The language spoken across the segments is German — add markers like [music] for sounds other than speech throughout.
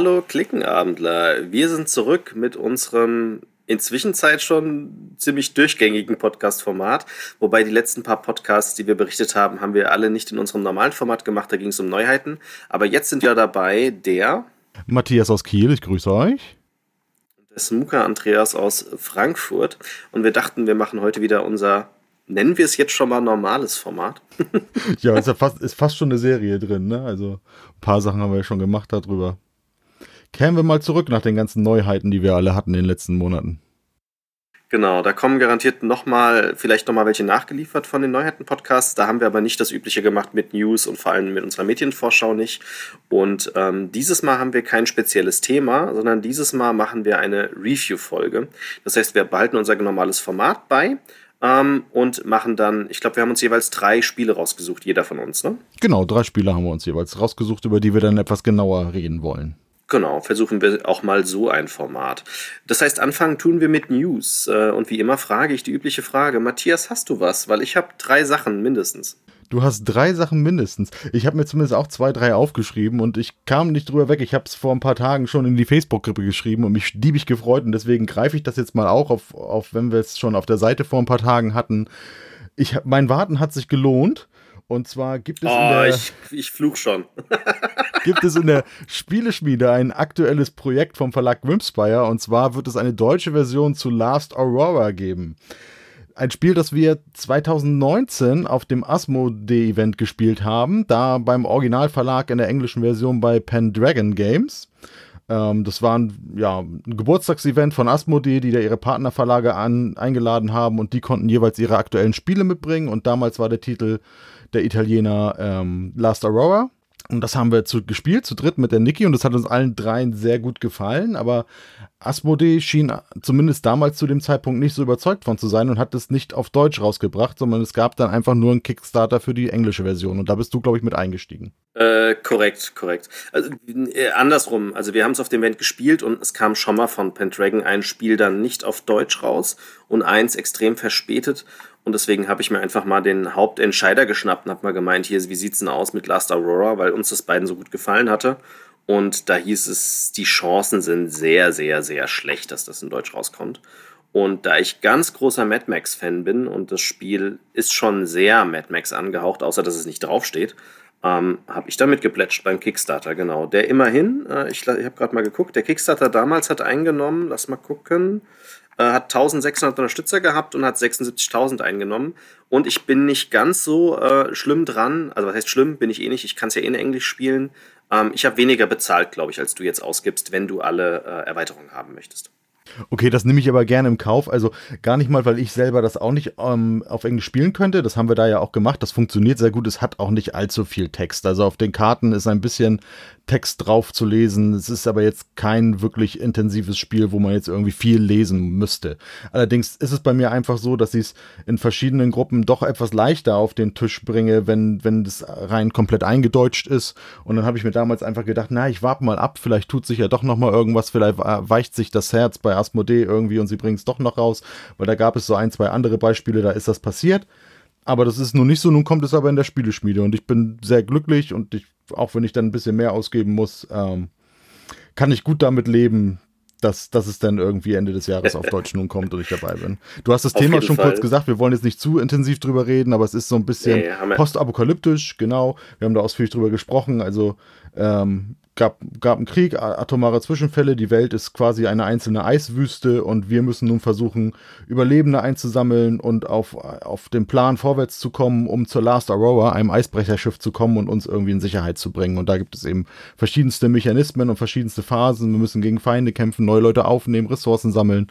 Hallo Klickenabendler, wir sind zurück mit unserem inzwischen Zeit schon ziemlich durchgängigen Podcast-Format. Wobei die letzten paar Podcasts, die wir berichtet haben, haben wir alle nicht in unserem normalen Format gemacht. Da ging es um Neuheiten. Aber jetzt sind wir dabei der Matthias aus Kiel, ich grüße euch. Der Smuka Andreas aus Frankfurt. Und wir dachten, wir machen heute wieder unser, nennen wir es jetzt schon mal normales Format. [laughs] ja, ist ja fast, ist fast schon eine Serie drin, ne? Also ein paar Sachen haben wir ja schon gemacht darüber. Kehren wir mal zurück nach den ganzen Neuheiten, die wir alle hatten in den letzten Monaten. Genau, da kommen garantiert nochmal, vielleicht nochmal welche nachgeliefert von den Neuheiten-Podcasts. Da haben wir aber nicht das Übliche gemacht mit News und vor allem mit unserer Medienvorschau nicht. Und ähm, dieses Mal haben wir kein spezielles Thema, sondern dieses Mal machen wir eine Review-Folge. Das heißt, wir behalten unser normales Format bei ähm, und machen dann, ich glaube, wir haben uns jeweils drei Spiele rausgesucht, jeder von uns, ne? Genau, drei Spiele haben wir uns jeweils rausgesucht, über die wir dann etwas genauer reden wollen. Genau, versuchen wir auch mal so ein Format. Das heißt, anfangen tun wir mit News. Äh, und wie immer frage ich die übliche Frage. Matthias, hast du was? Weil ich habe drei Sachen mindestens. Du hast drei Sachen mindestens. Ich habe mir zumindest auch zwei, drei aufgeschrieben und ich kam nicht drüber weg. Ich habe es vor ein paar Tagen schon in die Facebook-Gruppe geschrieben und mich diebig gefreut und deswegen greife ich das jetzt mal auch auf, auf wenn wir es schon auf der Seite vor ein paar Tagen hatten. Ich, mein Warten hat sich gelohnt. Und zwar gibt es oh, in der, ich, ich fluch schon. [laughs] [laughs] gibt es in der Spieleschmiede ein aktuelles Projekt vom Verlag Grimspire und zwar wird es eine deutsche Version zu Last Aurora geben. Ein Spiel, das wir 2019 auf dem Asmodee-Event gespielt haben, da beim Originalverlag in der englischen Version bei Pendragon Games. Ähm, das war ein, ja, ein Geburtstagsevent von Asmodee, die da ihre Partnerverlage an, eingeladen haben und die konnten jeweils ihre aktuellen Spiele mitbringen und damals war der Titel der Italiener ähm, Last Aurora. Und das haben wir zu, gespielt, zu dritt mit der Niki, und das hat uns allen dreien sehr gut gefallen. Aber Asmodee schien zumindest damals zu dem Zeitpunkt nicht so überzeugt von zu sein und hat es nicht auf Deutsch rausgebracht, sondern es gab dann einfach nur einen Kickstarter für die englische Version. Und da bist du, glaube ich, mit eingestiegen. Äh, korrekt, korrekt. Also, äh, andersrum. Also, wir haben es auf dem Event gespielt und es kam schon mal von Pendragon ein Spiel dann nicht auf Deutsch raus und eins extrem verspätet. Und deswegen habe ich mir einfach mal den Hauptentscheider geschnappt und habe mal gemeint, hier, wie sieht's denn aus mit Last Aurora, weil uns das beiden so gut gefallen hatte. Und da hieß es, die Chancen sind sehr, sehr, sehr schlecht, dass das in Deutsch rauskommt. Und da ich ganz großer Mad Max-Fan bin und das Spiel ist schon sehr Mad Max angehaucht, außer dass es nicht draufsteht, ähm, habe ich damit geplätscht beim Kickstarter, genau. Der immerhin, äh, ich, ich habe gerade mal geguckt, der Kickstarter damals hat eingenommen, lass mal gucken, äh, hat 1600 Unterstützer gehabt und hat 76.000 eingenommen. Und ich bin nicht ganz so äh, schlimm dran, also was heißt schlimm, bin ich eh nicht, ich kann es ja eh in Englisch spielen. Ähm, ich habe weniger bezahlt, glaube ich, als du jetzt ausgibst, wenn du alle äh, Erweiterungen haben möchtest. Okay, das nehme ich aber gerne im Kauf. Also gar nicht mal, weil ich selber das auch nicht ähm, auf Englisch spielen könnte. Das haben wir da ja auch gemacht. Das funktioniert sehr gut. Es hat auch nicht allzu viel Text. Also auf den Karten ist ein bisschen Text drauf zu lesen. Es ist aber jetzt kein wirklich intensives Spiel, wo man jetzt irgendwie viel lesen müsste. Allerdings ist es bei mir einfach so, dass ich es in verschiedenen Gruppen doch etwas leichter auf den Tisch bringe, wenn, wenn das rein komplett eingedeutscht ist. Und dann habe ich mir damals einfach gedacht, na, ich warte mal ab, vielleicht tut sich ja doch noch mal irgendwas, vielleicht weicht sich das Herz bei Asmodee irgendwie und sie bringen es doch noch raus, weil da gab es so ein, zwei andere Beispiele, da ist das passiert. Aber das ist nun nicht so, nun kommt es aber in der Spieleschmiede und ich bin sehr glücklich und ich, auch wenn ich dann ein bisschen mehr ausgeben muss, ähm, kann ich gut damit leben, dass, dass es dann irgendwie Ende des Jahres auf Deutsch nun kommt und ich dabei bin. Du hast das auf Thema schon Fall. kurz gesagt, wir wollen jetzt nicht zu intensiv drüber reden, aber es ist so ein bisschen nee, postapokalyptisch, genau. Wir haben da ausführlich drüber gesprochen. Also ähm, gab, gab einen Krieg, atomare Zwischenfälle, die Welt ist quasi eine einzelne Eiswüste und wir müssen nun versuchen, Überlebende einzusammeln und auf, auf den Plan vorwärts zu kommen, um zur Last Aurora, einem Eisbrecherschiff zu kommen und uns irgendwie in Sicherheit zu bringen. Und da gibt es eben verschiedenste Mechanismen und verschiedenste Phasen. Wir müssen gegen Feinde kämpfen, neue Leute aufnehmen, Ressourcen sammeln.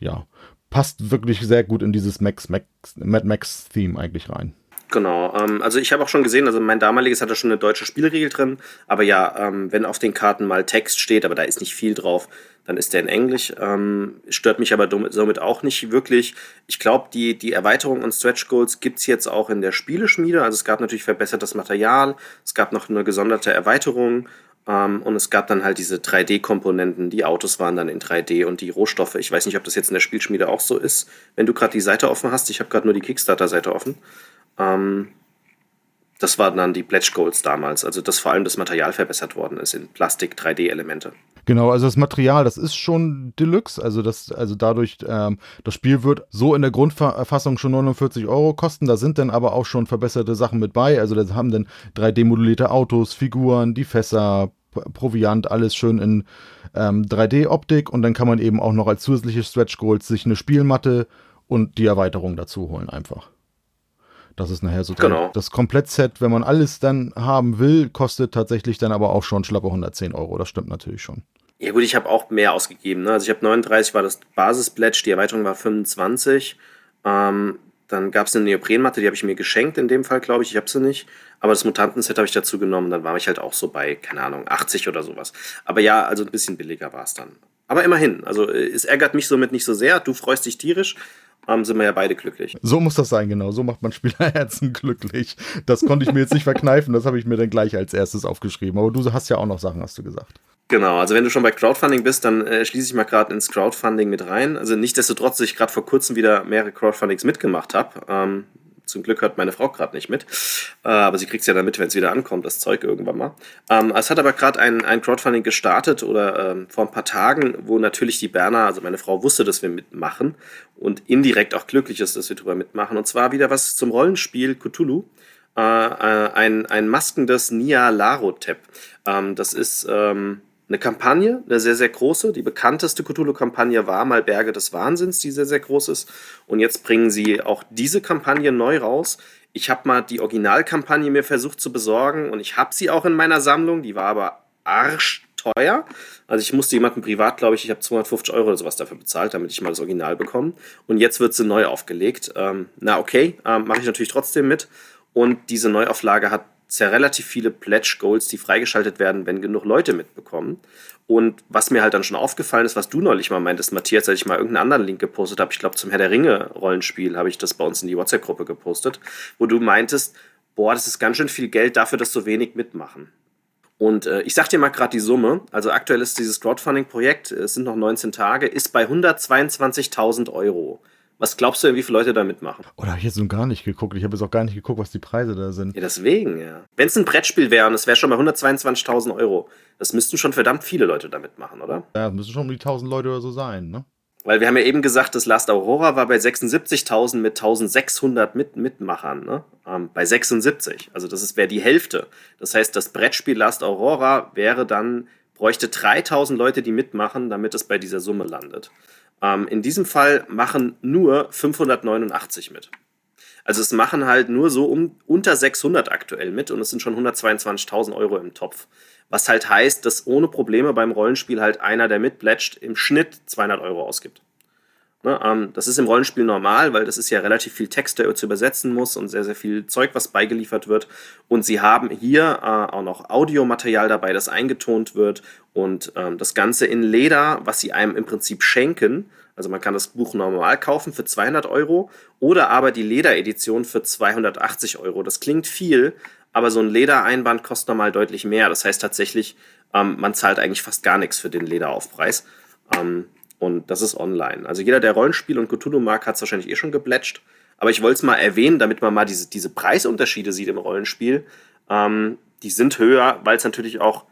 Ja, passt wirklich sehr gut in dieses Max, Max, Mad Max-Theme eigentlich rein. Genau, ähm, also ich habe auch schon gesehen, also mein damaliges hatte schon eine deutsche Spielregel drin, aber ja, ähm, wenn auf den Karten mal Text steht, aber da ist nicht viel drauf, dann ist der in Englisch. Ähm, stört mich aber somit auch nicht wirklich. Ich glaube, die, die Erweiterung und Stretch Goals gibt es jetzt auch in der Spieleschmiede. Also es gab natürlich verbessertes Material, es gab noch eine gesonderte Erweiterung ähm, und es gab dann halt diese 3D-Komponenten. Die Autos waren dann in 3D und die Rohstoffe. Ich weiß nicht, ob das jetzt in der Spielschmiede auch so ist, wenn du gerade die Seite offen hast. Ich habe gerade nur die Kickstarter-Seite offen. Ähm, Das waren dann die Pledge Goals damals, also dass vor allem das Material verbessert worden ist in Plastik-3D-Elemente. Genau, also das Material, das ist schon Deluxe, also das, also dadurch, ähm, das Spiel wird so in der Grundfassung schon 49 Euro kosten, da sind dann aber auch schon verbesserte Sachen mit bei, also da haben dann 3D-modellierte Autos, Figuren, die Fässer, Proviant, alles schön in ähm, 3D-Optik und dann kann man eben auch noch als zusätzliche Stretch Goals sich eine Spielmatte und die Erweiterung dazu holen einfach. Das ist nachher so genau. das Komplettset, wenn man alles dann haben will, kostet tatsächlich dann aber auch schon schlappe 110 Euro. Das stimmt natürlich schon. Ja gut, ich habe auch mehr ausgegeben. Ne? Also ich habe 39 war das Basis-Pledge, die Erweiterung war 25. Ähm, dann gab es eine Neoprenmatte, die habe ich mir geschenkt in dem Fall, glaube ich. Ich habe sie nicht. Aber das Mutantenset habe ich dazu genommen. Dann war ich halt auch so bei, keine Ahnung, 80 oder sowas. Aber ja, also ein bisschen billiger war es dann. Aber immerhin, also äh, es ärgert mich somit nicht so sehr. Du freust dich tierisch ähm, sind wir ja beide glücklich. So muss das sein, genau. So macht man Spielerherzen [laughs] glücklich. Das konnte ich mir jetzt nicht verkneifen, das habe ich mir dann gleich als erstes aufgeschriebs. Aber du hast ja auch noch Sachen, hast du gesagt. Genau, also wenn du schon bei Crowdfunding bist, dann äh, schließe ich mal gerade ins Crowdfunding mit rein. Also nichtsdestotrotz, dass ich gerade vor kurzem wieder mehrere Crowdfundings mitgemacht habe. Ähm, zum Glück hört meine Frau gerade nicht mit. Äh, aber sie kriegt es ja dann mit, wenn es wieder ankommt, das Zeug irgendwann mal. Ähm, es hat aber gerade ein, ein Crowdfunding gestartet oder ähm, vor ein paar Tagen, wo natürlich die Berner, also meine Frau wusste, dass wir mitmachen und indirekt auch glücklich ist, dass wir drüber mitmachen. Und zwar wieder was zum Rollenspiel Cthulhu. Äh, äh, ein, ein maskendes Nia Larotep. Ähm, das ist ähm, eine Kampagne, eine sehr, sehr große. Die bekannteste Cthulhu-Kampagne war mal Berge des Wahnsinns, die sehr, sehr groß ist. Und jetzt bringen sie auch diese Kampagne neu raus. Ich habe mal die Originalkampagne mir versucht zu besorgen und ich habe sie auch in meiner Sammlung. Die war aber arschteuer. Also ich musste jemanden privat, glaube ich, ich habe 250 Euro oder sowas dafür bezahlt, damit ich mal das Original bekomme. Und jetzt wird sie neu aufgelegt. Ähm, na okay, ähm, mache ich natürlich trotzdem mit. Und diese Neuauflage hat ja relativ viele Pledge Goals, die freigeschaltet werden, wenn genug Leute mitbekommen. Und was mir halt dann schon aufgefallen ist, was du neulich mal meintest, Matthias, als ich mal irgendeinen anderen Link gepostet habe, ich glaube zum Herr der Ringe Rollenspiel, habe ich das bei uns in die WhatsApp-Gruppe gepostet, wo du meintest, boah, das ist ganz schön viel Geld dafür, dass so wenig mitmachen. Und äh, ich sag dir mal gerade die Summe. Also aktuell ist dieses Crowdfunding-Projekt, es sind noch 19 Tage, ist bei 122.000 Euro. Was glaubst du denn, wie viele Leute da mitmachen? Oder oh, habe ich jetzt noch gar nicht geguckt? Ich habe jetzt auch gar nicht geguckt, was die Preise da sind. Ja, deswegen, ja. Wenn es ein Brettspiel wäre und es wäre schon bei 122.000 Euro, das müssten schon verdammt viele Leute da mitmachen, oder? Ja, das müssen schon um die 1000 Leute oder so sein, ne? Weil wir haben ja eben gesagt, das Last Aurora war bei 76.000 mit 1.600 mit Mitmachern, ne? Ähm, bei 76. Also das wäre die Hälfte. Das heißt, das Brettspiel Last Aurora wäre dann, bräuchte 3.000 Leute, die mitmachen, damit es bei dieser Summe landet. Ähm, in diesem Fall machen nur 589 mit. Also es machen halt nur so um unter 600 aktuell mit und es sind schon 122.000 Euro im Topf. Was halt heißt, dass ohne Probleme beim Rollenspiel halt einer, der mitplätscht, im Schnitt 200 Euro ausgibt. Ne, ähm, das ist im Rollenspiel normal, weil das ist ja relativ viel Text, der zu übersetzen muss und sehr, sehr viel Zeug, was beigeliefert wird. Und sie haben hier äh, auch noch Audiomaterial dabei, das eingetont wird und ähm, das Ganze in Leder, was sie einem im Prinzip schenken. Also man kann das Buch normal kaufen für 200 Euro oder aber die Lederedition für 280 Euro. Das klingt viel, aber so ein Ledereinband kostet normal deutlich mehr. Das heißt tatsächlich, ähm, man zahlt eigentlich fast gar nichts für den Lederaufpreis. Ähm, und das ist online. Also jeder, der Rollenspiel und Cthulhu mag, hat es wahrscheinlich eh schon geplätscht. Aber ich wollte es mal erwähnen, damit man mal diese, diese Preisunterschiede sieht im Rollenspiel. Ähm, die sind höher, weil es natürlich auch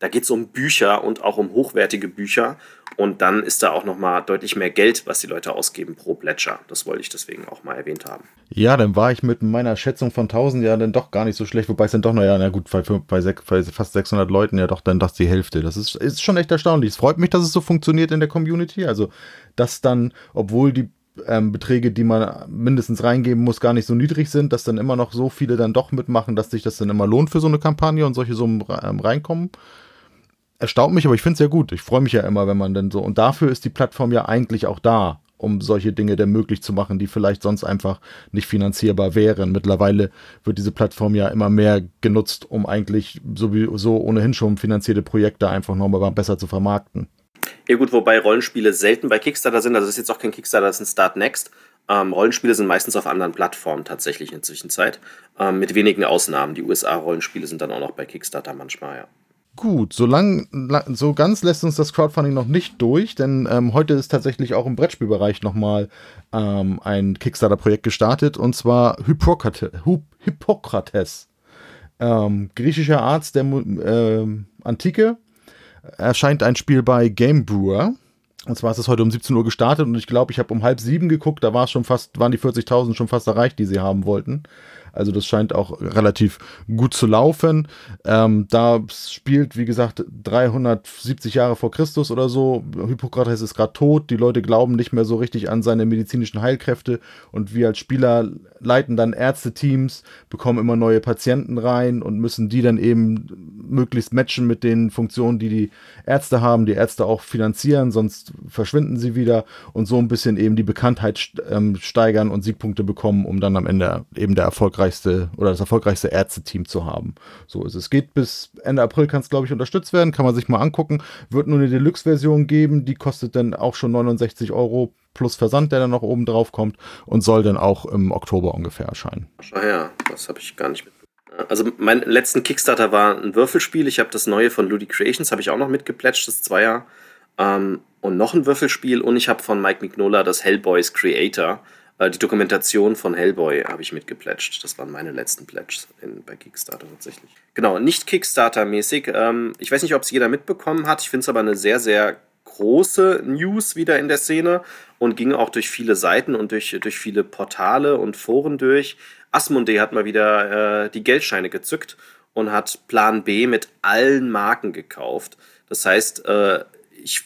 da geht es um Bücher und auch um hochwertige Bücher. Und dann ist da auch nochmal deutlich mehr Geld, was die Leute ausgeben pro Plätscher. Das wollte ich deswegen auch mal erwähnt haben. Ja, dann war ich mit meiner Schätzung von 1000 ja dann doch gar nicht so schlecht. Wobei es dann doch, naja, na gut, bei, bei, bei, fast 600 Leuten ja doch dann das die Hälfte. Das ist, ist schon echt erstaunlich. Es freut mich, dass es so funktioniert in der Community. Also, dass dann, obwohl die ähm, Beträge, die man mindestens reingeben muss, gar nicht so niedrig sind, dass dann immer noch so viele dann doch mitmachen, dass sich das dann immer lohnt für so eine Kampagne und solche Summen ähm, reinkommen erstaunt mich, aber ich finde es ja gut. Ich freue mich ja immer, wenn man dann so. Und dafür ist die Plattform ja eigentlich auch da, um solche Dinge dann möglich zu machen, die vielleicht sonst einfach nicht finanzierbar wären. Mittlerweile wird diese Plattform ja immer mehr genutzt, um eigentlich sowieso ohnehin schon finanzierte Projekte einfach nochmal besser zu vermarkten. Ja gut, wobei Rollenspiele selten bei Kickstarter sind. Also das ist jetzt auch kein Kickstarter, das ist ein Start Next. Ähm, Rollenspiele sind meistens auf anderen Plattformen tatsächlich in der Zwischenzeit. Ähm, mit wenigen Ausnahmen. Die USA-Rollenspiele sind dann auch noch bei Kickstarter manchmal, ja. Gut, so lang, so ganz lässt uns das Crowdfunding noch nicht durch, denn ähm, heute ist tatsächlich auch im Brettspielbereich nochmal ähm, ein Kickstarter-Projekt gestartet und zwar Hippokrates. Hippokrates. ähm, griechischer Arzt der äh, Antike. Erscheint ein Spiel bei Game Brewer. Und zwar ist es heute um 17 Uhr gestartet und ich glaube, ich habe um halb sieben geguckt, da war schon fast, waren die 40.000 schon fast erreicht, die sie haben wollten. Also das scheint auch relativ gut zu laufen. Ähm, da spielt, wie gesagt, 370 Jahre vor Christus oder so. Hippokrates ist gerade tot. Die Leute glauben nicht mehr so richtig an seine medizinischen Heilkräfte. Und wir als Spieler leiten dann Ärzteteams, bekommen immer neue Patienten rein und müssen die dann eben möglichst matchen mit den Funktionen, die die Ärzte haben, die Ärzte auch finanzieren, sonst verschwinden sie wieder und so ein bisschen eben die Bekanntheit ähm, steigern und Siegpunkte bekommen, um dann am Ende eben der erfolgreiche erfolgreichste oder das erfolgreichste Ärzteteam zu haben. So ist es. Geht bis Ende April, kann es glaube ich unterstützt werden, kann man sich mal angucken. Wird nur eine Deluxe-Version geben, die kostet dann auch schon 69 Euro plus Versand, der dann noch oben drauf kommt und soll dann auch im Oktober ungefähr erscheinen. Schau her, das habe ich gar nicht mit. Also mein letzten Kickstarter war ein Würfelspiel. Ich habe das neue von Ludi Creations, habe ich auch noch mitgeplätscht, das Zweier. Ähm, und noch ein Würfelspiel und ich habe von Mike Mignola das Hellboys Creator die Dokumentation von Hellboy habe ich mitgeplätscht. Das waren meine letzten Pledges bei Kickstarter tatsächlich. Genau, nicht Kickstarter-mäßig. Ähm, ich weiß nicht, ob es jeder mitbekommen hat. Ich finde es aber eine sehr, sehr große News wieder in der Szene und ging auch durch viele Seiten und durch, durch viele Portale und Foren durch. Asmodee hat mal wieder äh, die Geldscheine gezückt und hat Plan B mit allen Marken gekauft. Das heißt, äh, ich,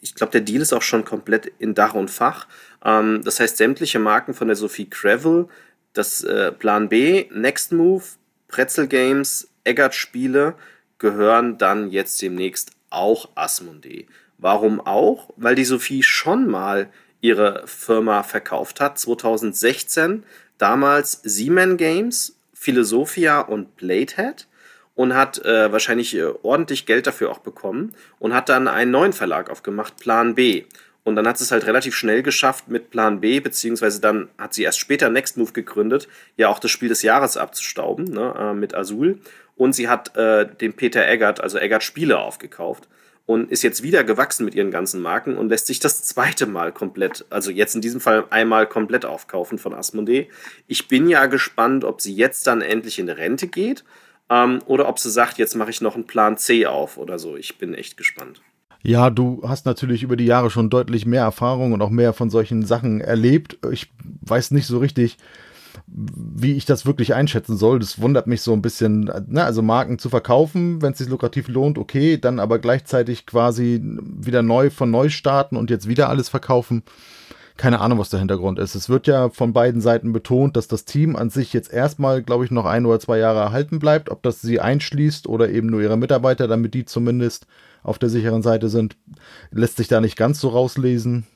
ich glaube, der Deal ist auch schon komplett in Dach und Fach. Ähm, das heißt, sämtliche Marken von der Sophie Gravel, das äh, Plan B, Next Move, Pretzel Games, Eggert Spiele gehören dann jetzt demnächst auch Asmodee. Warum auch? Weil die Sophie schon mal ihre Firma verkauft hat, 2016, damals Siemens Games, Philosophia und Bladehead und hat äh, wahrscheinlich äh, ordentlich Geld dafür auch bekommen und hat dann einen neuen Verlag aufgemacht, Plan B. Und dann hat sie es halt relativ schnell geschafft mit Plan B, beziehungsweise dann hat sie erst später Next Move gegründet, ja auch das Spiel des Jahres abzustauben ne, äh, mit Azul. Und sie hat äh, den Peter Eggert, also Eggert Spiele, aufgekauft und ist jetzt wieder gewachsen mit ihren ganzen Marken und lässt sich das zweite Mal komplett, also jetzt in diesem Fall einmal komplett aufkaufen von Asmodee. Ich bin ja gespannt, ob sie jetzt dann endlich in Rente geht ähm, oder ob sie sagt, jetzt mache ich noch einen Plan C auf oder so. Ich bin echt gespannt. Ja, du hast natürlich über die Jahre schon deutlich mehr Erfahrung und auch mehr von solchen Sachen erlebt. Ich weiß nicht so richtig, wie ich das wirklich einschätzen soll. Das wundert mich so ein bisschen. Ne? Also Marken zu verkaufen, wenn es sich lukrativ lohnt, okay, dann aber gleichzeitig quasi wieder neu von neu starten und jetzt wieder alles verkaufen. Keine Ahnung, was der Hintergrund ist. Es wird ja von beiden Seiten betont, dass das Team an sich jetzt erstmal, glaube ich, noch ein oder zwei Jahre erhalten bleibt. Ob das sie einschließt oder eben nur ihre Mitarbeiter, damit die zumindest auf der sicheren Seite sind, lässt sich da nicht ganz so rauslesen.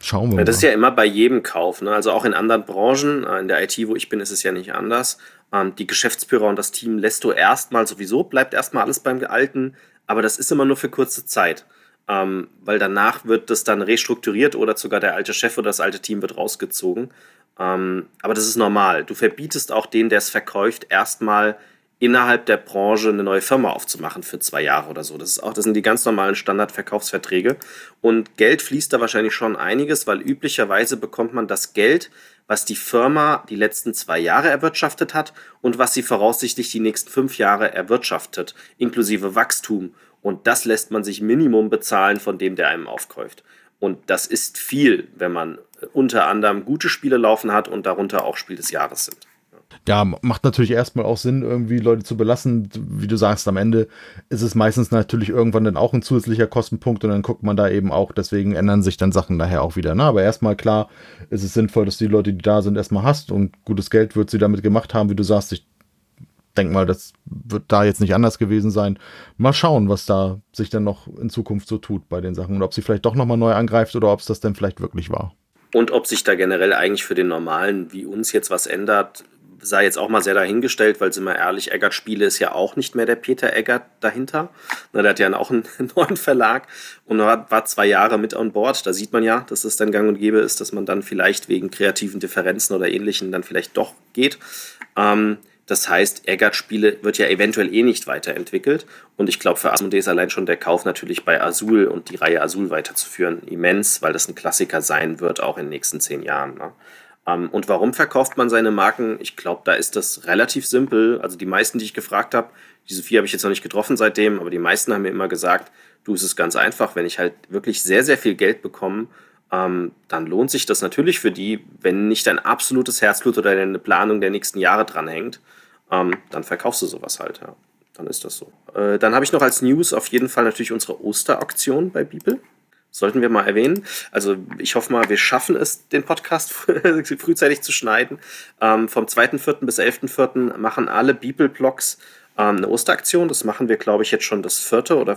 Schauen wir mal. Das ist ja immer bei jedem Kauf. Ne? Also auch in anderen Branchen, äh, in der IT, wo ich bin, ist es ja nicht anders. Ähm, die Geschäftsführer und das Team lässt du erstmal sowieso, bleibt erstmal alles beim Alten, aber das ist immer nur für kurze Zeit. Ähm, weil danach wird das dann restrukturiert oder sogar der alte Chef oder das alte Team wird rausgezogen. Ähm, aber das ist normal. Du verbietest auch den, der es verkauft, erstmal innerhalb der Branche eine neue Firma aufzumachen für zwei Jahre oder so. Das ist auch, das sind die ganz normalen Standardverkaufsverträge. Und Geld fließt da wahrscheinlich schon einiges, weil üblicherweise bekommt man das Geld, was die Firma die letzten zwei Jahre erwirtschaftet hat und was sie voraussichtlich die nächsten fünf Jahre erwirtschaftet, inklusive Wachstum. Und das lässt man sich Minimum bezahlen von dem, der einem aufkauft. Und das ist viel, wenn man unter anderem gute Spiele laufen hat und darunter auch Spiel des Jahres sind ja, macht natürlich erstmal auch Sinn, irgendwie Leute zu belassen. Wie du sagst, am Ende ist es meistens natürlich irgendwann dann auch ein zusätzlicher Kostenpunkt und dann guckt man da eben auch, deswegen ändern sich dann Sachen daher auch wieder. Ne? Aber erstmal klar ist es sinnvoll, dass die Leute, die da sind, erstmal hast und gutes Geld wird sie damit gemacht haben, wie du sagst. Ich denke mal, das wird da jetzt nicht anders gewesen sein. Mal schauen, was da sich dann noch in Zukunft so tut bei den Sachen und ob sie vielleicht doch nochmal neu angreift oder ob es das denn vielleicht wirklich war. Und ob sich da generell eigentlich für den Normalen wie uns jetzt was ändert, sei jetzt auch mal sehr dahingestellt, weil sind wir ehrlich, Eggert Spiele ist ja auch nicht mehr der Peter Eggert dahinter. Na, der hat ja auch einen [laughs] neuen Verlag und war, zwei Jahre mit on board. Da sieht man ja, dass es dann gang und gäbe ist, dass man dann vielleicht wegen kreativen Differenzen oder ähnlichen dann vielleicht doch geht. Ähm, das heißt, Eggert-Spiele wird ja eventuell eh nicht weiterentwickelt. Und ich glaube, für Asmodee ist allein schon der Kauf natürlich bei Azul und die Reihe Azul weiterzuführen immens, weil das ein Klassiker sein wird, auch in den nächsten zehn Jahren. Ne? Ähm, und warum verkauft man seine Marken? Ich glaube, da ist das relativ simpel. Also die meisten, die ich gefragt habe, diese vier habe ich jetzt noch nicht getroffen seitdem, aber die meisten haben mir immer gesagt, du, es ist ganz einfach, wenn ich halt wirklich sehr, sehr viel Geld bekomme, ähm, dann lohnt sich das natürlich für die, wenn nicht dein absolutes Herzblut oder deine Planung der nächsten Jahre dranhängt, ähm, dann verkaufst du sowas halt, ja. Dann ist das so. Äh, dann habe ich noch als News auf jeden Fall natürlich unsere Osteraktion bei Bibel. Sollten wir mal erwähnen. Also ich hoffe mal, wir schaffen es, den Podcast [laughs] frühzeitig zu schneiden. Ähm, vom 2.4. bis 11.4. machen alle Bibel-Blogs ähm, eine Osteraktion. Das machen wir, glaube ich, jetzt schon das vierte oder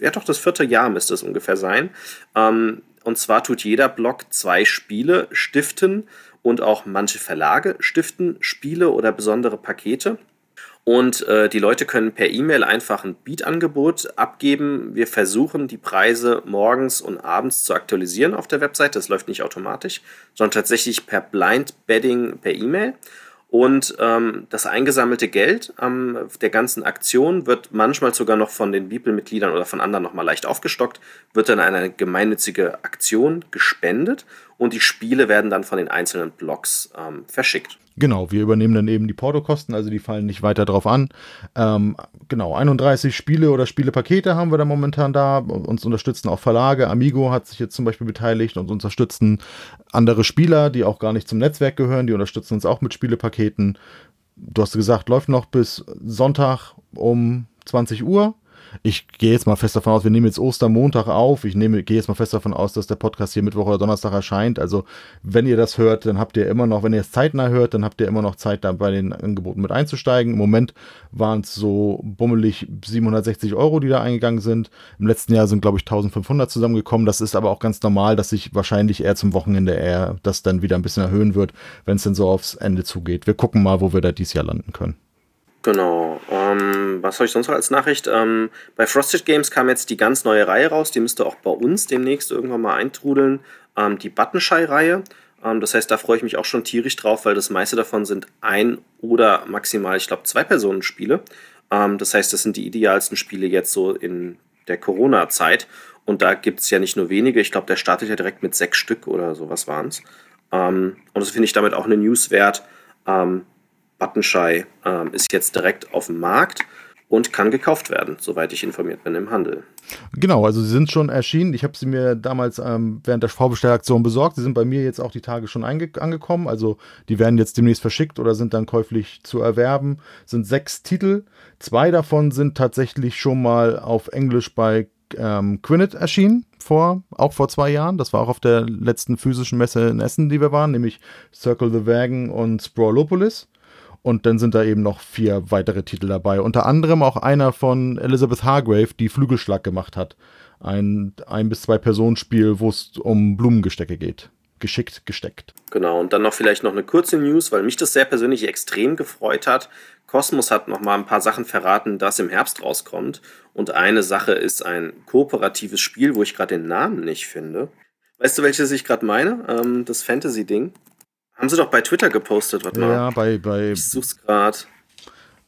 ja doch, das vierte Jahr müsste es ungefähr sein. Ähm, und zwar tut jeder Blog zwei Spiele stiften und auch manche Verlage stiften Spiele oder besondere Pakete. Und äh, die Leute können per E-Mail einfach ein Beat-Angebot abgeben. Wir versuchen die Preise morgens und abends zu aktualisieren auf der Website. Das läuft nicht automatisch, sondern tatsächlich per Blind Bedding per E-Mail. Und ähm, das eingesammelte Geld ähm, der ganzen Aktion wird manchmal sogar noch von den Bibelmitgliedern oder von anderen nochmal leicht aufgestockt, wird dann an eine gemeinnützige Aktion gespendet und die Spiele werden dann von den einzelnen Blogs ähm, verschickt. Genau, wir übernehmen dann eben die Portokosten, also die fallen nicht weiter drauf an. Ähm, genau, 31 Spiele oder Spielepakete haben wir da momentan da. Uns unterstützen auch Verlage. Amigo hat sich jetzt zum Beispiel beteiligt und unterstützen andere Spieler, die auch gar nicht zum Netzwerk gehören. Die unterstützen uns auch mit Spielepaketen. Du hast gesagt, läuft noch bis Sonntag um 20 Uhr ich gehe jetzt mal fest davon aus, wir nehmen jetzt Ostermontag auf. Ich nehme, gehe jetzt mal fest davon aus, dass der Podcast hier Mittwoch oder Donnerstag erscheint. Also, wenn ihr das hört, dann habt ihr immer noch, wenn ihr es zeitnah hört, dann habt ihr immer noch Zeit, da bei den Angeboten mit einzusteigen. Im Moment waren es so bummelig 760 Euro, die da eingegangen sind. Im letzten Jahr sind, glaube ich, 1500 zusammengekommen. Das ist aber auch ganz normal, dass sich wahrscheinlich eher zum Wochenende eher das dann wieder ein bisschen erhöhen wird, wenn es dann so aufs Ende zugeht. Wir gucken mal, wo wir da dieses Jahr landen können. Genau. Ähm, was habe ich sonst noch als Nachricht? Ähm, bei Frosted Games kam jetzt die ganz neue Reihe raus. Die müsste auch bei uns demnächst irgendwann mal eintrudeln. Ähm, die Buttonshy-Reihe. Ähm, das heißt, da freue ich mich auch schon tierisch drauf, weil das meiste davon sind ein oder maximal, ich glaube, zwei Personen-Spiele. Ähm, das heißt, das sind die idealsten Spiele jetzt so in der Corona-Zeit. Und da gibt es ja nicht nur wenige. Ich glaube, der startet ja direkt mit sechs Stück oder sowas waren es. Ähm, und das finde ich damit auch eine News wert. Ähm, Buttonshy ähm, ist jetzt direkt auf dem Markt und kann gekauft werden, soweit ich informiert bin im Handel. Genau, also sie sind schon erschienen. Ich habe sie mir damals ähm, während der Vorbestellaktion besorgt. Sie sind bei mir jetzt auch die Tage schon angekommen. Also die werden jetzt demnächst verschickt oder sind dann käuflich zu erwerben. Sind sechs Titel. Zwei davon sind tatsächlich schon mal auf Englisch bei ähm, Quinnet erschienen, vor, auch vor zwei Jahren. Das war auch auf der letzten physischen Messe in Essen, die wir waren, nämlich Circle the Wagon und Sprawlopolis. Und dann sind da eben noch vier weitere Titel dabei. Unter anderem auch einer von Elizabeth Hargrave, die Flügelschlag gemacht hat. Ein ein bis zwei Personenspiel, wo es um Blumengestecke geht. Geschickt gesteckt. Genau, und dann noch vielleicht noch eine kurze News, weil mich das sehr persönlich extrem gefreut hat. Cosmos hat noch mal ein paar Sachen verraten, das im Herbst rauskommt. Und eine Sache ist ein kooperatives Spiel, wo ich gerade den Namen nicht finde. Weißt du, welches ich gerade meine? Ähm, das Fantasy-Ding. Haben sie doch bei Twitter gepostet, warte mal. Ja, bei, bei. Ich such's gerade.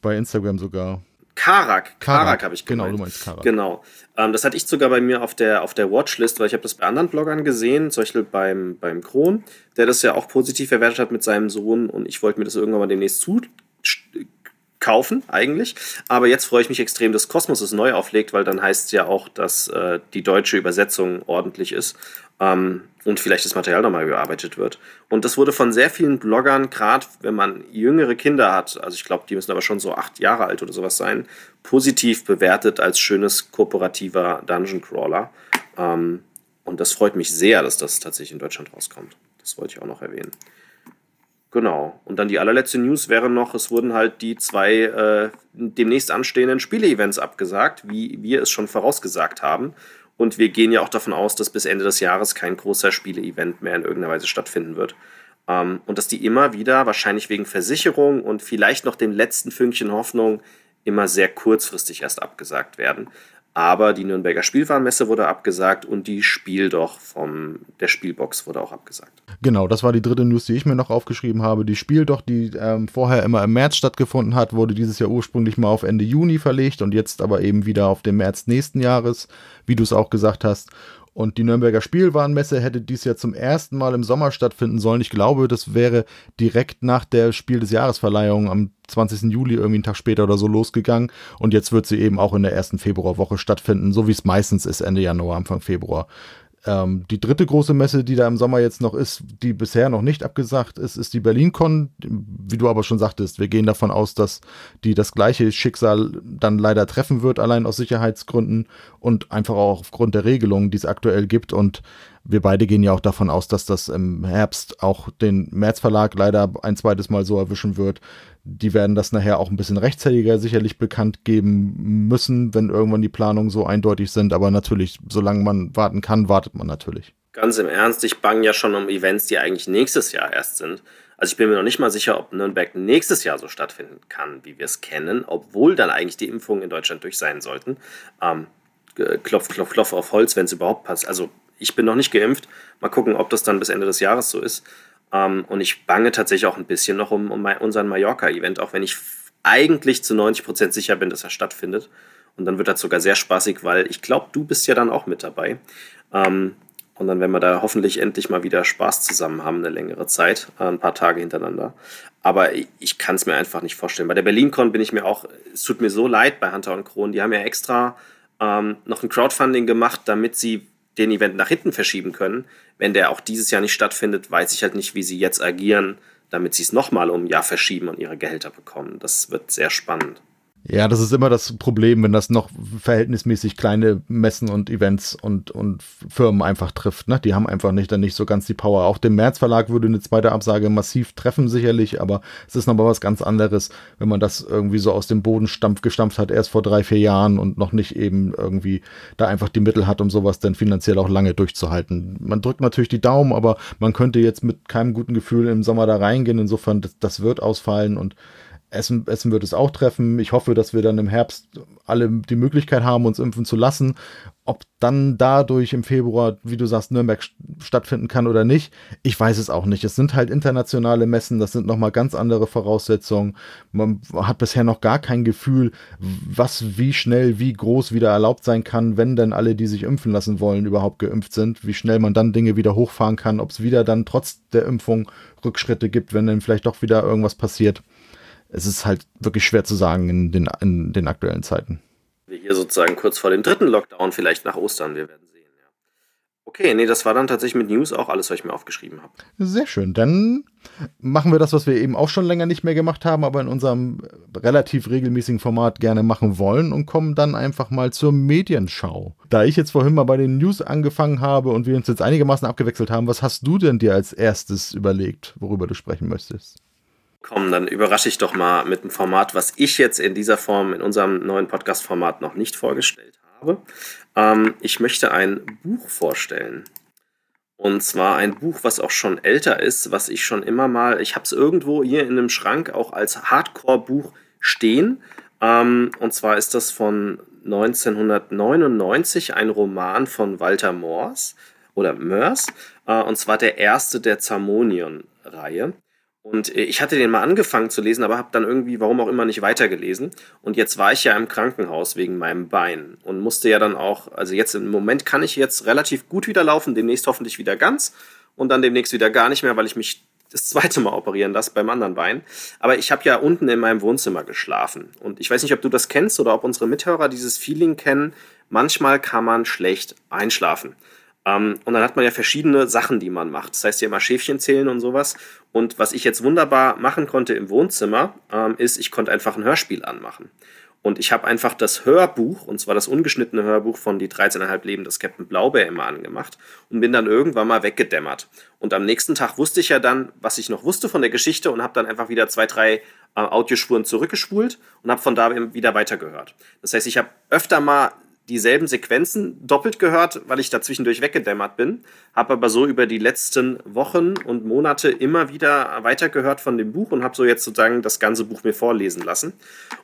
Bei Instagram sogar. Karak, Karak, Karak habe ich gemeint. Genau, du meinst Karak. Genau. Ähm, das hatte ich sogar bei mir auf der, auf der Watchlist, weil ich habe das bei anderen Bloggern gesehen, zum Beispiel beim, beim Kron, der das ja auch positiv verwertet hat mit seinem Sohn und ich wollte mir das irgendwann mal demnächst zu kaufen, eigentlich. Aber jetzt freue ich mich extrem, dass Kosmos es neu auflegt, weil dann heißt es ja auch, dass äh, die deutsche Übersetzung ordentlich ist ähm, und vielleicht das Material nochmal überarbeitet wird. Und das wurde von sehr vielen Bloggern, gerade wenn man jüngere Kinder hat, also ich glaube, die müssen aber schon so acht Jahre alt oder sowas sein, positiv bewertet als schönes kooperativer Dungeon Crawler. Ähm, und das freut mich sehr, dass das tatsächlich in Deutschland rauskommt. Das wollte ich auch noch erwähnen. Genau. Und dann die allerletzte News wäre noch, es wurden halt die zwei äh, demnächst anstehenden Spiele-Events abgesagt, wie wir es schon vorausgesagt haben. Und wir gehen ja auch davon aus, dass bis Ende des Jahres kein großer Spiele-Event mehr in irgendeiner Weise stattfinden wird. Ähm, und dass die immer wieder, wahrscheinlich wegen Versicherung und vielleicht noch dem letzten Fünkchen Hoffnung, immer sehr kurzfristig erst abgesagt werden. Aber die Nürnberger Spielwarenmesse wurde abgesagt und die Spiel doch vom der Spielbox wurde auch abgesagt. Genau, das war die dritte News, die ich mir noch aufgeschrieben habe. Die Spiel doch, die ähm, vorher immer im März stattgefunden hat, wurde dieses Jahr ursprünglich mal auf Ende Juni verlegt und jetzt aber eben wieder auf den März nächsten Jahres, wie du es auch gesagt hast. Und die Nürnberger Spielwarenmesse hätte dies ja zum ersten Mal im Sommer stattfinden sollen. Ich glaube, das wäre direkt nach der Spiel des Jahresverleihung am 20. Juli, irgendwie einen Tag später oder so losgegangen. Und jetzt wird sie eben auch in der ersten Februarwoche stattfinden, so wie es meistens ist, Ende Januar, Anfang Februar. Ähm, die dritte große Messe, die da im Sommer jetzt noch ist, die bisher noch nicht abgesagt ist, ist die BerlinCon. Wie du aber schon sagtest, wir gehen davon aus, dass die das gleiche Schicksal dann leider treffen wird, allein aus Sicherheitsgründen und einfach auch aufgrund der Regelungen, die es aktuell gibt. Und wir beide gehen ja auch davon aus, dass das im Herbst auch den März Verlag leider ein zweites Mal so erwischen wird. Die werden das nachher auch ein bisschen rechtzeitiger sicherlich bekannt geben müssen, wenn irgendwann die Planungen so eindeutig sind. Aber natürlich, solange man warten kann, wartet man natürlich. Ganz im Ernst, ich bange ja schon um Events, die eigentlich nächstes Jahr erst sind. Also ich bin mir noch nicht mal sicher, ob Nürnberg nächstes Jahr so stattfinden kann, wie wir es kennen, obwohl dann eigentlich die Impfungen in Deutschland durch sein sollten. Ähm, klopf, klopf, klopf auf Holz, wenn es überhaupt passt. Also ich bin noch nicht geimpft. Mal gucken, ob das dann bis Ende des Jahres so ist. Ähm, und ich bange tatsächlich auch ein bisschen noch um, um unseren Mallorca-Event, auch wenn ich eigentlich zu 90 Prozent sicher bin, dass er stattfindet. Und dann wird das sogar sehr spaßig, weil ich glaube, du bist ja dann auch mit dabei. Ähm, und dann werden wir da hoffentlich endlich mal wieder Spaß zusammen haben, eine längere Zeit, äh, ein paar Tage hintereinander. Aber ich kann es mir einfach nicht vorstellen. Bei der BerlinCon bin ich mir auch, es tut mir so leid bei Hunter und Kron, die haben ja extra ähm, noch ein Crowdfunding gemacht, damit sie den Event nach hinten verschieben können. Wenn der auch dieses Jahr nicht stattfindet, weiß ich halt nicht, wie sie jetzt agieren, damit sie es nochmal um ein Jahr verschieben und ihre Gehälter bekommen. Das wird sehr spannend. Ja, das ist immer das Problem, wenn das noch verhältnismäßig kleine Messen und Events und, und Firmen einfach trifft. Ne? Die haben einfach nicht dann nicht so ganz die Power. Auch dem März Verlag würde eine zweite Absage massiv treffen, sicherlich, aber es ist noch mal was ganz anderes, wenn man das irgendwie so aus dem Boden stampf, gestampft hat, erst vor drei, vier Jahren und noch nicht eben irgendwie da einfach die Mittel hat, um sowas dann finanziell auch lange durchzuhalten. Man drückt natürlich die Daumen, aber man könnte jetzt mit keinem guten Gefühl im Sommer da reingehen. Insofern, das, das wird ausfallen und Essen, Essen wird es auch treffen. Ich hoffe, dass wir dann im Herbst alle die Möglichkeit haben, uns impfen zu lassen. Ob dann dadurch im Februar, wie du sagst, Nürnberg stattfinden kann oder nicht, ich weiß es auch nicht. Es sind halt internationale Messen, das sind nochmal ganz andere Voraussetzungen. Man hat bisher noch gar kein Gefühl, was wie schnell, wie groß wieder erlaubt sein kann, wenn denn alle, die sich impfen lassen wollen, überhaupt geimpft sind. Wie schnell man dann Dinge wieder hochfahren kann, ob es wieder dann trotz der Impfung Rückschritte gibt, wenn dann vielleicht doch wieder irgendwas passiert es ist halt wirklich schwer zu sagen in den, in den aktuellen Zeiten. Wir hier sozusagen kurz vor dem dritten Lockdown, vielleicht nach Ostern, wir werden sehen. Ja. Okay, nee, das war dann tatsächlich mit News auch alles, was ich mir aufgeschrieben habe. Sehr schön. Dann machen wir das, was wir eben auch schon länger nicht mehr gemacht haben, aber in unserem relativ regelmäßigen Format gerne machen wollen und kommen dann einfach mal zur Medienschau. Da ich jetzt vorhin mal bei den News angefangen habe und wir uns jetzt einigermaßen abgewechselt haben, was hast du denn dir als erstes überlegt, worüber du sprechen möchtest? Komm, dann überrasche ich doch mal mit einem Format, was ich jetzt in dieser Form, in unserem neuen Podcast-Format noch nicht vorgestellt habe. Ähm, ich möchte ein Buch vorstellen. Und zwar ein Buch, was auch schon älter ist, was ich schon immer mal, ich habe es irgendwo hier in einem Schrank auch als Hardcore-Buch stehen. Ähm, und zwar ist das von 1999 ein Roman von Walter Moors oder Mörs. Äh, und zwar der erste der Zamonion-Reihe. Und äh, ich hatte den mal angefangen zu lesen, aber habe dann irgendwie, warum auch immer, nicht weitergelesen. Und jetzt war ich ja im Krankenhaus wegen meinem Bein und musste ja dann auch, also jetzt im Moment kann ich jetzt relativ gut wieder laufen, demnächst hoffentlich wieder ganz und dann demnächst wieder gar nicht mehr, weil ich mich das zweite Mal operieren lasse beim anderen Bein. Aber ich habe ja unten in meinem Wohnzimmer geschlafen. Und ich weiß nicht, ob du das kennst oder ob unsere Mithörer dieses Feeling kennen. Manchmal kann man schlecht einschlafen. Ähm, und dann hat man ja verschiedene Sachen, die man macht. Das heißt ja immer Schäfchen zählen und sowas. Und was ich jetzt wunderbar machen konnte im Wohnzimmer, ähm, ist, ich konnte einfach ein Hörspiel anmachen. Und ich habe einfach das Hörbuch, und zwar das ungeschnittene Hörbuch von Die 13,5 Leben des Captain Blaubeer immer angemacht und bin dann irgendwann mal weggedämmert. Und am nächsten Tag wusste ich ja dann, was ich noch wusste von der Geschichte und habe dann einfach wieder zwei, drei äh, Audiospuren zurückgespult und habe von da wieder weitergehört. Das heißt, ich habe öfter mal dieselben Sequenzen doppelt gehört, weil ich da zwischendurch weggedämmert bin. Habe aber so über die letzten Wochen und Monate immer wieder weitergehört von dem Buch und habe so jetzt sozusagen das ganze Buch mir vorlesen lassen.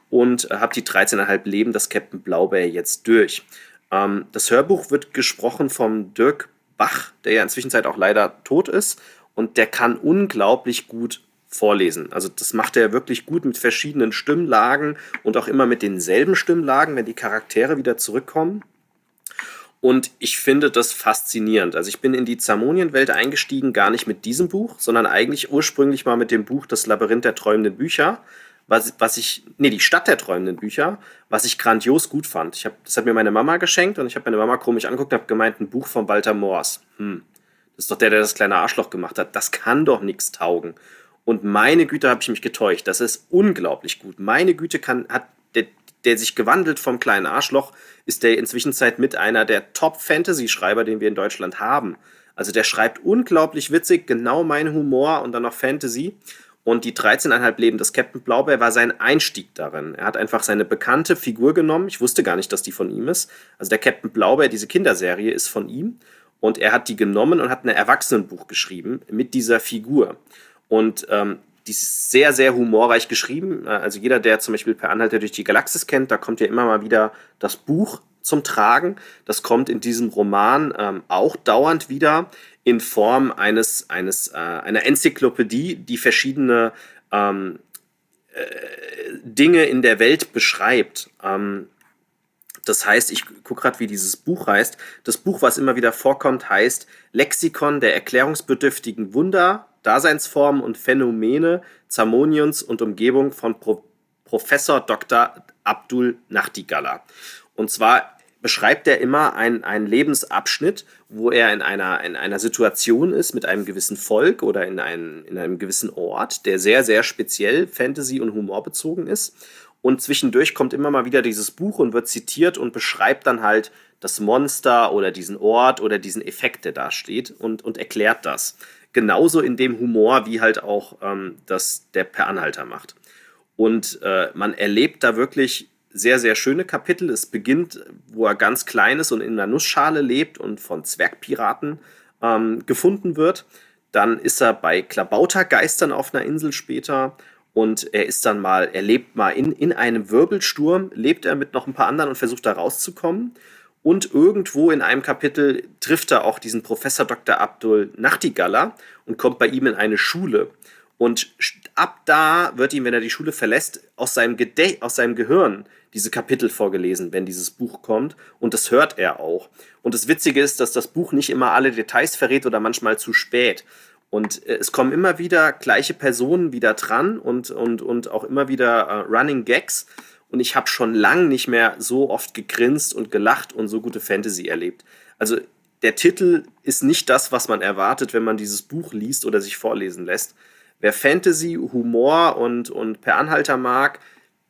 Und habe die 13,5 Leben des Captain Blaubeer jetzt durch. Ähm, das Hörbuch wird gesprochen vom Dirk Bach, der ja inzwischen auch leider tot ist. Und der kann unglaublich gut vorlesen. Also das macht er wirklich gut mit verschiedenen Stimmlagen und auch immer mit denselben Stimmlagen, wenn die Charaktere wieder zurückkommen. Und ich finde das faszinierend. Also ich bin in die Zamonien-Welt eingestiegen, gar nicht mit diesem Buch, sondern eigentlich ursprünglich mal mit dem Buch Das Labyrinth der träumenden Bücher, was, was ich, nee, die Stadt der träumenden Bücher, was ich grandios gut fand. Ich hab, das hat mir meine Mama geschenkt und ich habe meine Mama komisch angeguckt und habe gemeint, ein Buch von Walter Moors. Hm, das ist doch der, der das kleine Arschloch gemacht hat. Das kann doch nichts taugen. Und meine Güte, habe ich mich getäuscht. Das ist unglaublich gut. Meine Güte kann, hat der, der sich gewandelt vom kleinen Arschloch, ist der inzwischen mit einer der Top-Fantasy-Schreiber, den wir in Deutschland haben. Also der schreibt unglaublich witzig, genau mein Humor und dann noch Fantasy. Und die 13,5 Leben des Captain Blaubeer war sein Einstieg darin. Er hat einfach seine bekannte Figur genommen. Ich wusste gar nicht, dass die von ihm ist. Also der Captain Blaubeer, diese Kinderserie, ist von ihm. Und er hat die genommen und hat ein Erwachsenenbuch geschrieben mit dieser Figur. Und ähm, die ist sehr, sehr humorreich geschrieben. Äh, also jeder, der zum Beispiel Per Anhalter durch die Galaxis kennt, da kommt ja immer mal wieder das Buch zum Tragen. Das kommt in diesem Roman ähm, auch dauernd wieder in Form eines, eines äh, einer Enzyklopädie, die verschiedene ähm, äh, Dinge in der Welt beschreibt. Ähm, das heißt, ich gucke gerade, wie dieses Buch heißt. Das Buch, was immer wieder vorkommt, heißt Lexikon der erklärungsbedürftigen Wunder, Daseinsformen und Phänomene Zamonions und Umgebung von Pro Professor Dr. Abdul Nachtigalla. Und zwar beschreibt er immer einen, einen Lebensabschnitt, wo er in einer, in einer Situation ist mit einem gewissen Volk oder in, ein, in einem gewissen Ort, der sehr, sehr speziell Fantasy- und Humorbezogen ist. Und zwischendurch kommt immer mal wieder dieses Buch und wird zitiert und beschreibt dann halt das Monster oder diesen Ort oder diesen Effekt, der da steht und, und erklärt das. Genauso in dem Humor, wie halt auch ähm, das der Per Anhalter macht. Und äh, man erlebt da wirklich sehr, sehr schöne Kapitel. Es beginnt, wo er ganz klein ist und in einer Nussschale lebt und von Zwergpiraten ähm, gefunden wird. Dann ist er bei Klabautergeistern auf einer Insel später und er ist dann mal, er lebt mal in, in einem Wirbelsturm, lebt er mit noch ein paar anderen und versucht da rauszukommen. Und irgendwo in einem Kapitel trifft er auch diesen Professor Dr. Abdul Nachtigalla und kommt bei ihm in eine Schule. Und ab da wird ihm, wenn er die Schule verlässt, aus seinem, Gede aus seinem Gehirn diese Kapitel vorgelesen, wenn dieses Buch kommt. Und das hört er auch. Und das Witzige ist, dass das Buch nicht immer alle Details verrät oder manchmal zu spät. Und äh, es kommen immer wieder gleiche Personen wieder dran und, und, und auch immer wieder äh, Running Gags. Und ich habe schon lange nicht mehr so oft gegrinst und gelacht und so gute Fantasy erlebt. Also der Titel ist nicht das, was man erwartet, wenn man dieses Buch liest oder sich vorlesen lässt. Wer Fantasy, Humor und, und Per Anhalter mag,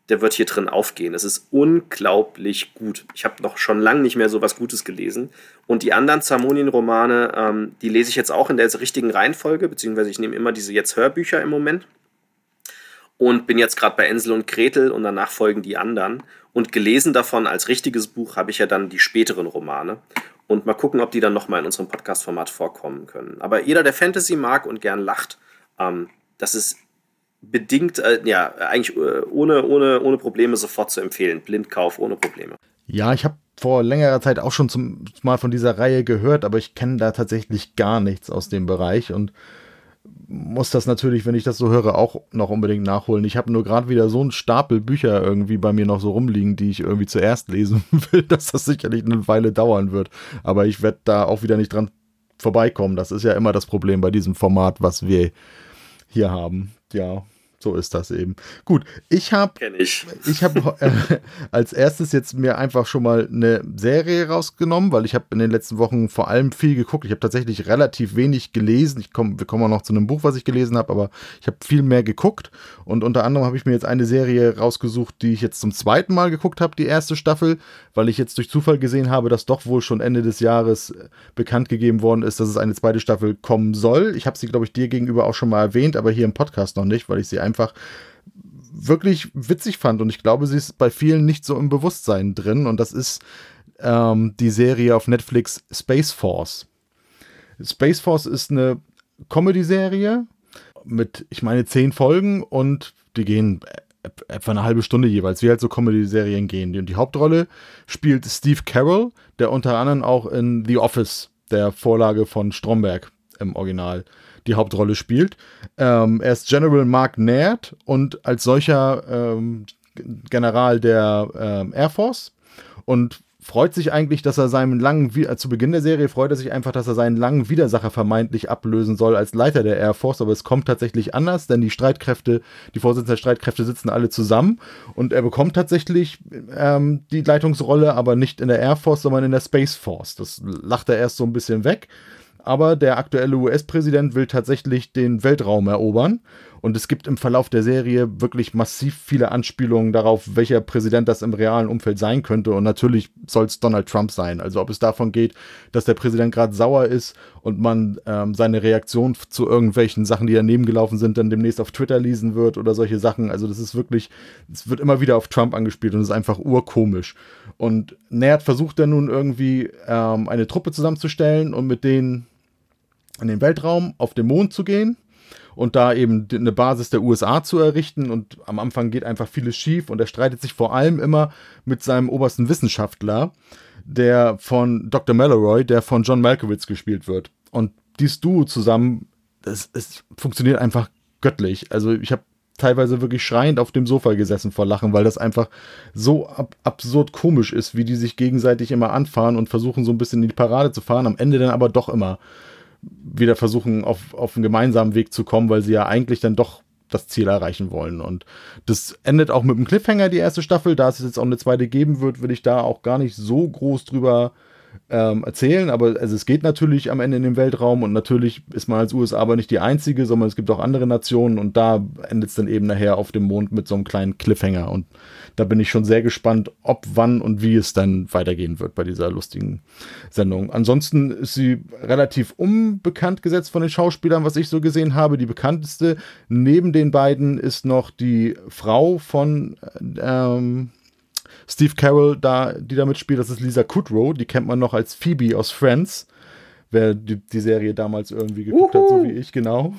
der wird hier drin aufgehen. Es ist unglaublich gut. Ich habe noch schon lange nicht mehr so was Gutes gelesen. Und die anderen Zamonien-Romane, ähm, die lese ich jetzt auch in der richtigen Reihenfolge, beziehungsweise ich nehme immer diese jetzt Hörbücher im Moment. Und bin jetzt gerade bei Ensel und Gretel und danach folgen die anderen. Und gelesen davon als richtiges Buch habe ich ja dann die späteren Romane. Und mal gucken, ob die dann nochmal in unserem Podcast-Format vorkommen können. Aber jeder, der Fantasy mag und gern lacht, ähm, das ist bedingt, äh, ja, eigentlich äh, ohne, ohne, ohne Probleme sofort zu empfehlen. Blindkauf ohne Probleme. Ja, ich habe vor längerer Zeit auch schon zum, mal von dieser Reihe gehört, aber ich kenne da tatsächlich gar nichts aus dem Bereich und muss das natürlich, wenn ich das so höre, auch noch unbedingt nachholen. Ich habe nur gerade wieder so einen Stapel Bücher irgendwie bei mir noch so rumliegen, die ich irgendwie zuerst lesen [laughs] will, dass das sicherlich eine Weile dauern wird. Aber ich werde da auch wieder nicht dran vorbeikommen. Das ist ja immer das Problem bei diesem Format, was wir hier haben. Ja, so ist das eben. Gut, ich habe ich, ich habe [laughs] äh, als erstes jetzt mir einfach schon mal eine Serie rausgenommen, weil ich habe in den letzten Wochen vor allem viel geguckt. Ich habe tatsächlich relativ wenig gelesen. Ich komm, wir kommen auch noch zu einem Buch, was ich gelesen habe, aber ich habe viel mehr geguckt und unter anderem habe ich mir jetzt eine Serie rausgesucht, die ich jetzt zum zweiten Mal geguckt habe, die erste Staffel, weil ich jetzt durch Zufall gesehen habe, dass doch wohl schon Ende des Jahres äh, bekannt gegeben worden ist, dass es eine zweite Staffel kommen soll. Ich habe sie glaube ich dir gegenüber auch schon mal erwähnt, aber hier im Podcast noch nicht, weil ich sie einfach einfach wirklich witzig fand und ich glaube, sie ist bei vielen nicht so im Bewusstsein drin und das ist ähm, die Serie auf Netflix Space Force. Space Force ist eine Comedy-Serie mit, ich meine, zehn Folgen und die gehen etwa eine halbe Stunde jeweils, wie halt so Comedy-Serien gehen. Und die Hauptrolle spielt Steve Carroll, der unter anderem auch in The Office, der Vorlage von Stromberg im Original, die Hauptrolle spielt. Ähm, er ist General Mark Naird und als solcher ähm, General der ähm, Air Force und freut sich eigentlich, dass er seinen langen, äh, zu Beginn der Serie freut er sich einfach, dass er seinen langen Widersacher vermeintlich ablösen soll als Leiter der Air Force, aber es kommt tatsächlich anders, denn die Streitkräfte, die Vorsitzenden der Streitkräfte sitzen alle zusammen und er bekommt tatsächlich ähm, die Leitungsrolle, aber nicht in der Air Force, sondern in der Space Force. Das lacht er erst so ein bisschen weg. Aber der aktuelle US-Präsident will tatsächlich den Weltraum erobern und es gibt im Verlauf der Serie wirklich massiv viele Anspielungen darauf, welcher Präsident das im realen Umfeld sein könnte. Und natürlich soll es Donald Trump sein. Also ob es davon geht, dass der Präsident gerade sauer ist und man ähm, seine Reaktion zu irgendwelchen Sachen, die daneben gelaufen sind, dann demnächst auf Twitter lesen wird oder solche Sachen. Also das ist wirklich, es wird immer wieder auf Trump angespielt und es ist einfach urkomisch. Und Nerd versucht dann nun irgendwie ähm, eine Truppe zusammenzustellen und mit denen in den Weltraum auf den Mond zu gehen und da eben eine Basis der USA zu errichten. Und am Anfang geht einfach vieles schief und er streitet sich vor allem immer mit seinem obersten Wissenschaftler, der von Dr. Mallory, der von John Malkovich gespielt wird. Und dieses Duo zusammen, das, es funktioniert einfach göttlich. Also ich habe teilweise wirklich schreiend auf dem Sofa gesessen vor Lachen, weil das einfach so ab absurd komisch ist, wie die sich gegenseitig immer anfahren und versuchen so ein bisschen in die Parade zu fahren, am Ende dann aber doch immer wieder versuchen, auf, auf einen gemeinsamen Weg zu kommen, weil sie ja eigentlich dann doch das Ziel erreichen wollen. Und das endet auch mit einem Cliffhanger, die erste Staffel. Da es jetzt auch eine zweite geben wird, will ich da auch gar nicht so groß drüber ähm, erzählen, aber also es geht natürlich am Ende in den Weltraum und natürlich ist man als USA aber nicht die einzige, sondern es gibt auch andere Nationen und da endet es dann eben nachher auf dem Mond mit so einem kleinen Cliffhanger und da bin ich schon sehr gespannt, ob, wann und wie es dann weitergehen wird bei dieser lustigen Sendung. Ansonsten ist sie relativ unbekannt gesetzt von den Schauspielern, was ich so gesehen habe. Die bekannteste neben den beiden ist noch die Frau von ähm, Steve Carroll, da, die da mitspielt, das ist Lisa Kudrow, die kennt man noch als Phoebe aus Friends, wer die, die Serie damals irgendwie geguckt Uhu. hat, so wie ich, genau.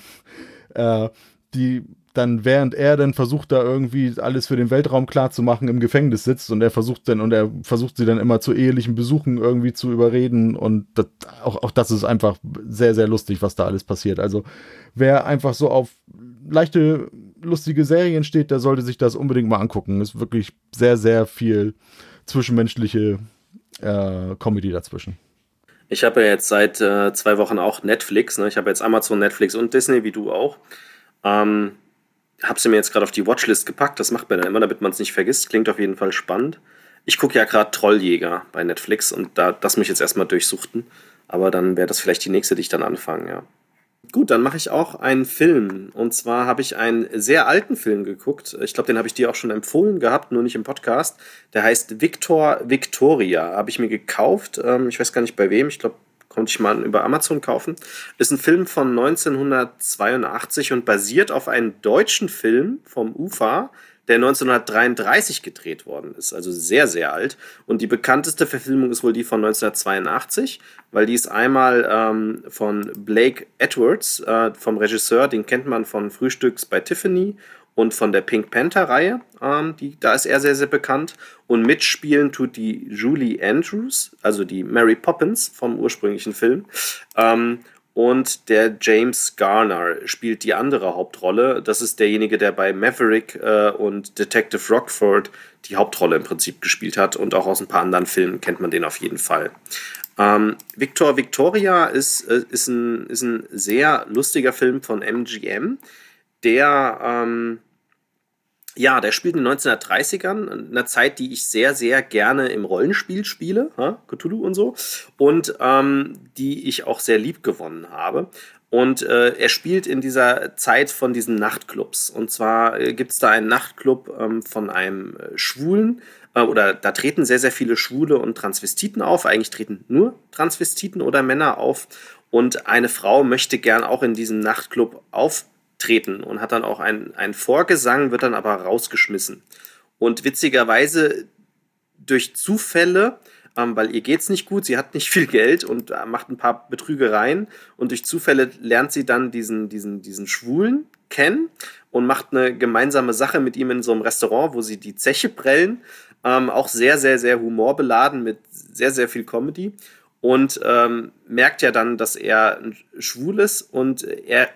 Äh, die dann, während er dann versucht, da irgendwie alles für den Weltraum klar zu machen, im Gefängnis sitzt und er versucht dann, und er versucht sie dann immer zu ehelichen Besuchen irgendwie zu überreden und das, auch, auch das ist einfach sehr, sehr lustig, was da alles passiert. Also, wer einfach so auf leichte lustige Serien steht, der sollte sich das unbedingt mal angucken. Ist wirklich sehr, sehr viel zwischenmenschliche äh, Comedy dazwischen. Ich habe ja jetzt seit äh, zwei Wochen auch Netflix. Ne? Ich habe jetzt Amazon, Netflix und Disney, wie du auch. Ähm, habe sie mir jetzt gerade auf die Watchlist gepackt. Das macht man dann immer, damit man es nicht vergisst. Klingt auf jeden Fall spannend. Ich gucke ja gerade Trolljäger bei Netflix und da, das muss ich jetzt erstmal durchsuchten. Aber dann wäre das vielleicht die nächste, die ich dann anfange, ja. Gut, dann mache ich auch einen Film. Und zwar habe ich einen sehr alten Film geguckt. Ich glaube, den habe ich dir auch schon empfohlen gehabt, nur nicht im Podcast. Der heißt Victor Victoria. Habe ich mir gekauft. Ähm, ich weiß gar nicht bei wem. Ich glaube, konnte ich mal über Amazon kaufen. Ist ein Film von 1982 und basiert auf einem deutschen Film vom UFA, der 1933 gedreht worden ist, also sehr, sehr alt. Und die bekannteste Verfilmung ist wohl die von 1982, weil die ist einmal ähm, von Blake Edwards, äh, vom Regisseur, den kennt man von Frühstücks bei Tiffany und von der Pink Panther-Reihe, ähm, da ist er sehr, sehr bekannt. Und mitspielen tut die Julie Andrews, also die Mary Poppins vom ursprünglichen Film. Ähm, und der James Garner spielt die andere Hauptrolle. Das ist derjenige, der bei Maverick äh, und Detective Rockford die Hauptrolle im Prinzip gespielt hat. Und auch aus ein paar anderen Filmen kennt man den auf jeden Fall. Ähm, Victor Victoria ist, äh, ist, ein, ist ein sehr lustiger Film von MGM, der ähm, ja, der spielt in den 1930ern, einer Zeit, die ich sehr, sehr gerne im Rollenspiel spiele, ha? Cthulhu und so, und ähm, die ich auch sehr lieb gewonnen habe. Und äh, er spielt in dieser Zeit von diesen Nachtclubs. Und zwar äh, gibt es da einen Nachtclub ähm, von einem äh, Schwulen, äh, oder da treten sehr, sehr viele Schwule und Transvestiten auf. Eigentlich treten nur Transvestiten oder Männer auf. Und eine Frau möchte gern auch in diesem Nachtclub auf treten und hat dann auch einen, einen Vorgesang, wird dann aber rausgeschmissen. Und witzigerweise durch Zufälle, ähm, weil ihr geht's nicht gut, sie hat nicht viel Geld und äh, macht ein paar Betrügereien und durch Zufälle lernt sie dann diesen, diesen, diesen Schwulen kennen und macht eine gemeinsame Sache mit ihm in so einem Restaurant, wo sie die Zeche prellen. Ähm, auch sehr, sehr, sehr humorbeladen mit sehr, sehr viel Comedy. Und ähm, merkt ja dann, dass er schwul ist und er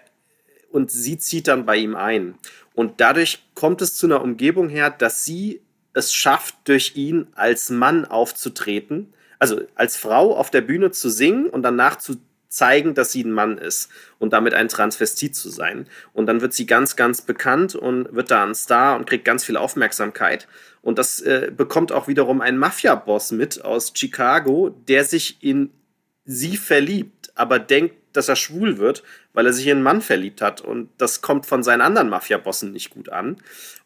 und sie zieht dann bei ihm ein. Und dadurch kommt es zu einer Umgebung her, dass sie es schafft, durch ihn als Mann aufzutreten, also als Frau auf der Bühne zu singen und danach zu zeigen, dass sie ein Mann ist und damit ein Transvestit zu sein. Und dann wird sie ganz, ganz bekannt und wird da ein Star und kriegt ganz viel Aufmerksamkeit. Und das äh, bekommt auch wiederum ein Mafia-Boss mit aus Chicago, der sich in sie verliebt, aber denkt, dass er schwul wird, weil er sich in einen Mann verliebt hat. Und das kommt von seinen anderen Mafia-Bossen nicht gut an.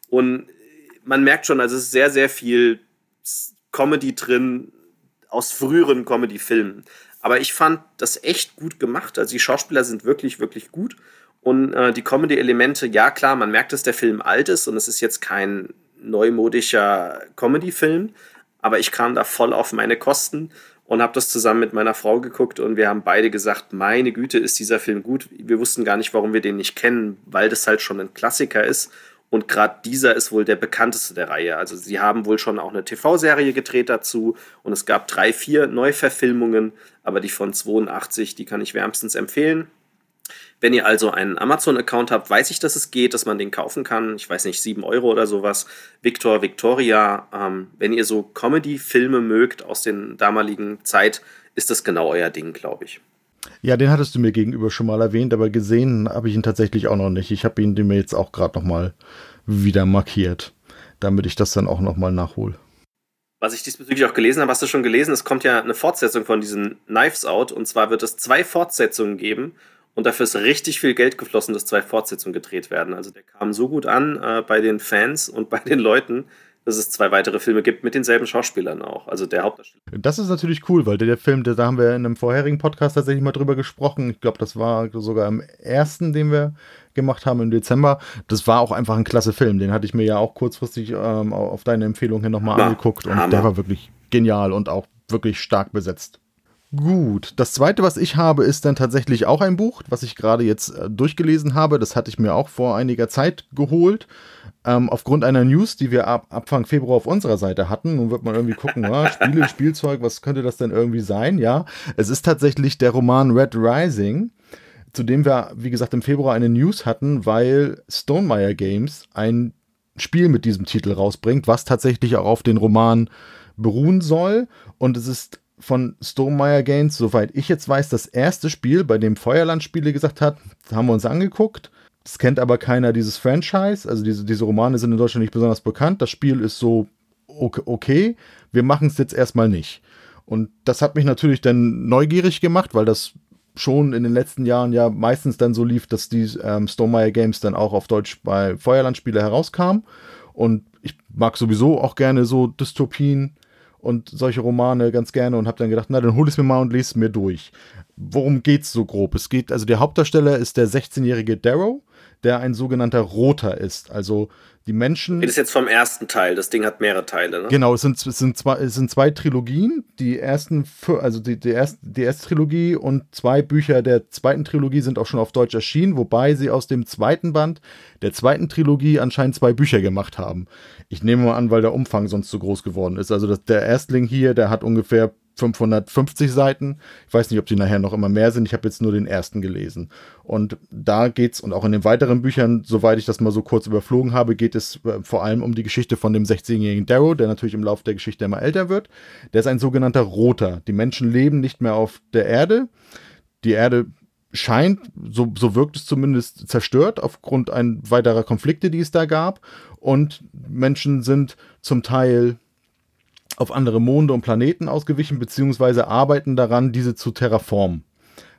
Und man merkt schon, also es ist sehr, sehr viel Comedy drin aus früheren Comedy-Filmen. Aber ich fand das echt gut gemacht. Also die Schauspieler sind wirklich, wirklich gut. Und äh, die Comedy-Elemente, ja klar, man merkt, dass der Film alt ist und es ist jetzt kein neumodischer Comedy-Film. Aber ich kam da voll auf meine Kosten und habe das zusammen mit meiner Frau geguckt und wir haben beide gesagt, meine Güte, ist dieser Film gut. Wir wussten gar nicht, warum wir den nicht kennen, weil das halt schon ein Klassiker ist. Und gerade dieser ist wohl der bekannteste der Reihe. Also sie haben wohl schon auch eine TV-Serie gedreht dazu und es gab drei, vier Neuverfilmungen, aber die von 82, die kann ich wärmstens empfehlen. Wenn ihr also einen Amazon-Account habt, weiß ich, dass es geht, dass man den kaufen kann. Ich weiß nicht, 7 Euro oder sowas. Victor, Victoria. Ähm, wenn ihr so Comedy-Filme mögt aus den damaligen Zeit, ist das genau euer Ding, glaube ich. Ja, den hattest du mir gegenüber schon mal erwähnt, aber gesehen habe ich ihn tatsächlich auch noch nicht. Ich habe ihn mir jetzt auch gerade noch mal wieder markiert, damit ich das dann auch noch mal nachhole. Was ich diesbezüglich auch gelesen habe, hast du schon gelesen, es kommt ja eine Fortsetzung von diesen Knives Out und zwar wird es zwei Fortsetzungen geben und dafür ist richtig viel Geld geflossen, dass zwei Fortsetzungen gedreht werden. Also der kam so gut an äh, bei den Fans und [laughs] bei den Leuten, dass es zwei weitere Filme gibt mit denselben Schauspielern auch. Also der Hauptdarsteller. Das ist natürlich cool, weil der, Film, der, da haben wir in einem vorherigen Podcast tatsächlich mal drüber gesprochen. Ich glaube, das war sogar im ersten, den wir gemacht haben im Dezember. Das war auch einfach ein klasse Film. Den hatte ich mir ja auch kurzfristig ähm, auf deine Empfehlung hin nochmal angeguckt und Hammer. der war wirklich genial und auch wirklich stark besetzt. Gut, das zweite, was ich habe, ist dann tatsächlich auch ein Buch, was ich gerade jetzt äh, durchgelesen habe. Das hatte ich mir auch vor einiger Zeit geholt. Ähm, aufgrund einer News, die wir ab Anfang Februar auf unserer Seite hatten. Nun wird man irgendwie gucken, ja, [laughs] Spiele, Spielzeug, was könnte das denn irgendwie sein? Ja, es ist tatsächlich der Roman Red Rising, zu dem wir, wie gesagt, im Februar eine News hatten, weil Stonemeyer Games ein Spiel mit diesem Titel rausbringt, was tatsächlich auch auf den Roman beruhen soll. Und es ist von Stonemeyer Games, soweit ich jetzt weiß, das erste Spiel, bei dem Feuerland Spiele gesagt hat, haben wir uns angeguckt. Das kennt aber keiner dieses Franchise. Also diese, diese Romane sind in Deutschland nicht besonders bekannt. Das Spiel ist so okay. Wir machen es jetzt erstmal nicht. Und das hat mich natürlich dann neugierig gemacht, weil das schon in den letzten Jahren ja meistens dann so lief, dass die ähm, Stonemeyer Games dann auch auf Deutsch bei Feuerland-Spiele herauskamen. Und ich mag sowieso auch gerne so Dystopien und solche Romane ganz gerne und habe dann gedacht, na, dann hol es mir mal und lese es mir durch. Worum geht's so grob? Es geht, also der Hauptdarsteller ist der 16-jährige Darrow, der ein sogenannter Roter ist. Also die Menschen. Das ist jetzt vom ersten Teil. Das Ding hat mehrere Teile, ne? Genau, es sind, es sind, zwei, es sind zwei Trilogien. Die ersten, also die, die, erste, die erste Trilogie und zwei Bücher der zweiten Trilogie sind auch schon auf Deutsch erschienen, wobei sie aus dem zweiten Band der zweiten Trilogie anscheinend zwei Bücher gemacht haben. Ich nehme mal an, weil der Umfang sonst so groß geworden ist. Also das, der Erstling hier, der hat ungefähr 550 Seiten. Ich weiß nicht, ob die nachher noch immer mehr sind. Ich habe jetzt nur den ersten gelesen. Und da geht es, und auch in den weiteren Büchern, soweit ich das mal so kurz überflogen habe, geht es äh, vor allem um die Geschichte von dem 16-jährigen Darrow, der natürlich im Laufe der Geschichte immer älter wird. Der ist ein sogenannter Roter. Die Menschen leben nicht mehr auf der Erde. Die Erde scheint, so, so wirkt es zumindest, zerstört aufgrund ein weiterer Konflikte, die es da gab. Und Menschen sind zum Teil auf andere Monde und Planeten ausgewichen, beziehungsweise arbeiten daran, diese zu terraformen.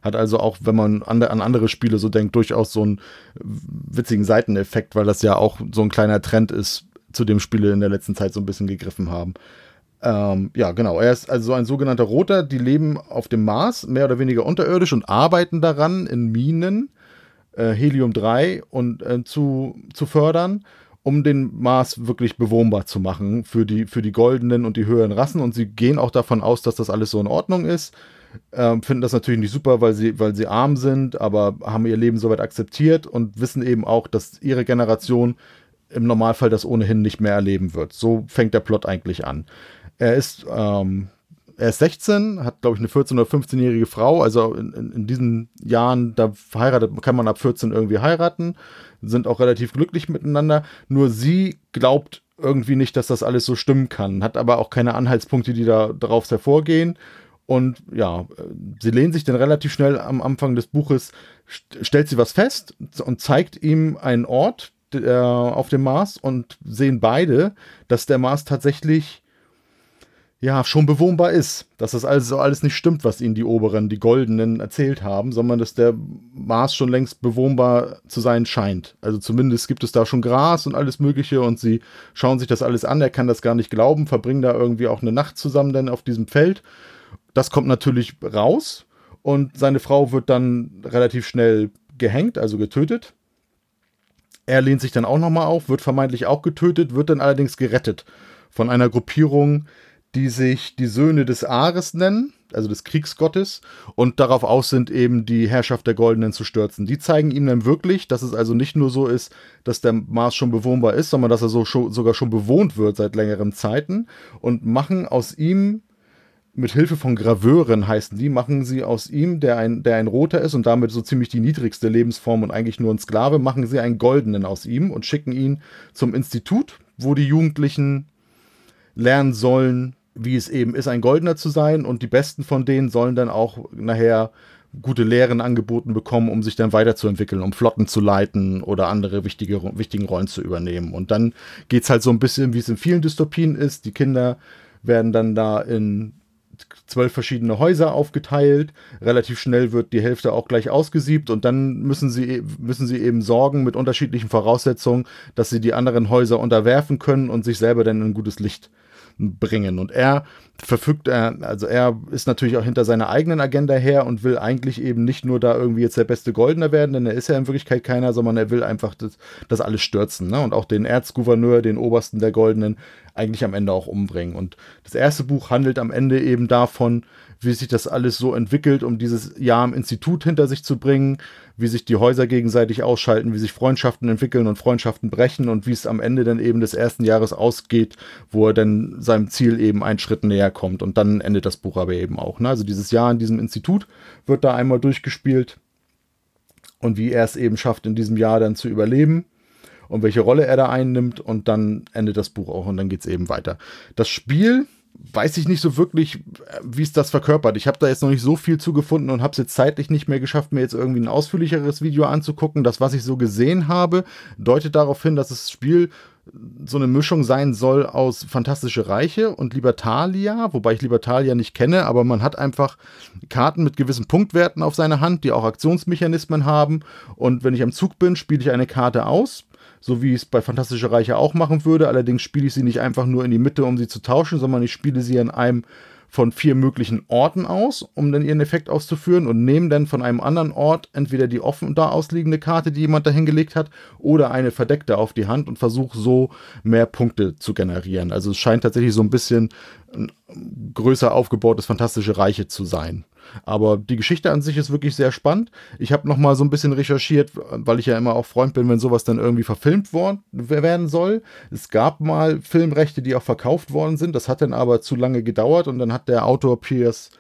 Hat also auch, wenn man an, an andere Spiele so denkt, durchaus so einen witzigen Seiteneffekt, weil das ja auch so ein kleiner Trend ist, zu dem Spiele in der letzten Zeit so ein bisschen gegriffen haben. Ähm, ja, genau. Er ist also ein sogenannter Roter. Die leben auf dem Mars, mehr oder weniger unterirdisch und arbeiten daran, in Minen äh, Helium-3 und, äh, zu, zu fördern um den Mars wirklich bewohnbar zu machen für die, für die goldenen und die höheren Rassen. Und sie gehen auch davon aus, dass das alles so in Ordnung ist. Ähm, finden das natürlich nicht super, weil sie, weil sie arm sind, aber haben ihr Leben soweit akzeptiert und wissen eben auch, dass ihre Generation im Normalfall das ohnehin nicht mehr erleben wird. So fängt der Plot eigentlich an. Er ist, ähm, er ist 16, hat, glaube ich, eine 14- oder 15-jährige Frau. Also in, in, diesen Jahren, da verheiratet, kann man ab 14 irgendwie heiraten sind auch relativ glücklich miteinander. Nur sie glaubt irgendwie nicht, dass das alles so stimmen kann, hat aber auch keine Anhaltspunkte, die da darauf hervorgehen. Und ja, sie lehnt sich dann relativ schnell am Anfang des Buches, stellt sie was fest und zeigt ihm einen Ort äh, auf dem Mars und sehen beide, dass der Mars tatsächlich ja, schon bewohnbar ist. Dass das also alles nicht stimmt, was ihnen die Oberen, die Goldenen erzählt haben, sondern dass der Mars schon längst bewohnbar zu sein scheint. Also zumindest gibt es da schon Gras und alles Mögliche und sie schauen sich das alles an. Er kann das gar nicht glauben, verbringen da irgendwie auch eine Nacht zusammen dann auf diesem Feld. Das kommt natürlich raus und seine Frau wird dann relativ schnell gehängt, also getötet. Er lehnt sich dann auch nochmal auf, wird vermeintlich auch getötet, wird dann allerdings gerettet von einer Gruppierung, die sich die Söhne des Ares nennen, also des Kriegsgottes, und darauf aus sind, eben die Herrschaft der Goldenen zu stürzen. Die zeigen ihm dann wirklich, dass es also nicht nur so ist, dass der Mars schon bewohnbar ist, sondern dass er so sogar schon bewohnt wird seit längeren Zeiten und machen aus ihm mit Hilfe von Graveuren heißen die, machen sie aus ihm, der ein, der ein Roter ist und damit so ziemlich die niedrigste Lebensform und eigentlich nur ein Sklave, machen sie einen Goldenen aus ihm und schicken ihn zum Institut, wo die Jugendlichen lernen sollen, wie es eben ist, ein Goldener zu sein. Und die Besten von denen sollen dann auch nachher gute Lehren angeboten bekommen, um sich dann weiterzuentwickeln, um Flotten zu leiten oder andere wichtige, wichtigen Rollen zu übernehmen. Und dann geht es halt so ein bisschen, wie es in vielen Dystopien ist. Die Kinder werden dann da in zwölf verschiedene Häuser aufgeteilt. Relativ schnell wird die Hälfte auch gleich ausgesiebt und dann müssen sie, müssen sie eben sorgen mit unterschiedlichen Voraussetzungen, dass sie die anderen Häuser unterwerfen können und sich selber dann in ein gutes Licht bringen. Und er verfügt, er, also er ist natürlich auch hinter seiner eigenen Agenda her und will eigentlich eben nicht nur da irgendwie jetzt der beste Goldener werden, denn er ist ja in Wirklichkeit keiner, sondern er will einfach das, das alles stürzen. Ne? Und auch den Erzgouverneur, den Obersten der Goldenen, eigentlich am Ende auch umbringen. Und das erste Buch handelt am Ende eben davon, wie sich das alles so entwickelt, um dieses Jahr im Institut hinter sich zu bringen, wie sich die Häuser gegenseitig ausschalten, wie sich Freundschaften entwickeln und Freundschaften brechen und wie es am Ende dann eben des ersten Jahres ausgeht, wo er dann seinem Ziel eben einen Schritt näher kommt. Und dann endet das Buch aber eben auch. Ne? Also dieses Jahr in diesem Institut wird da einmal durchgespielt und wie er es eben schafft, in diesem Jahr dann zu überleben und welche Rolle er da einnimmt und dann endet das Buch auch und dann geht es eben weiter. Das Spiel weiß ich nicht so wirklich, wie es das verkörpert. Ich habe da jetzt noch nicht so viel zugefunden und habe es jetzt zeitlich nicht mehr geschafft, mir jetzt irgendwie ein ausführlicheres Video anzugucken. Das, was ich so gesehen habe, deutet darauf hin, dass das Spiel so eine Mischung sein soll aus Fantastische Reiche und Libertalia, wobei ich Libertalia nicht kenne, aber man hat einfach Karten mit gewissen Punktwerten auf seiner Hand, die auch Aktionsmechanismen haben. Und wenn ich am Zug bin, spiele ich eine Karte aus so wie ich es bei Fantastische Reiche auch machen würde. Allerdings spiele ich sie nicht einfach nur in die Mitte, um sie zu tauschen, sondern ich spiele sie an einem von vier möglichen Orten aus, um dann ihren Effekt auszuführen und nehme dann von einem anderen Ort entweder die offen da ausliegende Karte, die jemand dahingelegt hat, oder eine verdeckte auf die Hand und versuche so mehr Punkte zu generieren. Also es scheint tatsächlich so ein bisschen ein größer aufgebautes Fantastische Reiche zu sein. Aber die Geschichte an sich ist wirklich sehr spannend. Ich habe noch mal so ein bisschen recherchiert, weil ich ja immer auch Freund bin, wenn sowas dann irgendwie verfilmt worden, werden soll. Es gab mal Filmrechte, die auch verkauft worden sind. Das hat dann aber zu lange gedauert und dann hat der Autor Pierce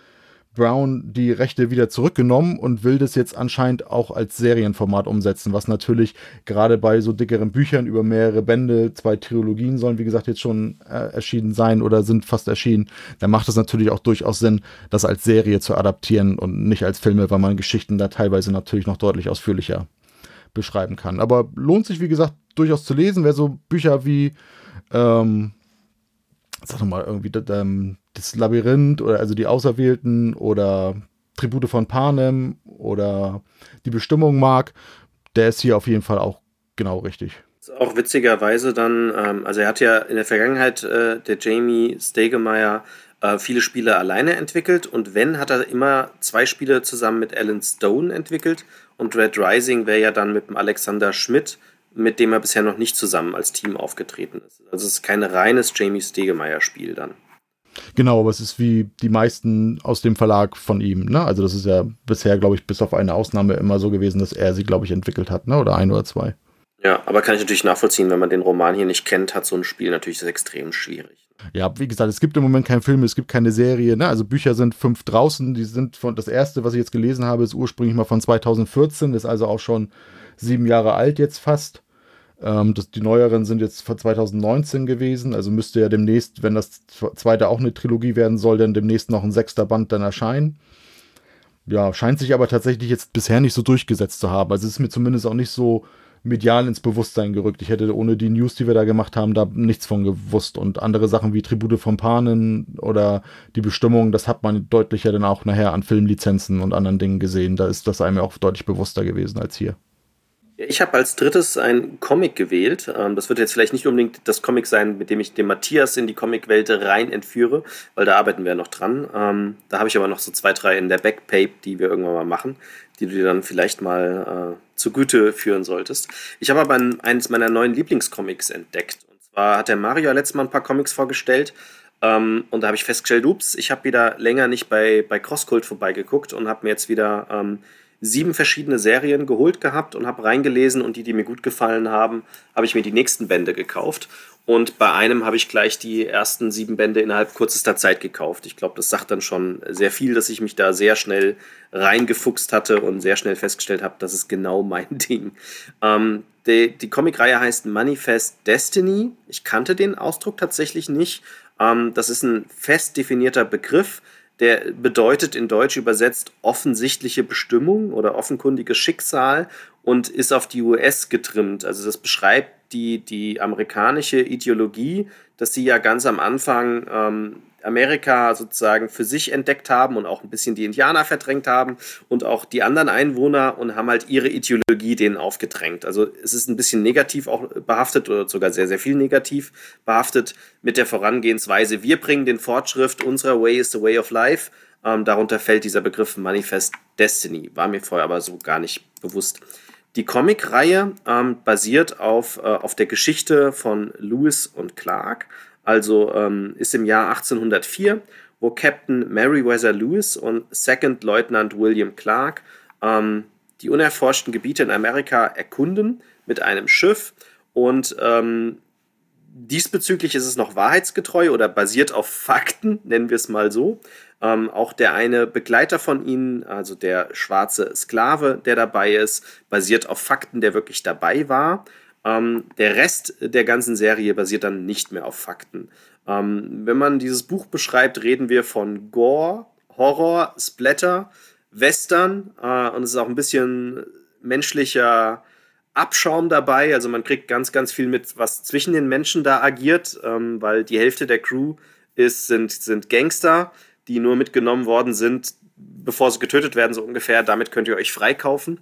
Brown die Rechte wieder zurückgenommen und will das jetzt anscheinend auch als Serienformat umsetzen, was natürlich gerade bei so dickeren Büchern über mehrere Bände, zwei Trilogien sollen wie gesagt jetzt schon äh, erschienen sein oder sind fast erschienen, dann macht es natürlich auch durchaus Sinn, das als Serie zu adaptieren und nicht als Filme, weil man Geschichten da teilweise natürlich noch deutlich ausführlicher beschreiben kann. Aber lohnt sich wie gesagt durchaus zu lesen, wer so Bücher wie ähm, sag doch mal irgendwie ähm, das Labyrinth oder also die Auserwählten oder Tribute von Panem oder die Bestimmung mag, der ist hier auf jeden Fall auch genau richtig. Auch witzigerweise dann, ähm, also er hat ja in der Vergangenheit äh, der Jamie Stegemeyer äh, viele Spiele alleine entwickelt und wenn, hat er immer zwei Spiele zusammen mit Alan Stone entwickelt und Red Rising wäre ja dann mit dem Alexander Schmidt mit dem er bisher noch nicht zusammen als Team aufgetreten ist. Also es ist kein reines Jamie Stegemeyer-Spiel dann. Genau, aber es ist wie die meisten aus dem Verlag von ihm. Ne? Also das ist ja bisher, glaube ich, bis auf eine Ausnahme immer so gewesen, dass er sie, glaube ich, entwickelt hat, ne? oder ein oder zwei. Ja, aber kann ich natürlich nachvollziehen, wenn man den Roman hier nicht kennt, hat so ein Spiel natürlich extrem schwierig. Ja, wie gesagt, es gibt im Moment keinen Film, es gibt keine Serie. Ne? Also Bücher sind fünf draußen, die sind von das erste, was ich jetzt gelesen habe, ist ursprünglich mal von 2014, ist also auch schon sieben Jahre alt jetzt fast. Ähm, das, die neueren sind jetzt von 2019 gewesen, also müsste ja demnächst, wenn das zweite auch eine Trilogie werden soll, dann demnächst noch ein sechster Band dann erscheinen. Ja, scheint sich aber tatsächlich jetzt bisher nicht so durchgesetzt zu haben. Also es ist mir zumindest auch nicht so medial ins Bewusstsein gerückt. Ich hätte ohne die News, die wir da gemacht haben, da nichts von gewusst. Und andere Sachen wie Tribute von Panen oder die Bestimmung, das hat man deutlicher dann auch nachher an Filmlizenzen und anderen Dingen gesehen. Da ist das einem auch deutlich bewusster gewesen als hier. Ich habe als drittes ein Comic gewählt. Ähm, das wird jetzt vielleicht nicht unbedingt das Comic sein, mit dem ich den Matthias in die Comicwelt rein entführe, weil da arbeiten wir ja noch dran. Ähm, da habe ich aber noch so zwei, drei in der Backpape, die wir irgendwann mal machen, die du dir dann vielleicht mal äh, zu Güte führen solltest. Ich habe aber eines meiner neuen Lieblingscomics entdeckt. Und zwar hat der Mario letztes Mal ein paar Comics vorgestellt. Ähm, und da habe ich festgestellt, ups, ich habe wieder länger nicht bei, bei Crosscult vorbeigeguckt und habe mir jetzt wieder ähm, sieben verschiedene Serien geholt gehabt und habe reingelesen und die, die mir gut gefallen haben, habe ich mir die nächsten Bände gekauft. Und bei einem habe ich gleich die ersten sieben Bände innerhalb kürzester Zeit gekauft. Ich glaube, das sagt dann schon sehr viel, dass ich mich da sehr schnell reingefuchst hatte und sehr schnell festgestellt habe, das ist genau [laughs] mein Ding. Ähm, die, die Comicreihe heißt Manifest Destiny. Ich kannte den Ausdruck tatsächlich nicht. Ähm, das ist ein fest definierter Begriff der bedeutet in Deutsch übersetzt offensichtliche Bestimmung oder offenkundiges Schicksal und ist auf die US getrimmt. Also das beschreibt die, die amerikanische Ideologie, dass sie ja ganz am Anfang ähm, Amerika sozusagen für sich entdeckt haben und auch ein bisschen die Indianer verdrängt haben und auch die anderen Einwohner und haben halt ihre Ideologie denen aufgedrängt. Also es ist ein bisschen negativ auch behaftet oder sogar sehr, sehr viel negativ behaftet mit der Vorangehensweise. Wir bringen den Fortschritt, unserer Way is the Way of Life. Ähm, darunter fällt dieser Begriff Manifest Destiny. War mir vorher aber so gar nicht bewusst. Die Comicreihe ähm, basiert auf, äh, auf der Geschichte von Lewis und Clark also ähm, ist im Jahr 1804, wo Captain Meriwether Lewis und Second Lieutenant William Clark ähm, die unerforschten Gebiete in Amerika erkunden mit einem Schiff und ähm, diesbezüglich ist es noch wahrheitsgetreu oder basiert auf Fakten, nennen wir es mal so. Ähm, auch der eine Begleiter von ihnen, also der schwarze Sklave, der dabei ist, basiert auf Fakten, der wirklich dabei war. Ähm, der Rest der ganzen Serie basiert dann nicht mehr auf Fakten. Ähm, wenn man dieses Buch beschreibt, reden wir von Gore, Horror, Splatter, Western äh, und es ist auch ein bisschen menschlicher Abschaum dabei. Also man kriegt ganz, ganz viel mit, was zwischen den Menschen da agiert, ähm, weil die Hälfte der Crew ist, sind, sind Gangster, die nur mitgenommen worden sind, bevor sie getötet werden, so ungefähr. Damit könnt ihr euch freikaufen.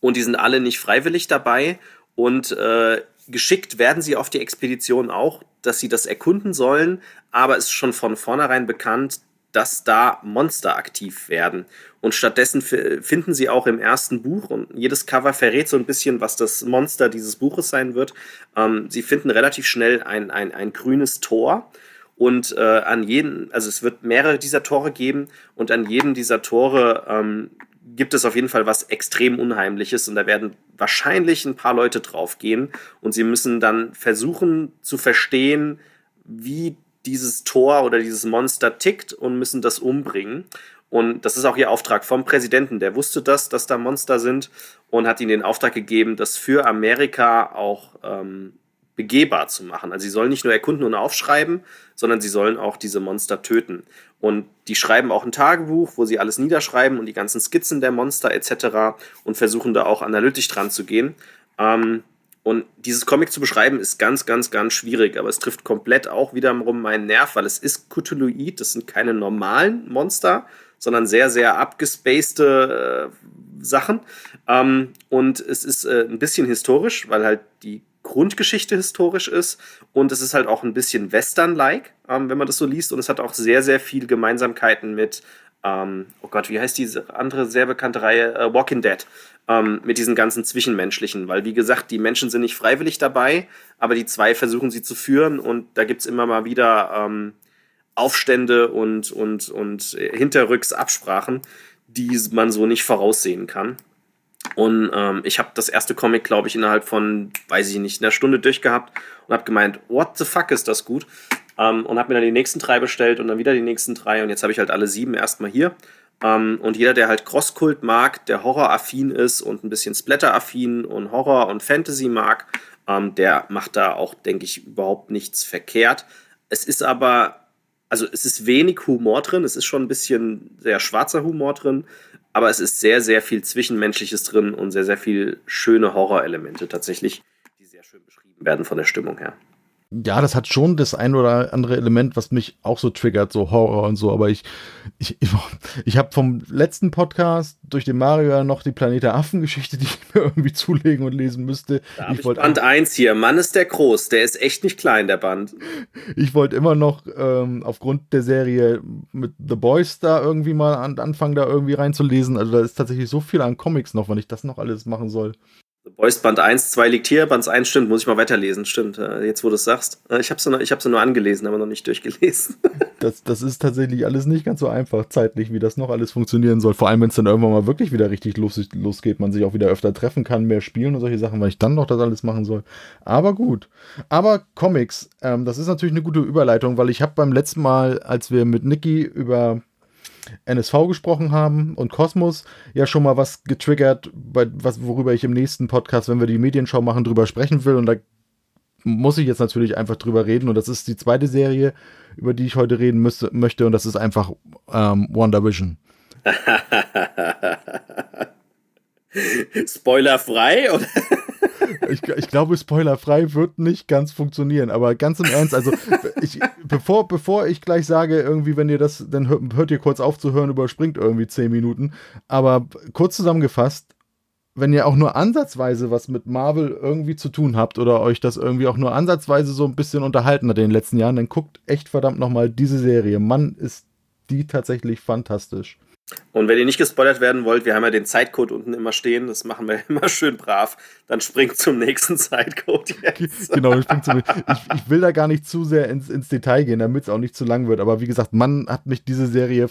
Und die sind alle nicht freiwillig dabei. Und äh, geschickt werden sie auf die Expedition auch, dass sie das erkunden sollen, aber es ist schon von vornherein bekannt, dass da Monster aktiv werden. Und stattdessen finden sie auch im ersten Buch, und jedes Cover verrät so ein bisschen, was das Monster dieses Buches sein wird. Ähm, sie finden relativ schnell ein, ein, ein grünes Tor. Und äh, an jedem, also es wird mehrere dieser Tore geben und an jedem dieser Tore ähm, gibt es auf jeden Fall was extrem Unheimliches und da werden wahrscheinlich ein paar Leute draufgehen und sie müssen dann versuchen zu verstehen, wie dieses Tor oder dieses Monster tickt und müssen das umbringen. Und das ist auch ihr Auftrag vom Präsidenten. Der wusste das, dass da Monster sind und hat ihnen den Auftrag gegeben, das für Amerika auch ähm, begehbar zu machen. Also sie sollen nicht nur erkunden und aufschreiben, sondern sie sollen auch diese Monster töten. Und die schreiben auch ein Tagebuch, wo sie alles niederschreiben und die ganzen Skizzen der Monster etc. und versuchen da auch analytisch dran zu gehen. Ähm, und dieses Comic zu beschreiben ist ganz, ganz, ganz schwierig, aber es trifft komplett auch wiederum meinen Nerv, weil es ist Cthulhuid, das sind keine normalen Monster, sondern sehr, sehr abgespacede äh, Sachen. Ähm, und es ist äh, ein bisschen historisch, weil halt die Grundgeschichte historisch ist. Und es ist halt auch ein bisschen Western-like, ähm, wenn man das so liest. Und es hat auch sehr, sehr viel Gemeinsamkeiten mit, ähm, oh Gott, wie heißt diese andere sehr bekannte Reihe, äh, Walking Dead, ähm, mit diesen ganzen Zwischenmenschlichen, weil wie gesagt, die Menschen sind nicht freiwillig dabei, aber die zwei versuchen sie zu führen. Und da gibt es immer mal wieder ähm, Aufstände und, und, und hinterrücks Absprachen, die man so nicht voraussehen kann. Und ähm, ich habe das erste Comic, glaube ich, innerhalb von, weiß ich nicht, einer Stunde durchgehabt und habe gemeint, what the fuck ist das gut? Ähm, und habe mir dann die nächsten drei bestellt und dann wieder die nächsten drei und jetzt habe ich halt alle sieben erstmal hier. Ähm, und jeder, der halt Crosskult mag, der Horror-affin ist und ein bisschen Splatter-affin und Horror und Fantasy mag, ähm, der macht da auch, denke ich, überhaupt nichts verkehrt. Es ist aber, also es ist wenig Humor drin, es ist schon ein bisschen sehr schwarzer Humor drin, aber es ist sehr, sehr viel Zwischenmenschliches drin und sehr, sehr viel schöne Horrorelemente tatsächlich, die sehr schön beschrieben werden von der Stimmung her ja, das hat schon das ein oder andere Element, was mich auch so triggert, so Horror und so. Aber ich, ich, ich, ich habe vom letzten Podcast durch den Mario noch die Planet der Affen-Geschichte, die ich mir irgendwie zulegen und lesen müsste. Da ich, ich Band 1 hier. Mann ist der groß. Der ist echt nicht klein, der Band. Ich wollte immer noch ähm, aufgrund der Serie mit The Boys da irgendwie mal an, anfangen, da irgendwie reinzulesen. Also da ist tatsächlich so viel an Comics noch, wenn ich das noch alles machen soll. Boys Band 1, 2 liegt hier, Band 1 stimmt, muss ich mal weiterlesen, stimmt. Jetzt, wo du es sagst. Äh, ich habe sie, nur, nur angelesen, aber noch nicht durchgelesen. [laughs] Das, das ist tatsächlich alles nicht ganz so einfach zeitlich, wie das noch alles funktionieren soll. Vor allem, wenn es dann irgendwann mal wirklich wieder richtig los, losgeht, man sich auch wieder öfter treffen kann, mehr spielen und solche Sachen, weil ich dann noch das alles machen soll. Aber gut. Aber Comics, ähm, das ist natürlich eine gute Überleitung, weil ich habe beim letzten Mal, als wir mit Niki über NSV gesprochen haben und Kosmos ja schon mal was getriggert, bei, was, worüber ich im nächsten Podcast, wenn wir die Medienschau machen, drüber sprechen will. Und da muss ich jetzt natürlich einfach drüber reden. Und das ist die zweite Serie, über die ich heute reden müsste, möchte. Und das ist einfach ähm, WandaVision. [laughs] Spoilerfrei? Oder? Ich, ich glaube, spoilerfrei wird nicht ganz funktionieren, aber ganz im Ernst, also ich, bevor, bevor ich gleich sage, irgendwie, wenn ihr das, dann hört, hört ihr kurz auf zu hören, überspringt irgendwie zehn Minuten. Aber kurz zusammengefasst, wenn ihr auch nur ansatzweise was mit Marvel irgendwie zu tun habt oder euch das irgendwie auch nur ansatzweise so ein bisschen unterhalten hat in den letzten Jahren, dann guckt echt verdammt nochmal diese Serie. Mann, ist die tatsächlich fantastisch. Und wenn ihr nicht gespoilert werden wollt, wir haben ja den Zeitcode unten immer stehen, das machen wir [laughs] immer schön brav, dann springt zum nächsten [laughs] Zeitcode jetzt. Genau, springt zum, ich, ich will da gar nicht zu sehr ins, ins Detail gehen, damit es auch nicht zu lang wird, aber wie gesagt, Mann hat mich diese Serie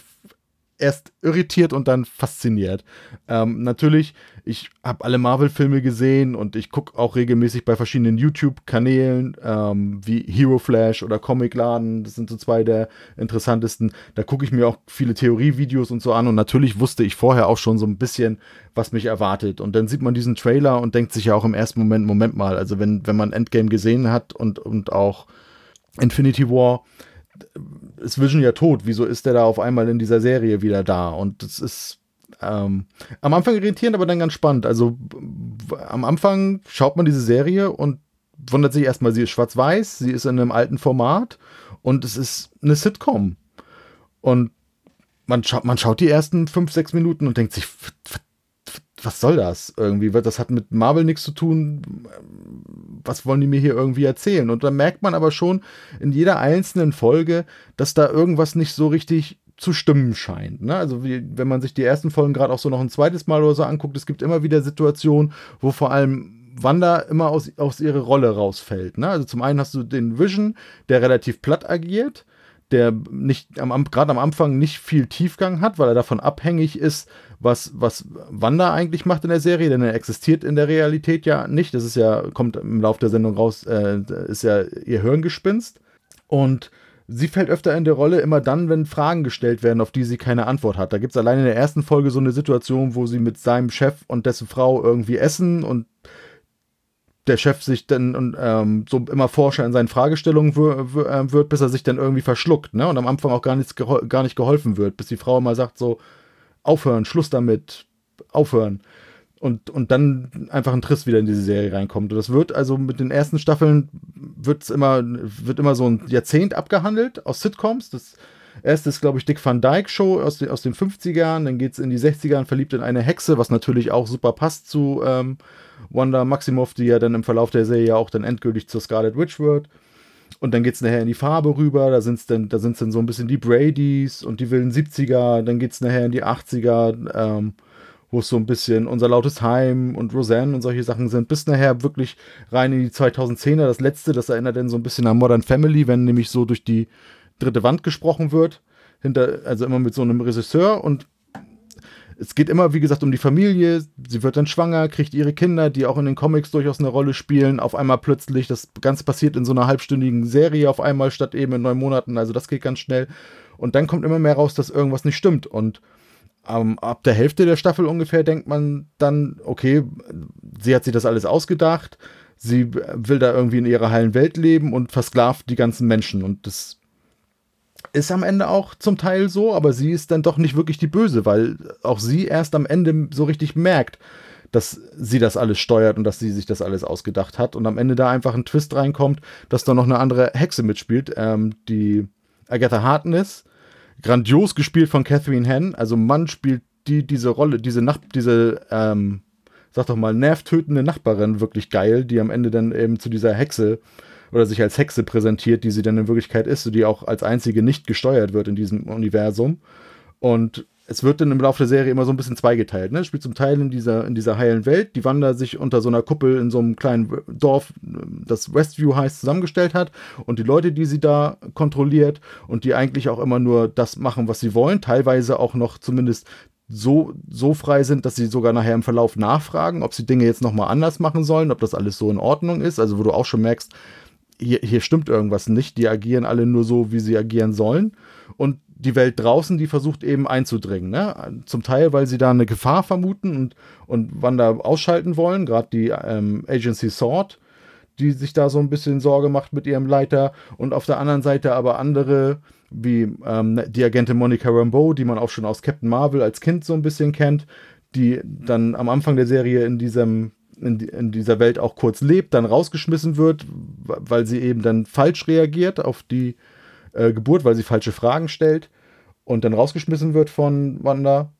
erst irritiert und dann fasziniert. Ähm, natürlich, ich habe alle Marvel-Filme gesehen und ich gucke auch regelmäßig bei verschiedenen YouTube-Kanälen ähm, wie Hero Flash oder Comicladen. Das sind so zwei der interessantesten. Da gucke ich mir auch viele Theorievideos und so an und natürlich wusste ich vorher auch schon so ein bisschen, was mich erwartet. Und dann sieht man diesen Trailer und denkt sich ja auch im ersten Moment, Moment mal, also wenn, wenn man Endgame gesehen hat und, und auch Infinity War, ist Vision ja tot. Wieso ist der da auf einmal in dieser Serie wieder da? Und das ist ähm, am Anfang irritierend, aber dann ganz spannend. Also am Anfang schaut man diese Serie und wundert sich erstmal, sie ist schwarz-weiß, sie ist in einem alten Format und es ist eine Sitcom. Und man, scha man schaut die ersten fünf, sechs Minuten und denkt sich, was soll das irgendwie? Das hat mit Marvel nichts zu tun. Was wollen die mir hier irgendwie erzählen? Und dann merkt man aber schon in jeder einzelnen Folge, dass da irgendwas nicht so richtig zu stimmen scheint. Ne? Also wie, wenn man sich die ersten Folgen gerade auch so noch ein zweites Mal oder so anguckt, es gibt immer wieder Situationen, wo vor allem Wanda immer aus, aus ihrer Rolle rausfällt. Ne? Also zum einen hast du den Vision, der relativ platt agiert, der nicht am, gerade am Anfang nicht viel Tiefgang hat, weil er davon abhängig ist, was, was Wanda eigentlich macht in der Serie, denn er existiert in der Realität ja nicht. Das ist ja, kommt im Laufe der Sendung raus, äh, ist ja ihr Hirngespinst. Und sie fällt öfter in der Rolle immer dann, wenn Fragen gestellt werden, auf die sie keine Antwort hat. Da gibt es allein in der ersten Folge so eine Situation, wo sie mit seinem Chef und dessen Frau irgendwie essen und der Chef sich dann ähm, so immer forscher in seinen Fragestellungen äh, wird, bis er sich dann irgendwie verschluckt, ne? Und am Anfang auch gar, nichts gar nicht geholfen wird, bis die Frau immer sagt so, aufhören, Schluss damit, aufhören. Und, und dann einfach ein Triss wieder in diese Serie reinkommt. Und das wird also mit den ersten Staffeln wird's immer, wird immer so ein Jahrzehnt abgehandelt aus Sitcoms. Das erste ist, glaube ich, Dick Van Dyke Show aus, den, aus den 50ern. Dann geht es in die 60er verliebt in eine Hexe, was natürlich auch super passt zu ähm, Wanda Maximoff, die ja dann im Verlauf der Serie auch dann endgültig zur Scarlet Witch wird. Und dann geht es nachher in die Farbe rüber, da sind es dann, da dann so ein bisschen die Bradys und die wilden 70er, dann geht es nachher in die 80er, ähm, wo es so ein bisschen unser lautes Heim und Roseanne und solche Sachen sind, bis nachher wirklich rein in die 2010er. Das letzte, das erinnert dann so ein bisschen an Modern Family, wenn nämlich so durch die dritte Wand gesprochen wird. Hinter, also immer mit so einem Regisseur und es geht immer, wie gesagt, um die Familie. Sie wird dann schwanger, kriegt ihre Kinder, die auch in den Comics durchaus eine Rolle spielen. Auf einmal plötzlich, das Ganze passiert in so einer halbstündigen Serie auf einmal statt eben in neun Monaten. Also das geht ganz schnell. Und dann kommt immer mehr raus, dass irgendwas nicht stimmt. Und ähm, ab der Hälfte der Staffel ungefähr denkt man dann, okay, sie hat sich das alles ausgedacht, sie will da irgendwie in ihrer heilen Welt leben und versklavt die ganzen Menschen. Und das ist am Ende auch zum Teil so, aber sie ist dann doch nicht wirklich die Böse, weil auch sie erst am Ende so richtig merkt, dass sie das alles steuert und dass sie sich das alles ausgedacht hat und am Ende da einfach ein Twist reinkommt, dass da noch eine andere Hexe mitspielt, ähm, die Agatha Harkness, grandios gespielt von Catherine Henn, also Mann spielt die diese Rolle, diese Nacht, diese ähm, sag doch mal nervtötende Nachbarin wirklich geil, die am Ende dann eben zu dieser Hexe oder sich als Hexe präsentiert, die sie dann in Wirklichkeit ist, die auch als einzige nicht gesteuert wird in diesem Universum und es wird dann im Laufe der Serie immer so ein bisschen zweigeteilt. Ne? Spielt zum Teil in dieser, in dieser heilen Welt, die Wanda sich unter so einer Kuppel in so einem kleinen Dorf, das Westview heißt, zusammengestellt hat und die Leute, die sie da kontrolliert und die eigentlich auch immer nur das machen, was sie wollen, teilweise auch noch zumindest so, so frei sind, dass sie sogar nachher im Verlauf nachfragen, ob sie Dinge jetzt nochmal anders machen sollen, ob das alles so in Ordnung ist. Also wo du auch schon merkst, hier, hier stimmt irgendwas nicht. Die agieren alle nur so, wie sie agieren sollen. Und die Welt draußen, die versucht eben einzudringen. Ne? Zum Teil, weil sie da eine Gefahr vermuten und, und Wanda ausschalten wollen, gerade die ähm, Agency Sword, die sich da so ein bisschen Sorge macht mit ihrem Leiter. Und auf der anderen Seite aber andere, wie ähm, die Agentin Monica Rambeau, die man auch schon aus Captain Marvel als Kind so ein bisschen kennt, die dann am Anfang der Serie in diesem in, in, dieser Welt auch kurz lebt, dann rausgeschmissen wird, weil sie eben dann falsch reagiert auf die äh, Geburt, weil sie falsche Fragen stellt und dann rausgeschmissen wird von Wanda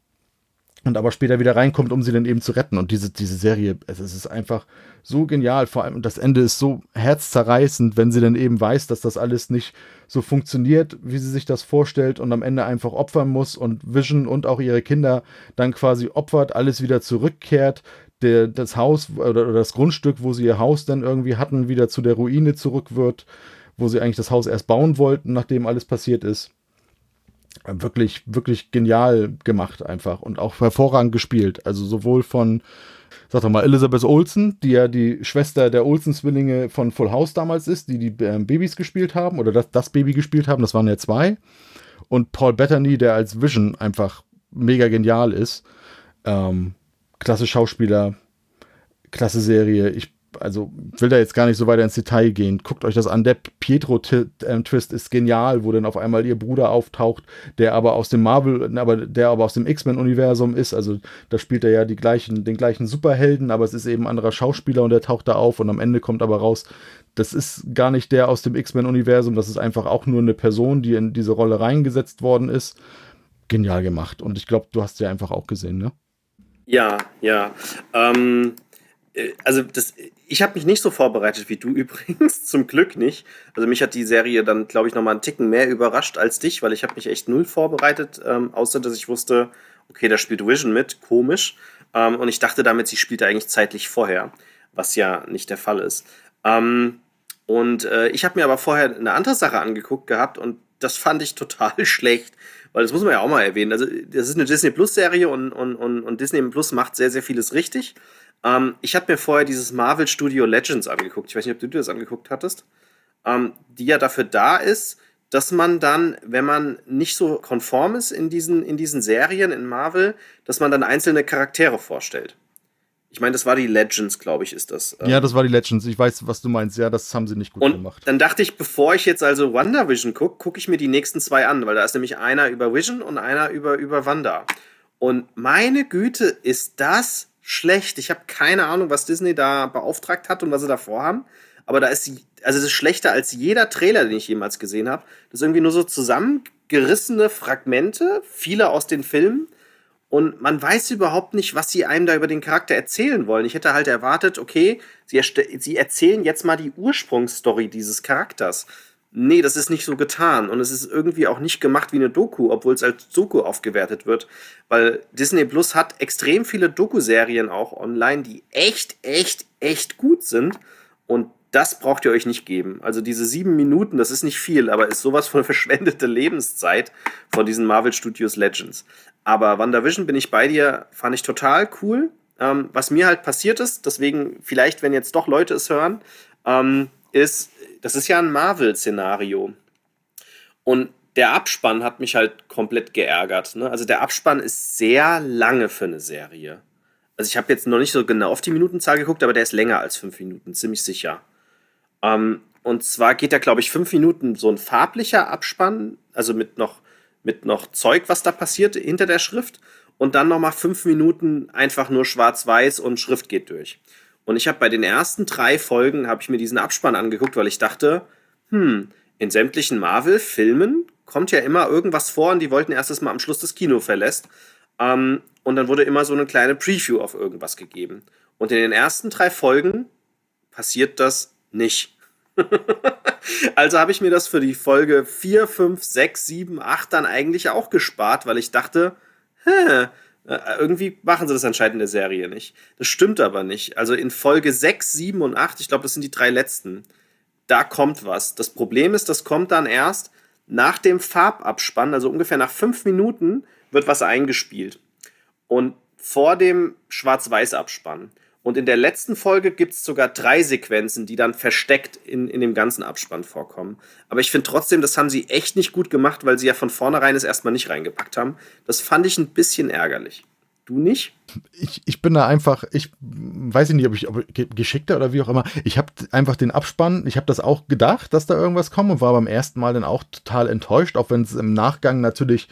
und aber später wieder reinkommt, um sie dann eben zu retten. Und diese, diese Serie, es, es ist einfach so genial. Vor allem das Ende ist so herzzerreißend, wenn sie dann eben weiß, dass das alles nicht so funktioniert, wie sie sich das vorstellt und am Ende einfach opfern muss und Vision und auch ihre Kinder dann quasi opfert, alles wieder zurückkehrt, der, das Haus oder, oder das Grundstück, wo sie ihr Haus dann irgendwie hatten, wieder zu der Ruine zurück wird wo sie eigentlich das Haus erst bauen wollten, nachdem alles passiert ist. Wirklich, wirklich genial gemacht einfach und auch hervorragend gespielt. Also sowohl von, sag doch mal, Elizabeth Olsen, die ja die Schwester der Olsen-Zwillinge von Full House damals ist, die die äh, Babys gespielt haben oder das, das Baby gespielt haben, das waren ja zwei. Und Paul Bettany, der als Vision einfach mega genial ist. Ähm, klasse Schauspieler, klasse Serie. Ich also will da jetzt gar nicht so weiter ins Detail gehen. Guckt euch das an. Der Pietro-Twist ist genial, wo dann auf einmal ihr Bruder auftaucht, der aber aus dem Marvel, aber der aber aus dem X-Men-Universum ist. Also da spielt er ja die gleichen, den gleichen Superhelden, aber es ist eben ein anderer Schauspieler und der taucht da auf und am Ende kommt aber raus, das ist gar nicht der aus dem X-Men-Universum, das ist einfach auch nur eine Person, die in diese Rolle reingesetzt worden ist. Genial gemacht. Und ich glaube, du hast ja einfach auch gesehen, ne? Ja, ja. Ähm, äh, also das, ich habe mich nicht so vorbereitet wie du [laughs] übrigens, zum Glück nicht. Also mich hat die Serie dann, glaube ich, noch mal einen Ticken mehr überrascht als dich, weil ich habe mich echt null vorbereitet, ähm, außer dass ich wusste, okay, da spielt Vision mit, komisch. Ähm, und ich dachte damit, sie spielt eigentlich zeitlich vorher, was ja nicht der Fall ist. Ähm, und äh, ich habe mir aber vorher eine andere Sache angeguckt gehabt und das fand ich total [laughs] schlecht, weil das muss man ja auch mal erwähnen. Also das ist eine Disney Plus Serie und, und, und, und Disney Plus macht sehr, sehr vieles richtig. Ähm, ich habe mir vorher dieses Marvel Studio Legends angeguckt. Ich weiß nicht, ob du dir das angeguckt hattest. Ähm, die ja dafür da ist, dass man dann, wenn man nicht so konform ist in diesen, in diesen Serien in Marvel, dass man dann einzelne Charaktere vorstellt. Ich meine, das war die Legends, glaube ich, ist das. Ähm. Ja, das war die Legends. Ich weiß, was du meinst. Ja, das haben sie nicht gut und gemacht. Dann dachte ich, bevor ich jetzt also WandaVision gucke, gucke ich mir die nächsten zwei an, weil da ist nämlich einer über Vision und einer über, über Wanda. Und meine Güte, ist das schlecht. Ich habe keine Ahnung, was Disney da beauftragt hat und was sie da vorhaben. Aber da ist, also es ist schlechter als jeder Trailer, den ich jemals gesehen habe. Das ist irgendwie nur so zusammengerissene Fragmente, viele aus den Filmen. Und man weiß überhaupt nicht, was sie einem da über den Charakter erzählen wollen. Ich hätte halt erwartet, okay, sie, sie erzählen jetzt mal die Ursprungsstory dieses Charakters nee, das ist nicht so getan. Und es ist irgendwie auch nicht gemacht wie eine Doku, obwohl es als Doku aufgewertet wird. Weil Disney Plus hat extrem viele Doku-Serien auch online, die echt, echt, echt gut sind. Und das braucht ihr euch nicht geben. Also diese sieben Minuten, das ist nicht viel, aber ist sowas von [laughs] verschwendete Lebenszeit von diesen Marvel Studios Legends. Aber WandaVision bin ich bei dir, fand ich total cool. Ähm, was mir halt passiert ist, deswegen vielleicht, wenn jetzt doch Leute es hören, ähm, ist, das ist ja ein Marvel-Szenario. Und der Abspann hat mich halt komplett geärgert. Ne? Also der Abspann ist sehr lange für eine Serie. Also ich habe jetzt noch nicht so genau auf die Minutenzahl geguckt, aber der ist länger als fünf Minuten, ziemlich sicher. Ähm, und zwar geht da, glaube ich, fünf Minuten so ein farblicher Abspann, also mit noch, mit noch Zeug, was da passiert hinter der Schrift. Und dann nochmal fünf Minuten einfach nur schwarz-weiß und Schrift geht durch. Und ich habe bei den ersten drei Folgen, habe ich mir diesen Abspann angeguckt, weil ich dachte, hm, in sämtlichen Marvel-Filmen kommt ja immer irgendwas vor und die wollten erstes Mal am Schluss das Kino verlässt. Ähm, und dann wurde immer so eine kleine Preview auf irgendwas gegeben. Und in den ersten drei Folgen passiert das nicht. [laughs] also habe ich mir das für die Folge 4, 5, 6, 7, 8 dann eigentlich auch gespart, weil ich dachte, hä, äh, irgendwie machen sie das anscheinend in der Serie nicht. Das stimmt aber nicht. Also in Folge 6, 7 und 8, ich glaube, das sind die drei letzten, da kommt was. Das Problem ist, das kommt dann erst nach dem Farbabspann, also ungefähr nach fünf Minuten, wird was eingespielt. Und vor dem Schwarz-Weiß-Abspann. Und in der letzten Folge gibt es sogar drei Sequenzen, die dann versteckt in, in dem ganzen Abspann vorkommen. Aber ich finde trotzdem, das haben sie echt nicht gut gemacht, weil sie ja von vornherein es erstmal nicht reingepackt haben. Das fand ich ein bisschen ärgerlich. Du nicht? Ich, ich bin da einfach, ich weiß nicht, ob ich ob geschickter oder wie auch immer. Ich habe einfach den Abspann, ich habe das auch gedacht, dass da irgendwas kommt und war beim ersten Mal dann auch total enttäuscht, auch wenn es im Nachgang natürlich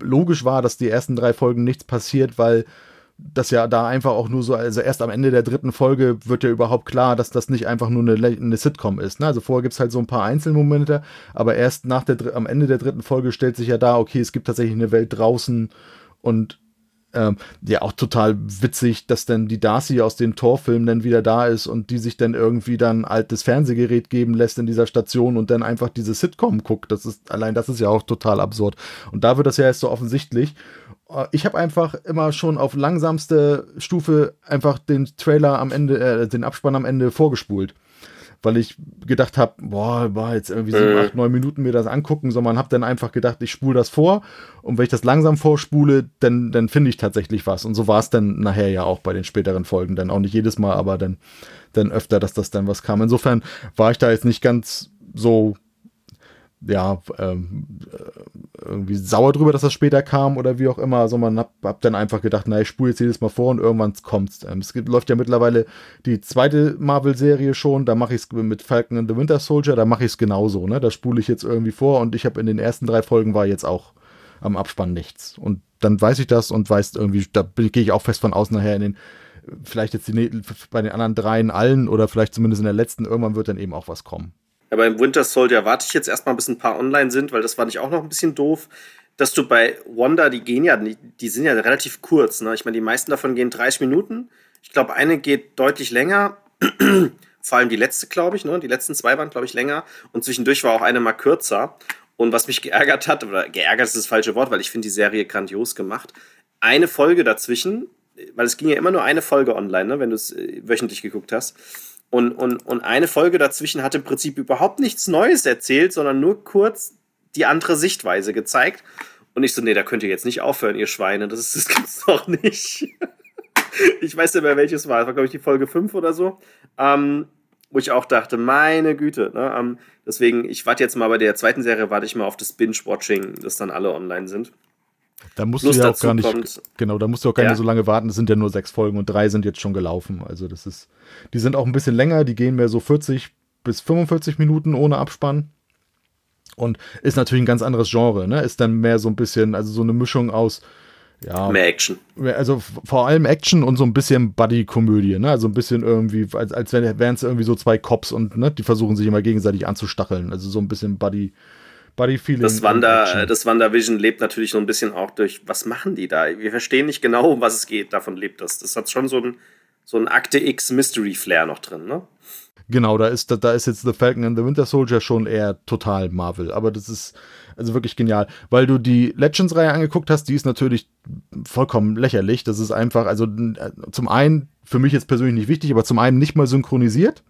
logisch war, dass die ersten drei Folgen nichts passiert, weil das ja da einfach auch nur so, also erst am Ende der dritten Folge wird ja überhaupt klar, dass das nicht einfach nur eine, eine Sitcom ist. Ne? Also vorher gibt es halt so ein paar Einzelmomente, aber erst nach der, am Ende der dritten Folge stellt sich ja da, okay, es gibt tatsächlich eine Welt draußen und ähm, ja, auch total witzig, dass dann die Darcy aus den Torfilmen dann wieder da ist und die sich dann irgendwie dann altes Fernsehgerät geben lässt in dieser Station und dann einfach diese Sitcom guckt. Das ist, allein das ist ja auch total absurd. Und da wird das ja erst so offensichtlich. Äh, ich habe einfach immer schon auf langsamste Stufe einfach den Trailer am Ende, äh, den Abspann am Ende vorgespult weil ich gedacht habe, boah, war jetzt irgendwie sieben, acht, neun Minuten mir das angucken, sondern habe dann einfach gedacht, ich spule das vor und wenn ich das langsam vorspule, dann, dann finde ich tatsächlich was. Und so war es dann nachher ja auch bei den späteren Folgen, dann auch nicht jedes Mal, aber dann, dann öfter, dass das dann was kam. Insofern war ich da jetzt nicht ganz so ja, ähm, äh, irgendwie sauer drüber, dass das später kam oder wie auch immer, sondern hab, hab dann einfach gedacht, na, ich spule jetzt jedes Mal vor und irgendwann kommt's. Ähm, es gibt, läuft ja mittlerweile die zweite Marvel-Serie schon, da mache ich es mit Falcon and the Winter Soldier, da mache ich es genauso, ne? Da spule ich jetzt irgendwie vor und ich habe in den ersten drei Folgen war jetzt auch am Abspann nichts. Und dann weiß ich das und weiß irgendwie, da gehe ich auch fest von außen nachher in den, vielleicht jetzt die, bei den anderen dreien allen oder vielleicht zumindest in der letzten, irgendwann wird dann eben auch was kommen. Ja, beim Winter Soldier warte ich jetzt erstmal, bis ein paar online sind, weil das fand ich auch noch ein bisschen doof. Dass du bei Wanda, die gehen ja, die sind ja relativ kurz. Ne? Ich meine, die meisten davon gehen 30 Minuten. Ich glaube, eine geht deutlich länger. [clears throat] Vor allem die letzte, glaube ich. Ne? Die letzten zwei waren, glaube ich, länger. Und zwischendurch war auch eine mal kürzer. Und was mich [laughs] geärgert hat, oder geärgert ist das falsche Wort, weil ich finde die Serie grandios gemacht. Eine Folge dazwischen, weil es ging ja immer nur eine Folge online, ne? wenn du es äh, wöchentlich geguckt hast und, und, und eine Folge dazwischen hat im Prinzip überhaupt nichts Neues erzählt, sondern nur kurz die andere Sichtweise gezeigt. Und ich so, nee, da könnt ihr jetzt nicht aufhören, ihr Schweine. Das, das gibt's doch nicht. [laughs] ich weiß nicht mehr, welches war. Das war, glaube ich, die Folge 5 oder so. Ähm, wo ich auch dachte, meine Güte. Ne? Ähm, deswegen, ich warte jetzt mal bei der zweiten Serie, warte ich mal auf das Binge-Watching, dass dann alle online sind. Da musst Plus du ja auch gar nicht, kommt, genau, da musst du auch gar ja. nicht so lange warten. Es sind ja nur sechs Folgen und drei sind jetzt schon gelaufen. Also das ist, die sind auch ein bisschen länger, die gehen mehr so 40 bis 45 Minuten ohne Abspann. Und ist natürlich ein ganz anderes Genre, ne? Ist dann mehr so ein bisschen, also so eine Mischung aus, ja. Mehr Action. Also vor allem Action und so ein bisschen Buddy-Komödie, ne? Also ein bisschen irgendwie, als, als wären es irgendwie so zwei Cops und ne, die versuchen sich immer gegenseitig anzustacheln. Also so ein bisschen Buddy, Buddy Feeling. Das Wanda, das WandaVision lebt natürlich so ein bisschen auch durch, was machen die da? Wir verstehen nicht genau, um was es geht. Davon lebt das. Das hat schon so ein, so ein Akte X Mystery Flair noch drin, ne? Genau, da ist, da ist jetzt The Falcon and the Winter Soldier schon eher total Marvel. Aber das ist also wirklich genial. Weil du die Legends-Reihe angeguckt hast, die ist natürlich vollkommen lächerlich. Das ist einfach, also äh, zum einen, für mich jetzt persönlich nicht wichtig, aber zum einen nicht mal synchronisiert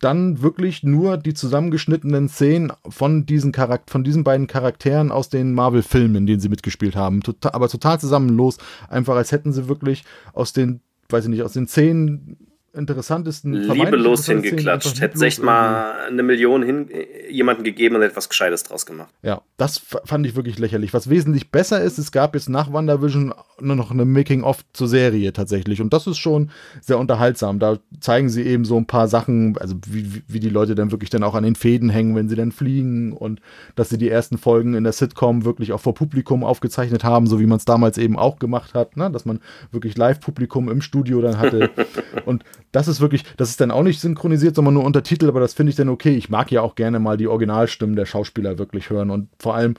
dann wirklich nur die zusammengeschnittenen Szenen von diesen, Charakter von diesen beiden Charakteren aus den Marvel-Filmen, in denen sie mitgespielt haben. Total, aber total zusammenlos. Einfach als hätten sie wirklich aus den, weiß ich nicht, aus den zehn interessantesten. Liebelos hingeklatscht. Hätte echt mal eine Million hin, jemanden gegeben und etwas Gescheites draus gemacht. Ja, das fand ich wirklich lächerlich. Was wesentlich besser ist, es gab jetzt nach WandaVision nur noch eine Making-of zur Serie tatsächlich. Und das ist schon sehr unterhaltsam. Da zeigen sie eben so ein paar Sachen, also wie, wie die Leute dann wirklich dann auch an den Fäden hängen, wenn sie dann fliegen und dass sie die ersten Folgen in der Sitcom wirklich auch vor Publikum aufgezeichnet haben, so wie man es damals eben auch gemacht hat, ne? dass man wirklich Live-Publikum im Studio dann hatte. [laughs] und das ist wirklich, das ist dann auch nicht synchronisiert, sondern nur Untertitel, aber das finde ich dann okay. Ich mag ja auch gerne mal die Originalstimmen der Schauspieler wirklich hören und vor allem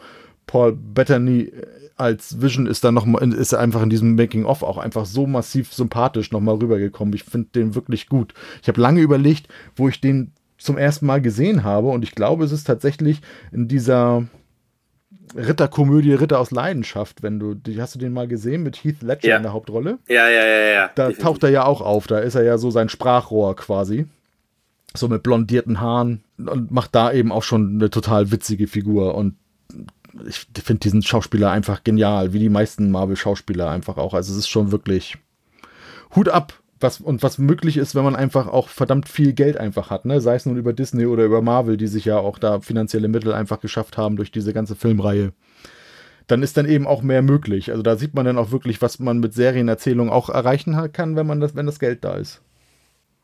Paul Bettany als Vision ist dann noch mal, ist einfach in diesem Making of auch einfach so massiv sympathisch noch mal rübergekommen. Ich finde den wirklich gut. Ich habe lange überlegt, wo ich den zum ersten Mal gesehen habe und ich glaube, es ist tatsächlich in dieser Ritterkomödie Ritter aus Leidenschaft, wenn du, die, hast du den mal gesehen mit Heath Ledger ja. in der Hauptrolle? Ja, ja, ja, ja. Da Definitiv. taucht er ja auch auf, da ist er ja so sein Sprachrohr quasi. So mit blondierten Haaren und macht da eben auch schon eine total witzige Figur und ich finde diesen Schauspieler einfach genial, wie die meisten Marvel-Schauspieler einfach auch. Also es ist schon wirklich Hut ab, was und was möglich ist, wenn man einfach auch verdammt viel Geld einfach hat, ne? Sei es nun über Disney oder über Marvel, die sich ja auch da finanzielle Mittel einfach geschafft haben durch diese ganze Filmreihe. Dann ist dann eben auch mehr möglich. Also da sieht man dann auch wirklich, was man mit Serienerzählung auch erreichen kann, wenn man das, wenn das Geld da ist.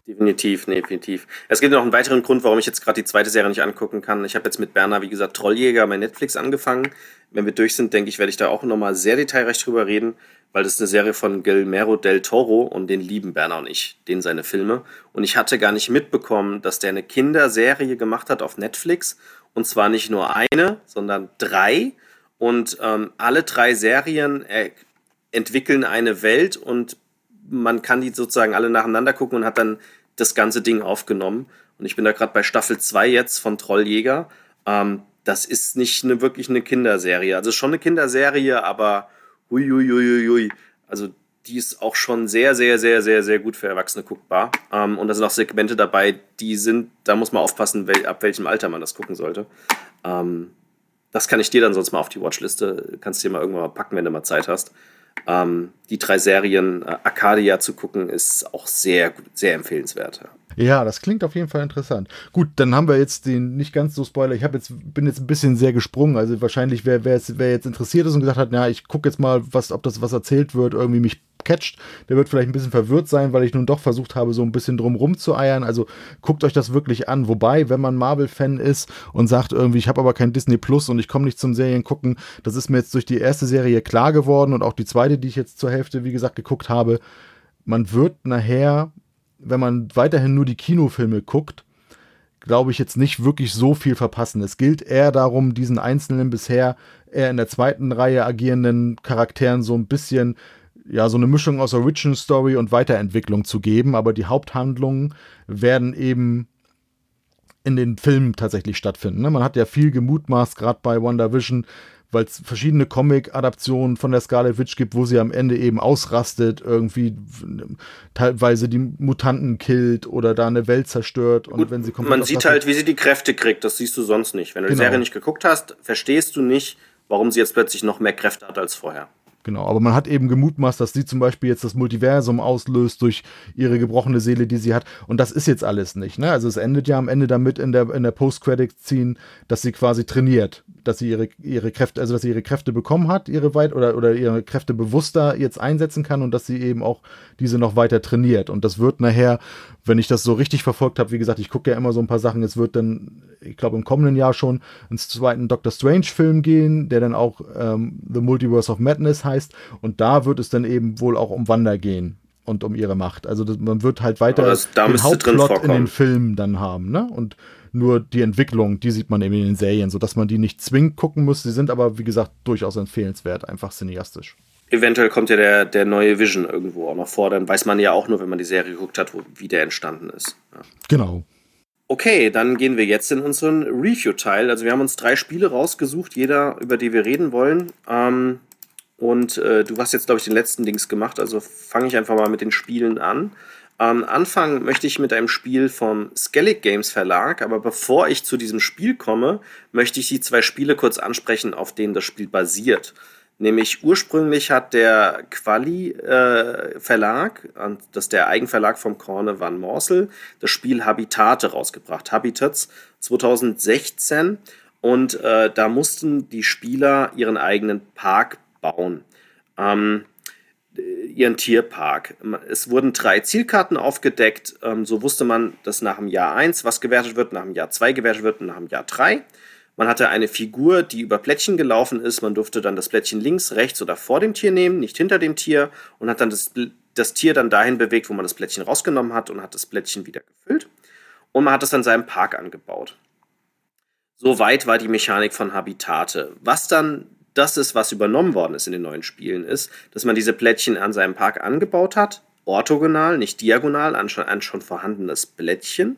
Definitiv, definitiv. Es gibt noch einen weiteren Grund, warum ich jetzt gerade die zweite Serie nicht angucken kann. Ich habe jetzt mit Berner, wie gesagt, Trolljäger bei Netflix angefangen. Wenn wir durch sind, denke ich, werde ich da auch nochmal sehr detailreich drüber reden, weil das ist eine Serie von Guillermo del Toro und den lieben Berner und ich, den seine Filme. Und ich hatte gar nicht mitbekommen, dass der eine Kinderserie gemacht hat auf Netflix. Und zwar nicht nur eine, sondern drei. Und ähm, alle drei Serien äh, entwickeln eine Welt und man kann die sozusagen alle nacheinander gucken und hat dann das ganze Ding aufgenommen. Und ich bin da gerade bei Staffel 2 jetzt von Trolljäger. Ähm, das ist nicht eine, wirklich eine Kinderserie. Also schon eine Kinderserie, aber huiuiuiui. Also die ist auch schon sehr, sehr, sehr, sehr, sehr gut für Erwachsene guckbar. Ähm, und da sind auch Segmente dabei, die sind, da muss man aufpassen, wel, ab welchem Alter man das gucken sollte. Ähm, das kann ich dir dann sonst mal auf die Watchliste, kannst du dir mal irgendwann mal packen, wenn du mal Zeit hast. Ähm, die drei Serien äh, Arcadia zu gucken, ist auch sehr, sehr empfehlenswert. Ja. das klingt auf jeden Fall interessant. Gut, dann haben wir jetzt den nicht ganz so Spoiler. Ich jetzt, bin jetzt ein bisschen sehr gesprungen. Also wahrscheinlich, wer, wer, jetzt, wer jetzt interessiert ist und gesagt hat, ja, ich gucke jetzt mal, was, ob das was erzählt wird, irgendwie mich catcht, der wird vielleicht ein bisschen verwirrt sein, weil ich nun doch versucht habe, so ein bisschen drum zu eiern. Also guckt euch das wirklich an. Wobei, wenn man Marvel-Fan ist und sagt irgendwie, ich habe aber kein Disney Plus und ich komme nicht zum Serien gucken, das ist mir jetzt durch die erste Serie klar geworden und auch die zweite, die ich jetzt zur Hälfte, wie gesagt, geguckt habe. Man wird nachher, wenn man weiterhin nur die Kinofilme guckt, glaube ich, jetzt nicht wirklich so viel verpassen. Es gilt eher darum, diesen einzelnen bisher eher in der zweiten Reihe agierenden Charakteren so ein bisschen ja, so eine Mischung aus Original Story und Weiterentwicklung zu geben, aber die Haupthandlungen werden eben in den Filmen tatsächlich stattfinden. Ne? Man hat ja viel gemutmaßt, gerade bei WandaVision, weil es verschiedene Comic-Adaptionen von der Scarlet Witch gibt, wo sie am Ende eben ausrastet, irgendwie teilweise die Mutanten killt oder da eine Welt zerstört. Und Gut, wenn sie man sieht halt, wie sie die Kräfte kriegt, das siehst du sonst nicht. Wenn du genau. die Serie nicht geguckt hast, verstehst du nicht, warum sie jetzt plötzlich noch mehr Kräfte hat als vorher. Genau, aber man hat eben gemutmaßt, dass sie zum Beispiel jetzt das Multiversum auslöst durch ihre gebrochene Seele, die sie hat. Und das ist jetzt alles nicht. Ne? Also es endet ja am Ende damit in der, in der Post-Credit-Scene, dass sie quasi trainiert, dass sie ihre, ihre Kräfte, also dass sie ihre Kräfte bekommen hat, ihre weit oder, oder ihre Kräfte bewusster jetzt einsetzen kann und dass sie eben auch diese noch weiter trainiert. Und das wird nachher, wenn ich das so richtig verfolgt habe, wie gesagt, ich gucke ja immer so ein paar Sachen, es wird dann, ich glaube, im kommenden Jahr schon ins zweiten Doctor Strange-Film gehen, der dann auch ähm, The Multiverse of Madness heißt heißt. Und da wird es dann eben wohl auch um Wanda gehen und um ihre Macht. Also das, man wird halt weiter das, den Hauptplot in den Filmen dann haben, ne? Und nur die Entwicklung, die sieht man eben in den Serien, sodass man die nicht zwingend gucken muss. Sie sind aber, wie gesagt, durchaus empfehlenswert, einfach cineastisch. Eventuell kommt ja der, der neue Vision irgendwo auch noch vor. Dann weiß man ja auch nur, wenn man die Serie geguckt hat, wo, wie der entstanden ist. Ja. Genau. Okay, dann gehen wir jetzt in unseren Review-Teil. Also wir haben uns drei Spiele rausgesucht, jeder, über die wir reden wollen. Ähm, und äh, du hast jetzt, glaube ich, den letzten Dings gemacht, also fange ich einfach mal mit den Spielen an. Ähm, anfangen möchte ich mit einem Spiel vom Skellig Games Verlag, aber bevor ich zu diesem Spiel komme, möchte ich die zwei Spiele kurz ansprechen, auf denen das Spiel basiert. Nämlich ursprünglich hat der Quali äh, Verlag, das ist der Eigenverlag vom Korne van Morsel, das Spiel Habitate rausgebracht. Habitats 2016. Und äh, da mussten die Spieler ihren eigenen Park bauen. Ähm, ihren Tierpark. Es wurden drei Zielkarten aufgedeckt. Ähm, so wusste man, dass nach dem Jahr 1 was gewertet wird, nach dem Jahr 2 gewertet wird und nach dem Jahr 3. Man hatte eine Figur, die über Plättchen gelaufen ist. Man durfte dann das Plättchen links, rechts oder vor dem Tier nehmen, nicht hinter dem Tier. Und hat dann das, das Tier dann dahin bewegt, wo man das Plättchen rausgenommen hat und hat das Plättchen wieder gefüllt. Und man hat es dann seinem Park angebaut. So weit war die Mechanik von Habitate. Was dann das ist, was übernommen worden ist in den neuen Spielen, ist, dass man diese Plättchen an seinem Park angebaut hat, orthogonal, nicht diagonal, an schon, an schon vorhandenes Blättchen.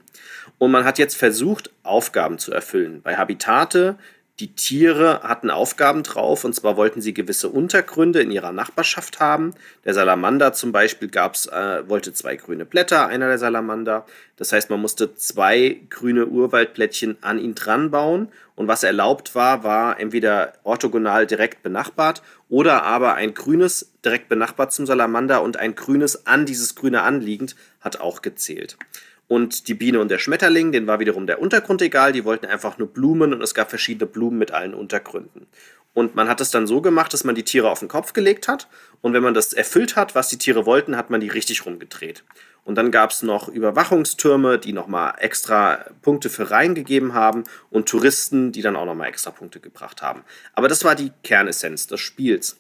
Und man hat jetzt versucht, Aufgaben zu erfüllen. Bei Habitate die Tiere hatten Aufgaben drauf, und zwar wollten sie gewisse Untergründe in ihrer Nachbarschaft haben. Der Salamander zum Beispiel gab's, äh, wollte zwei grüne Blätter, einer der Salamander. Das heißt, man musste zwei grüne Urwaldblättchen an ihn dran bauen. Und was erlaubt war, war entweder orthogonal direkt benachbart oder aber ein grünes direkt benachbart zum Salamander und ein grünes an dieses grüne anliegend hat auch gezählt. Und die Biene und der Schmetterling, denen war wiederum der Untergrund egal, die wollten einfach nur Blumen und es gab verschiedene Blumen mit allen Untergründen. Und man hat es dann so gemacht, dass man die Tiere auf den Kopf gelegt hat und wenn man das erfüllt hat, was die Tiere wollten, hat man die richtig rumgedreht. Und dann gab es noch Überwachungstürme, die nochmal extra Punkte für Reihen gegeben haben und Touristen, die dann auch nochmal extra Punkte gebracht haben. Aber das war die Kernessenz des Spiels.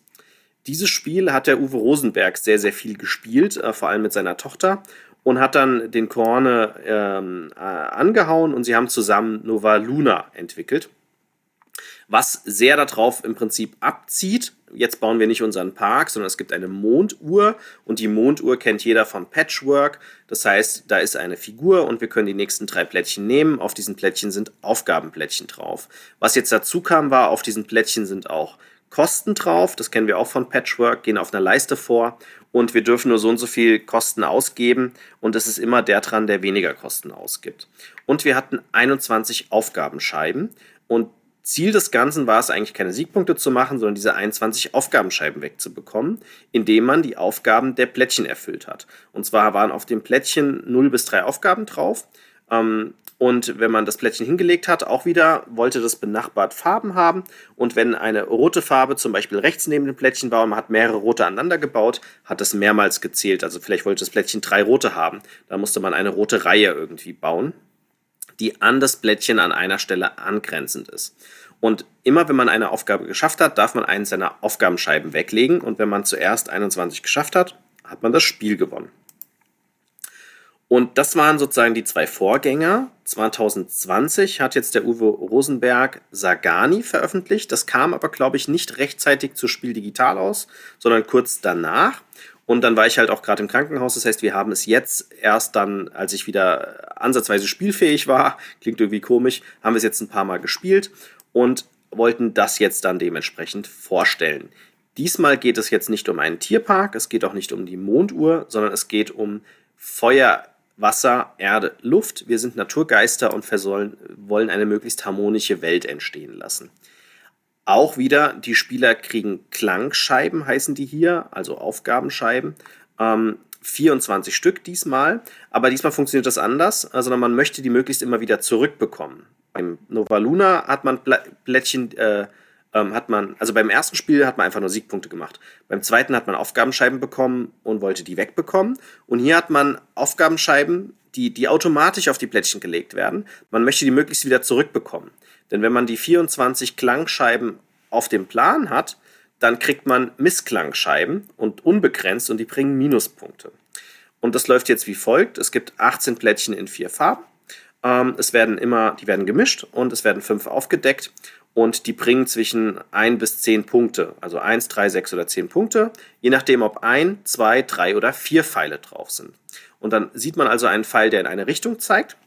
Dieses Spiel hat der Uwe Rosenberg sehr, sehr viel gespielt, äh, vor allem mit seiner Tochter und hat dann den Korne ähm, äh, angehauen und sie haben zusammen Nova Luna entwickelt. Was sehr darauf im Prinzip abzieht, jetzt bauen wir nicht unseren Park, sondern es gibt eine Monduhr und die Monduhr kennt jeder von Patchwork. Das heißt, da ist eine Figur und wir können die nächsten drei Plättchen nehmen. Auf diesen Plättchen sind Aufgabenplättchen drauf. Was jetzt dazu kam, war, auf diesen Plättchen sind auch Kosten drauf. Das kennen wir auch von Patchwork, gehen auf einer Leiste vor und wir dürfen nur so und so viel Kosten ausgeben und es ist immer der dran, der weniger Kosten ausgibt. Und wir hatten 21 Aufgabenscheiben und Ziel des Ganzen war es eigentlich keine Siegpunkte zu machen, sondern diese 21 Aufgabenscheiben wegzubekommen, indem man die Aufgaben der Plättchen erfüllt hat. Und zwar waren auf dem Plättchen 0 bis 3 Aufgaben drauf. Ähm, und wenn man das Plättchen hingelegt hat, auch wieder wollte das benachbart Farben haben. Und wenn eine rote Farbe zum Beispiel rechts neben dem Plättchen war und man hat mehrere rote aneinander gebaut, hat das mehrmals gezählt. Also vielleicht wollte das Plättchen drei rote haben. Da musste man eine rote Reihe irgendwie bauen, die an das Plättchen an einer Stelle angrenzend ist. Und immer wenn man eine Aufgabe geschafft hat, darf man einen seiner Aufgabenscheiben weglegen. Und wenn man zuerst 21 geschafft hat, hat man das Spiel gewonnen. Und das waren sozusagen die zwei Vorgänger. 2020 hat jetzt der Uwe Rosenberg Sagani veröffentlicht. Das kam aber, glaube ich, nicht rechtzeitig zu Spiel Digital aus, sondern kurz danach. Und dann war ich halt auch gerade im Krankenhaus. Das heißt, wir haben es jetzt erst dann, als ich wieder ansatzweise spielfähig war, [laughs] klingt irgendwie komisch, haben wir es jetzt ein paar Mal gespielt und wollten das jetzt dann dementsprechend vorstellen. Diesmal geht es jetzt nicht um einen Tierpark, es geht auch nicht um die Monduhr, sondern es geht um Feuer Wasser, Erde, Luft. Wir sind Naturgeister und versollen, wollen eine möglichst harmonische Welt entstehen lassen. Auch wieder, die Spieler kriegen Klangscheiben, heißen die hier, also Aufgabenscheiben. Ähm, 24 Stück diesmal, aber diesmal funktioniert das anders, also man möchte die möglichst immer wieder zurückbekommen. Beim Nova Luna hat man Blättchen, äh, ähm, hat man, also beim ersten Spiel hat man einfach nur Siegpunkte gemacht. Beim zweiten hat man Aufgabenscheiben bekommen und wollte die wegbekommen. Und hier hat man Aufgabenscheiben, die, die automatisch auf die Plättchen gelegt werden. Man möchte die möglichst wieder zurückbekommen. Denn wenn man die 24 Klangscheiben auf dem Plan hat, dann kriegt man Missklangscheiben und unbegrenzt und die bringen Minuspunkte. Und das läuft jetzt wie folgt. Es gibt 18 Plättchen in vier Farben. Ähm, es werden immer, die werden gemischt und es werden fünf aufgedeckt und die bringen zwischen 1 bis 10 Punkte, also 1, 3, 6 oder 10 Punkte, je nachdem, ob 1, 2, 3 oder 4 Pfeile drauf sind. Und dann sieht man also einen Pfeil, der in eine Richtung zeigt.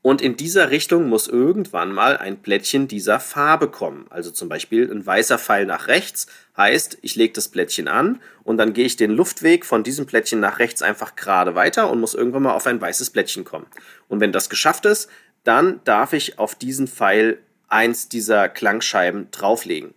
Und in dieser Richtung muss irgendwann mal ein Plättchen dieser Farbe kommen. Also zum Beispiel ein weißer Pfeil nach rechts heißt, ich lege das Plättchen an und dann gehe ich den Luftweg von diesem Plättchen nach rechts einfach gerade weiter und muss irgendwann mal auf ein weißes Plättchen kommen. Und wenn das geschafft ist, dann darf ich auf diesen Pfeil eins dieser Klangscheiben drauflegen.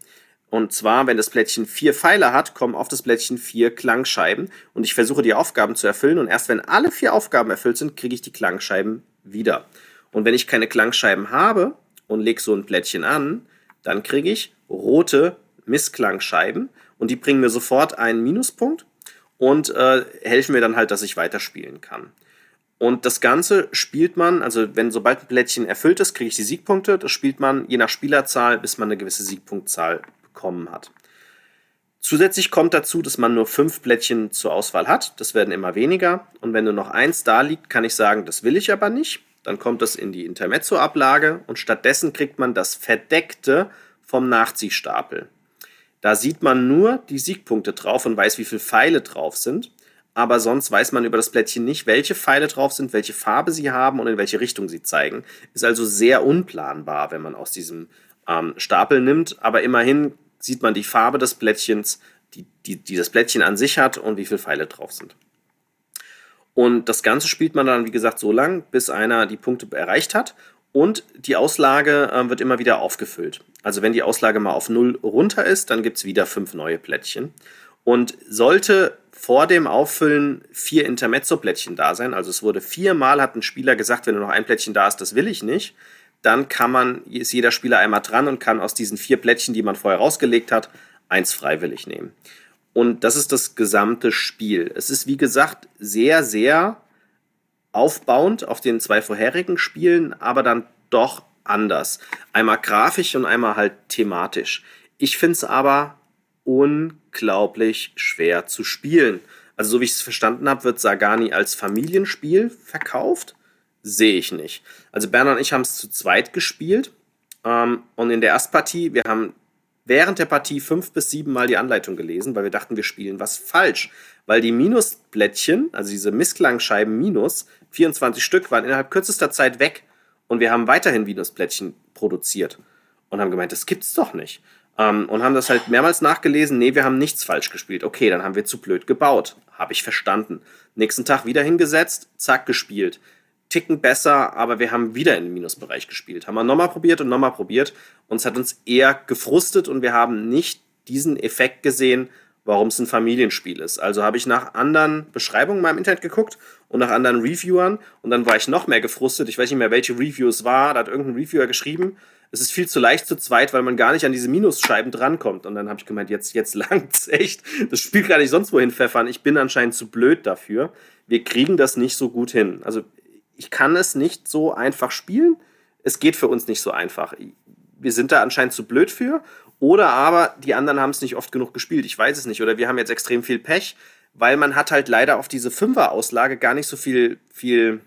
Und zwar, wenn das Plättchen vier Pfeile hat, kommen auf das Plättchen vier Klangscheiben. Und ich versuche die Aufgaben zu erfüllen. Und erst wenn alle vier Aufgaben erfüllt sind, kriege ich die Klangscheiben wieder. Und wenn ich keine Klangscheiben habe und lege so ein Plättchen an, dann kriege ich rote Missklangscheiben. Und die bringen mir sofort einen Minuspunkt und äh, helfen mir dann halt, dass ich weiterspielen kann. Und das Ganze spielt man, also wenn sobald ein Plättchen erfüllt ist, kriege ich die Siegpunkte. Das spielt man je nach Spielerzahl, bis man eine gewisse Siegpunktzahl bekommen hat. Zusätzlich kommt dazu, dass man nur fünf Plättchen zur Auswahl hat. Das werden immer weniger. Und wenn nur noch eins da liegt, kann ich sagen, das will ich aber nicht. Dann kommt das in die Intermezzo-Ablage und stattdessen kriegt man das Verdeckte vom Nachziehstapel. Da sieht man nur die Siegpunkte drauf und weiß, wie viele Pfeile drauf sind aber sonst weiß man über das Plättchen nicht, welche Pfeile drauf sind, welche Farbe sie haben und in welche Richtung sie zeigen. Ist also sehr unplanbar, wenn man aus diesem ähm, Stapel nimmt, aber immerhin sieht man die Farbe des Plättchens, die, die, die das Plättchen an sich hat und wie viele Pfeile drauf sind. Und das Ganze spielt man dann, wie gesagt, so lang, bis einer die Punkte erreicht hat. Und die Auslage äh, wird immer wieder aufgefüllt. Also wenn die Auslage mal auf 0 runter ist, dann gibt es wieder fünf neue Plättchen. Und sollte vor dem Auffüllen vier Intermezzo-Plättchen da sein, also es wurde viermal, hat ein Spieler gesagt, wenn nur noch ein Plättchen da ist, das will ich nicht, dann kann man, ist jeder Spieler einmal dran und kann aus diesen vier Plättchen, die man vorher rausgelegt hat, eins freiwillig nehmen. Und das ist das gesamte Spiel. Es ist, wie gesagt, sehr, sehr aufbauend auf den zwei vorherigen Spielen, aber dann doch anders. Einmal grafisch und einmal halt thematisch. Ich finde es aber unglaublich schwer zu spielen. Also so wie ich es verstanden habe, wird Sagani als Familienspiel verkauft. Sehe ich nicht. Also Bernhard und ich haben es zu zweit gespielt. Ähm, und in der Erstpartie, wir haben während der Partie fünf bis sieben Mal die Anleitung gelesen, weil wir dachten, wir spielen was falsch. Weil die Minusplättchen, also diese Missklangscheiben Minus, 24 Stück, waren innerhalb kürzester Zeit weg. Und wir haben weiterhin Minusplättchen produziert. Und haben gemeint, das gibt's doch nicht. Ähm, und haben das halt mehrmals nachgelesen. Nee, wir haben nichts falsch gespielt. Okay, dann haben wir zu blöd gebaut. Habe ich verstanden. Nächsten Tag wieder hingesetzt, zack, gespielt. Ticken besser, aber wir haben wieder in den Minusbereich gespielt. Haben wir nochmal probiert und nochmal probiert. Uns hat uns eher gefrustet und wir haben nicht diesen Effekt gesehen, warum es ein Familienspiel ist. Also habe ich nach anderen Beschreibungen mal im Internet geguckt und nach anderen Reviewern und dann war ich noch mehr gefrustet. Ich weiß nicht mehr, welche Review es war. Da hat irgendein Reviewer geschrieben, es ist viel zu leicht zu zweit, weil man gar nicht an diese Minusscheiben drankommt. Und dann habe ich gemeint, jetzt, jetzt [laughs] langt's echt. Das Spiel kann ich sonst wohin pfeffern. Ich bin anscheinend zu blöd dafür. Wir kriegen das nicht so gut hin. Also ich kann es nicht so einfach spielen. Es geht für uns nicht so einfach. Wir sind da anscheinend zu blöd für. Oder aber die anderen haben es nicht oft genug gespielt. Ich weiß es nicht. Oder wir haben jetzt extrem viel Pech, weil man hat halt leider auf diese Fünfer-Auslage gar nicht so viel, viel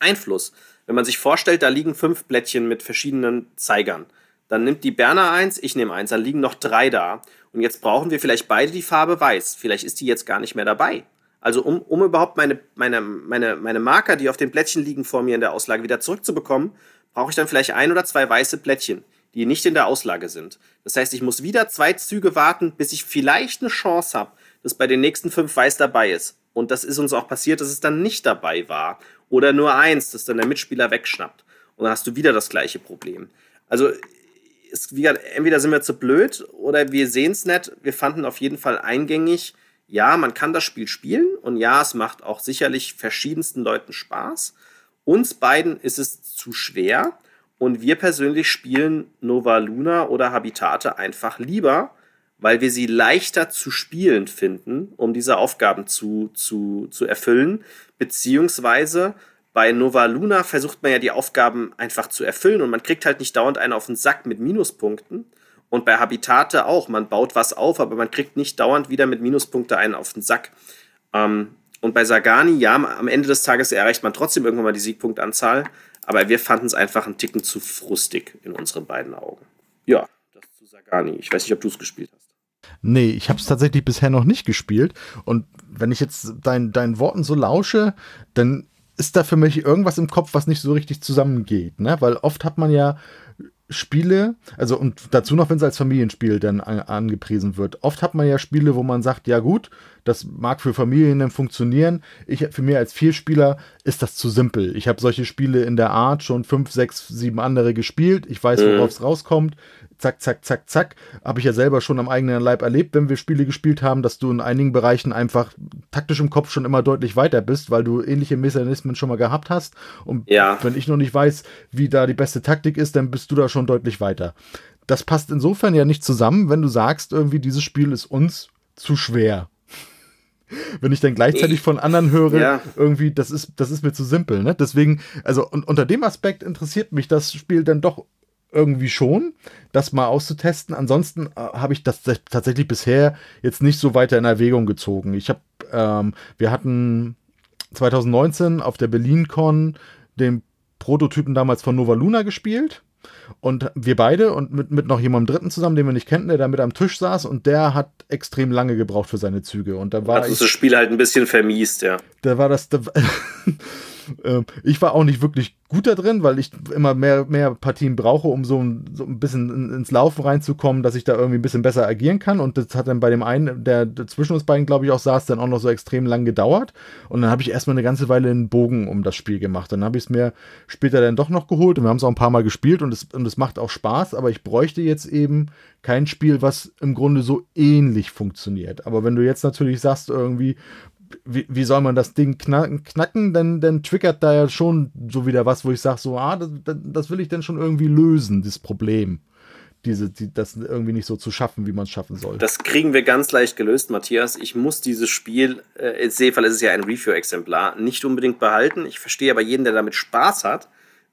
Einfluss. Wenn man sich vorstellt, da liegen fünf Blättchen mit verschiedenen Zeigern. Dann nimmt die Berner eins, ich nehme eins, dann liegen noch drei da. Und jetzt brauchen wir vielleicht beide die Farbe weiß. Vielleicht ist die jetzt gar nicht mehr dabei. Also um, um überhaupt meine, meine, meine, meine Marker, die auf den Plättchen liegen vor mir in der Auslage, wieder zurückzubekommen, brauche ich dann vielleicht ein oder zwei weiße Plättchen, die nicht in der Auslage sind. Das heißt, ich muss wieder zwei Züge warten, bis ich vielleicht eine Chance habe, dass bei den nächsten fünf weiß dabei ist. Und das ist uns auch passiert, dass es dann nicht dabei war. Oder nur eins, das dann der Mitspieler wegschnappt. Und dann hast du wieder das gleiche Problem. Also, ist, wie, entweder sind wir zu blöd oder wir sehen es nicht. Wir fanden auf jeden Fall eingängig, ja, man kann das Spiel spielen und ja, es macht auch sicherlich verschiedensten Leuten Spaß. Uns beiden ist es zu schwer und wir persönlich spielen Nova Luna oder Habitate einfach lieber, weil wir sie leichter zu spielen finden, um diese Aufgaben zu, zu, zu erfüllen. Beziehungsweise bei Nova Luna versucht man ja die Aufgaben einfach zu erfüllen und man kriegt halt nicht dauernd einen auf den Sack mit Minuspunkten. Und bei Habitate auch. Man baut was auf, aber man kriegt nicht dauernd wieder mit Minuspunkte einen auf den Sack. Ähm, und bei Sagani, ja, am Ende des Tages erreicht man trotzdem irgendwann mal die Siegpunktanzahl. Aber wir fanden es einfach einen Ticken zu frustig in unseren beiden Augen. Ja, das zu Sagani. Ich weiß nicht, ob du es gespielt hast. Nee, ich habe es tatsächlich bisher noch nicht gespielt. Und wenn ich jetzt dein, deinen Worten so lausche, dann ist da für mich irgendwas im Kopf, was nicht so richtig zusammengeht. Ne? Weil oft hat man ja Spiele, also und dazu noch, wenn es als Familienspiel dann an, angepriesen wird. Oft hat man ja Spiele, wo man sagt, ja gut, das mag für Familien dann funktionieren. Ich, für mich als Vierspieler ist das zu simpel. Ich habe solche Spiele in der Art schon fünf, sechs, sieben andere gespielt. Ich weiß, worauf es mhm. rauskommt. Zack, zack, zack, zack. Habe ich ja selber schon am eigenen Leib erlebt, wenn wir Spiele gespielt haben, dass du in einigen Bereichen einfach taktisch im Kopf schon immer deutlich weiter bist, weil du ähnliche Mechanismen schon mal gehabt hast. Und ja. wenn ich noch nicht weiß, wie da die beste Taktik ist, dann bist du da schon deutlich weiter. Das passt insofern ja nicht zusammen, wenn du sagst, irgendwie dieses Spiel ist uns zu schwer [laughs] wenn ich dann gleichzeitig von anderen höre, ja. irgendwie, das ist, das ist mir zu simpel. Ne? Deswegen, also und, unter dem Aspekt interessiert mich das Spiel dann doch irgendwie schon, das mal auszutesten. Ansonsten äh, habe ich das tatsächlich bisher jetzt nicht so weiter in Erwägung gezogen. Ich habe, ähm, wir hatten 2019 auf der BerlinCon den Prototypen damals von Nova Luna gespielt. Und wir beide und mit, mit noch jemandem Dritten zusammen, den wir nicht kennen, der da mit am Tisch saß und der hat extrem lange gebraucht für seine Züge. Und da war also ich, das Spiel halt ein bisschen vermiest, ja. Da war das. Da, [laughs] äh, ich war auch nicht wirklich gut da drin, weil ich immer mehr, mehr Partien brauche, um so ein, so ein bisschen ins Laufen reinzukommen, dass ich da irgendwie ein bisschen besser agieren kann. Und das hat dann bei dem einen, der zwischen uns beiden, glaube ich, auch saß, dann auch noch so extrem lang gedauert. Und dann habe ich erstmal eine ganze Weile einen Bogen um das Spiel gemacht. Dann habe ich es mir später dann doch noch geholt und wir haben es auch ein paar Mal gespielt und es, und es macht auch Spaß, aber ich bräuchte jetzt eben kein Spiel, was im Grunde so ähnlich funktioniert. Aber wenn du jetzt natürlich sagst, irgendwie, wie, wie soll man das Ding knacken, knacken denn, denn triggert da ja schon so wieder was, wo ich sage, so, ah, das, das will ich denn schon irgendwie lösen, das Problem. Diese, die, das irgendwie nicht so zu schaffen, wie man es schaffen soll. Das kriegen wir ganz leicht gelöst, Matthias. Ich muss dieses Spiel, äh, in Seefall ist es ja ein Review-Exemplar, nicht unbedingt behalten. Ich verstehe aber jeden, der damit Spaß hat.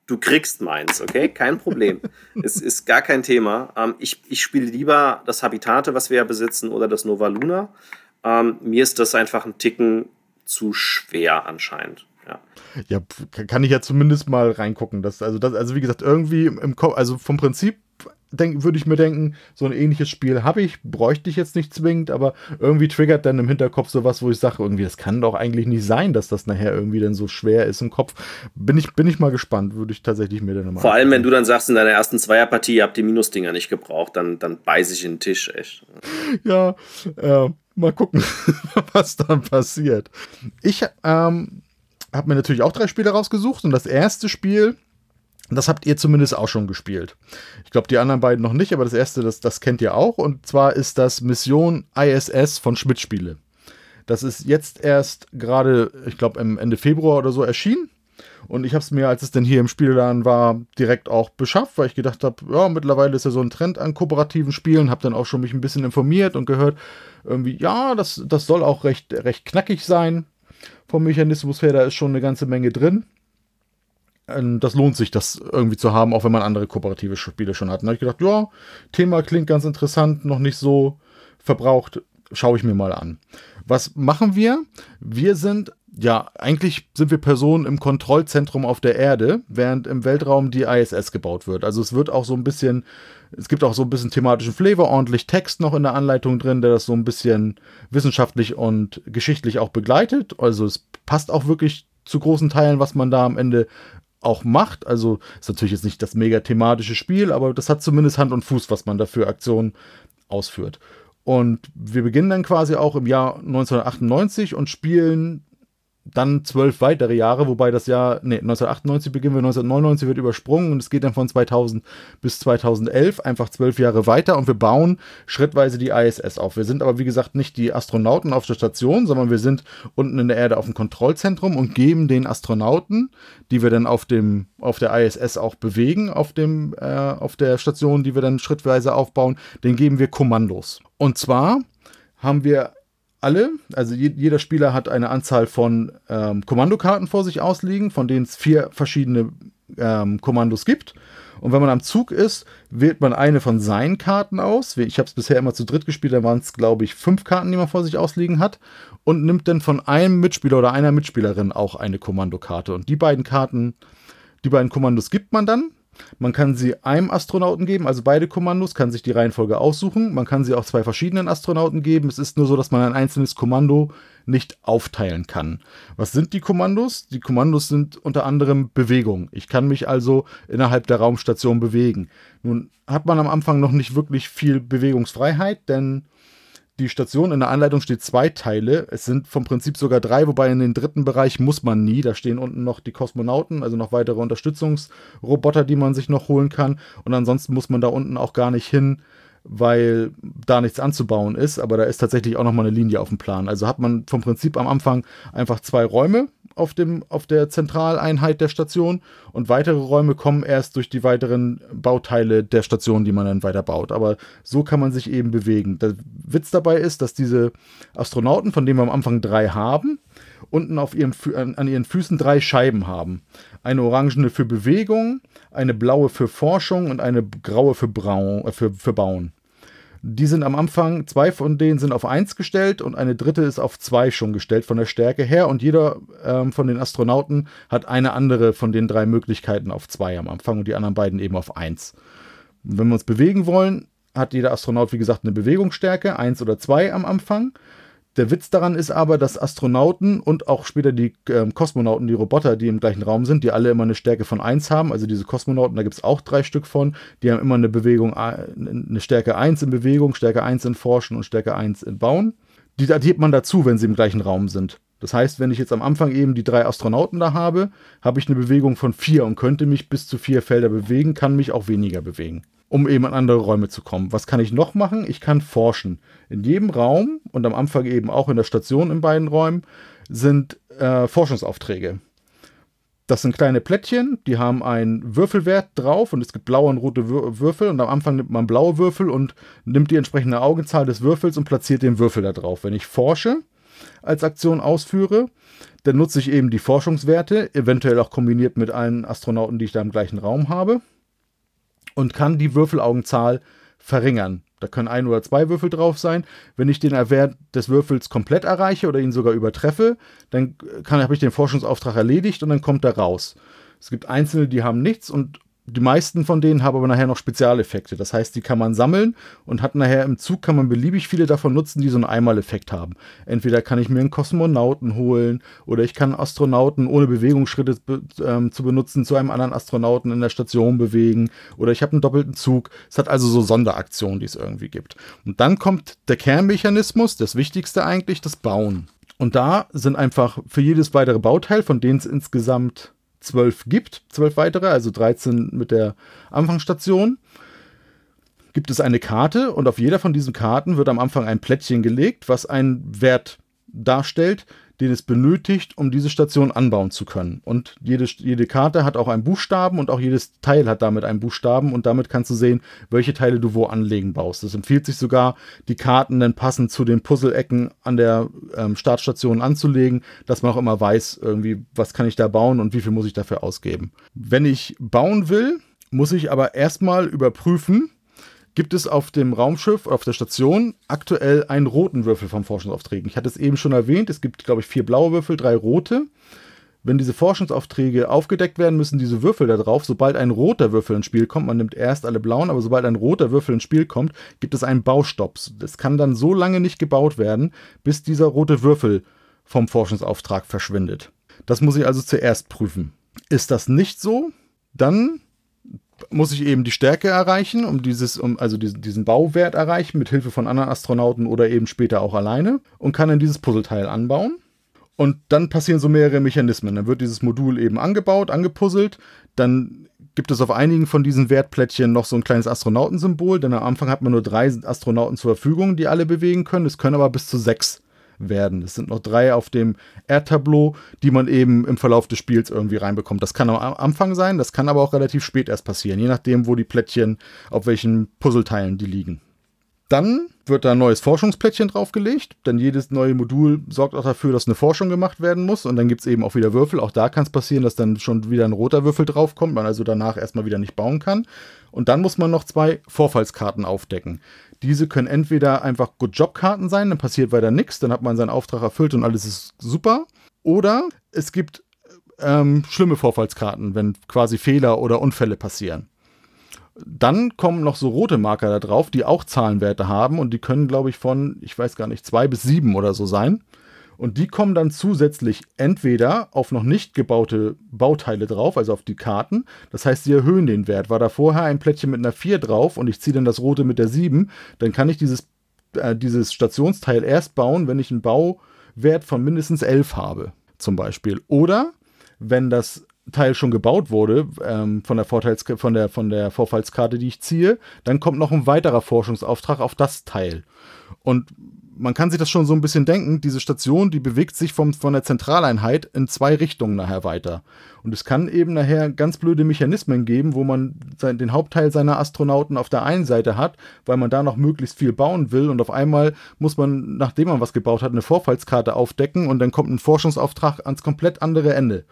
Du kriegst meins, okay? Kein Problem. [laughs] es ist gar kein Thema. Ähm, ich, ich spiele lieber das Habitate, was wir ja besitzen, oder das Nova Luna. Ähm, mir ist das einfach ein Ticken zu schwer anscheinend. Ja. ja, kann ich ja zumindest mal reingucken. Das, also, das, also wie gesagt, irgendwie im Kopf, also vom Prinzip denk, würde ich mir denken, so ein ähnliches Spiel habe ich, bräuchte ich jetzt nicht zwingend, aber irgendwie triggert dann im Hinterkopf sowas, wo ich sage, irgendwie, das kann doch eigentlich nicht sein, dass das nachher irgendwie dann so schwer ist im Kopf. Bin ich, bin ich mal gespannt, würde ich tatsächlich mir dann mal. Vor allem, wenn du dann sagst, in deiner ersten Zweierpartie, ihr habt die Minusdinger nicht gebraucht, dann, dann beiße ich in den Tisch, echt. Ja, äh, mal gucken, [laughs] was dann passiert. Ich ähm, habe mir natürlich auch drei Spiele rausgesucht und das erste Spiel, das habt ihr zumindest auch schon gespielt. Ich glaube, die anderen beiden noch nicht, aber das erste, das, das kennt ihr auch. Und zwar ist das Mission ISS von Schmidt Spiele. Das ist jetzt erst gerade, ich glaube, Ende Februar oder so erschienen. Und ich habe es mir, als es denn hier im Spielladen war, direkt auch beschafft, weil ich gedacht habe, ja, mittlerweile ist ja so ein Trend an kooperativen Spielen, habe dann auch schon mich ein bisschen informiert und gehört, irgendwie, ja, das, das soll auch recht, recht knackig sein. Vom Mechanismus her, da ist schon eine ganze Menge drin. Ähm, das lohnt sich, das irgendwie zu haben, auch wenn man andere kooperative Spiele schon hat. Da habe ich gedacht, ja, Thema klingt ganz interessant, noch nicht so verbraucht, schaue ich mir mal an. Was machen wir? Wir sind ja, eigentlich sind wir Personen im Kontrollzentrum auf der Erde, während im Weltraum die ISS gebaut wird. Also es wird auch so ein bisschen, es gibt auch so ein bisschen thematischen Flavor, ordentlich Text noch in der Anleitung drin, der das so ein bisschen wissenschaftlich und geschichtlich auch begleitet. Also es passt auch wirklich zu großen Teilen, was man da am Ende auch macht. Also ist natürlich jetzt nicht das mega thematische Spiel, aber das hat zumindest Hand und Fuß, was man da für Aktionen ausführt. Und wir beginnen dann quasi auch im Jahr 1998 und spielen dann zwölf weitere Jahre, wobei das Jahr, nee, 1998 beginnen wir, 1999 wird übersprungen und es geht dann von 2000 bis 2011, einfach zwölf Jahre weiter und wir bauen schrittweise die ISS auf. Wir sind aber, wie gesagt, nicht die Astronauten auf der Station, sondern wir sind unten in der Erde auf dem Kontrollzentrum und geben den Astronauten, die wir dann auf dem, auf der ISS auch bewegen, auf dem, äh, auf der Station, die wir dann schrittweise aufbauen, den geben wir Kommandos. Und zwar haben wir alle, also jeder Spieler hat eine Anzahl von ähm, Kommandokarten vor sich ausliegen, von denen es vier verschiedene ähm, Kommandos gibt. Und wenn man am Zug ist, wählt man eine von seinen Karten aus. Ich habe es bisher immer zu dritt gespielt, da waren es, glaube ich, fünf Karten, die man vor sich ausliegen hat. Und nimmt dann von einem Mitspieler oder einer Mitspielerin auch eine Kommandokarte. Und die beiden Karten, die beiden Kommandos gibt man dann. Man kann sie einem Astronauten geben, also beide Kommandos, kann sich die Reihenfolge aussuchen. Man kann sie auch zwei verschiedenen Astronauten geben. Es ist nur so, dass man ein einzelnes Kommando nicht aufteilen kann. Was sind die Kommandos? Die Kommandos sind unter anderem Bewegung. Ich kann mich also innerhalb der Raumstation bewegen. Nun hat man am Anfang noch nicht wirklich viel Bewegungsfreiheit, denn die Station in der Anleitung steht zwei Teile. Es sind vom Prinzip sogar drei, wobei in den dritten Bereich muss man nie. Da stehen unten noch die Kosmonauten, also noch weitere Unterstützungsroboter, die man sich noch holen kann. Und ansonsten muss man da unten auch gar nicht hin, weil da nichts anzubauen ist. Aber da ist tatsächlich auch nochmal eine Linie auf dem Plan. Also hat man vom Prinzip am Anfang einfach zwei Räume auf, dem, auf der Zentraleinheit der Station und weitere Räume kommen erst durch die weiteren Bauteile der Station, die man dann weiter baut. Aber so kann man sich eben bewegen. Der Witz dabei ist, dass diese Astronauten, von denen wir am Anfang drei haben, unten auf ihren, an ihren Füßen drei Scheiben haben. Eine orangene für Bewegung, eine blaue für Forschung und eine graue für, Braun, äh, für, für Bauen. Die sind am Anfang, zwei von denen sind auf 1 gestellt und eine dritte ist auf 2 schon gestellt von der Stärke her. Und jeder ähm, von den Astronauten hat eine andere von den drei Möglichkeiten auf 2 am Anfang und die anderen beiden eben auf 1. Wenn wir uns bewegen wollen, hat jeder Astronaut, wie gesagt, eine Bewegungsstärke, 1 oder 2 am Anfang. Der Witz daran ist aber, dass Astronauten und auch später die äh, Kosmonauten, die Roboter, die im gleichen Raum sind, die alle immer eine Stärke von 1 haben. Also diese Kosmonauten, da gibt es auch drei Stück von. Die haben immer eine Bewegung, eine Stärke 1 in Bewegung, Stärke 1 in Forschen und Stärke 1 in Bauen. Die addiert man dazu, wenn sie im gleichen Raum sind. Das heißt, wenn ich jetzt am Anfang eben die drei Astronauten da habe, habe ich eine Bewegung von 4 und könnte mich bis zu vier Felder bewegen, kann mich auch weniger bewegen um eben in andere Räume zu kommen. Was kann ich noch machen? Ich kann forschen. In jedem Raum und am Anfang eben auch in der Station in beiden Räumen sind äh, Forschungsaufträge. Das sind kleine Plättchen, die haben einen Würfelwert drauf und es gibt blaue und rote Würfel und am Anfang nimmt man blaue Würfel und nimmt die entsprechende Augenzahl des Würfels und platziert den Würfel da drauf. Wenn ich forsche als Aktion ausführe, dann nutze ich eben die Forschungswerte, eventuell auch kombiniert mit allen Astronauten, die ich da im gleichen Raum habe und kann die Würfelaugenzahl verringern. Da können ein oder zwei Würfel drauf sein. Wenn ich den Wert des Würfels komplett erreiche oder ihn sogar übertreffe, dann habe ich den Forschungsauftrag erledigt und dann kommt er raus. Es gibt Einzelne, die haben nichts und die meisten von denen haben aber nachher noch Spezialeffekte. Das heißt, die kann man sammeln und hat nachher im Zug kann man beliebig viele davon nutzen, die so einen Einmaleffekt haben. Entweder kann ich mir einen Kosmonauten holen oder ich kann Astronauten ohne Bewegungsschritte ähm, zu benutzen zu einem anderen Astronauten in der Station bewegen oder ich habe einen doppelten Zug. Es hat also so Sonderaktionen, die es irgendwie gibt. Und dann kommt der Kernmechanismus, das Wichtigste eigentlich, das Bauen. Und da sind einfach für jedes weitere Bauteil, von denen es insgesamt zwölf gibt, zwölf weitere, also 13 mit der Anfangsstation, gibt es eine Karte und auf jeder von diesen Karten wird am Anfang ein Plättchen gelegt, was einen Wert darstellt, den es benötigt, um diese Station anbauen zu können. Und jede, jede Karte hat auch einen Buchstaben und auch jedes Teil hat damit einen Buchstaben und damit kannst du sehen, welche Teile du wo anlegen baust. Es empfiehlt sich sogar, die Karten dann passend zu den Puzzle-Ecken an der ähm, Startstation anzulegen, dass man auch immer weiß, irgendwie, was kann ich da bauen und wie viel muss ich dafür ausgeben. Wenn ich bauen will, muss ich aber erstmal überprüfen, gibt es auf dem Raumschiff, auf der Station, aktuell einen roten Würfel vom Forschungsaufträgen. Ich hatte es eben schon erwähnt, es gibt, glaube ich, vier blaue Würfel, drei rote. Wenn diese Forschungsaufträge aufgedeckt werden, müssen diese Würfel da drauf, sobald ein roter Würfel ins Spiel kommt, man nimmt erst alle blauen, aber sobald ein roter Würfel ins Spiel kommt, gibt es einen Baustopp. Das kann dann so lange nicht gebaut werden, bis dieser rote Würfel vom Forschungsauftrag verschwindet. Das muss ich also zuerst prüfen. Ist das nicht so, dann muss ich eben die Stärke erreichen, um dieses, um also diesen, diesen Bauwert erreichen, mit Hilfe von anderen Astronauten oder eben später auch alleine und kann dann dieses Puzzleteil anbauen. Und dann passieren so mehrere Mechanismen. Dann wird dieses Modul eben angebaut, angepuzzelt. Dann gibt es auf einigen von diesen Wertplättchen noch so ein kleines Astronautensymbol, denn am Anfang hat man nur drei Astronauten zur Verfügung, die alle bewegen können. Es können aber bis zu sechs werden. Es sind noch drei auf dem Erdtableau, die man eben im Verlauf des Spiels irgendwie reinbekommt. Das kann am Anfang sein, das kann aber auch relativ spät erst passieren, je nachdem, wo die Plättchen, auf welchen Puzzleteilen die liegen. Dann wird da ein neues Forschungsplättchen draufgelegt, denn jedes neue Modul sorgt auch dafür, dass eine Forschung gemacht werden muss. Und dann gibt es eben auch wieder Würfel. Auch da kann es passieren, dass dann schon wieder ein roter Würfel draufkommt, man also danach erstmal wieder nicht bauen kann. Und dann muss man noch zwei Vorfallskarten aufdecken. Diese können entweder einfach Good Job Karten sein, dann passiert weiter nichts, dann hat man seinen Auftrag erfüllt und alles ist super. Oder es gibt ähm, schlimme Vorfallskarten, wenn quasi Fehler oder Unfälle passieren. Dann kommen noch so rote Marker da drauf, die auch Zahlenwerte haben und die können, glaube ich, von, ich weiß gar nicht, zwei bis sieben oder so sein. Und die kommen dann zusätzlich entweder auf noch nicht gebaute Bauteile drauf, also auf die Karten. Das heißt, sie erhöhen den Wert. War da vorher ein Plättchen mit einer 4 drauf und ich ziehe dann das rote mit der 7, dann kann ich dieses, äh, dieses Stationsteil erst bauen, wenn ich einen Bauwert von mindestens 11 habe, zum Beispiel. Oder wenn das Teil schon gebaut wurde, ähm, von, der Vorteils von, der, von der Vorfallskarte, die ich ziehe, dann kommt noch ein weiterer Forschungsauftrag auf das Teil. Und man kann sich das schon so ein bisschen denken, diese Station, die bewegt sich vom, von der Zentraleinheit in zwei Richtungen nachher weiter. Und es kann eben nachher ganz blöde Mechanismen geben, wo man sein, den Hauptteil seiner Astronauten auf der einen Seite hat, weil man da noch möglichst viel bauen will und auf einmal muss man, nachdem man was gebaut hat, eine Vorfallskarte aufdecken und dann kommt ein Forschungsauftrag ans komplett andere Ende.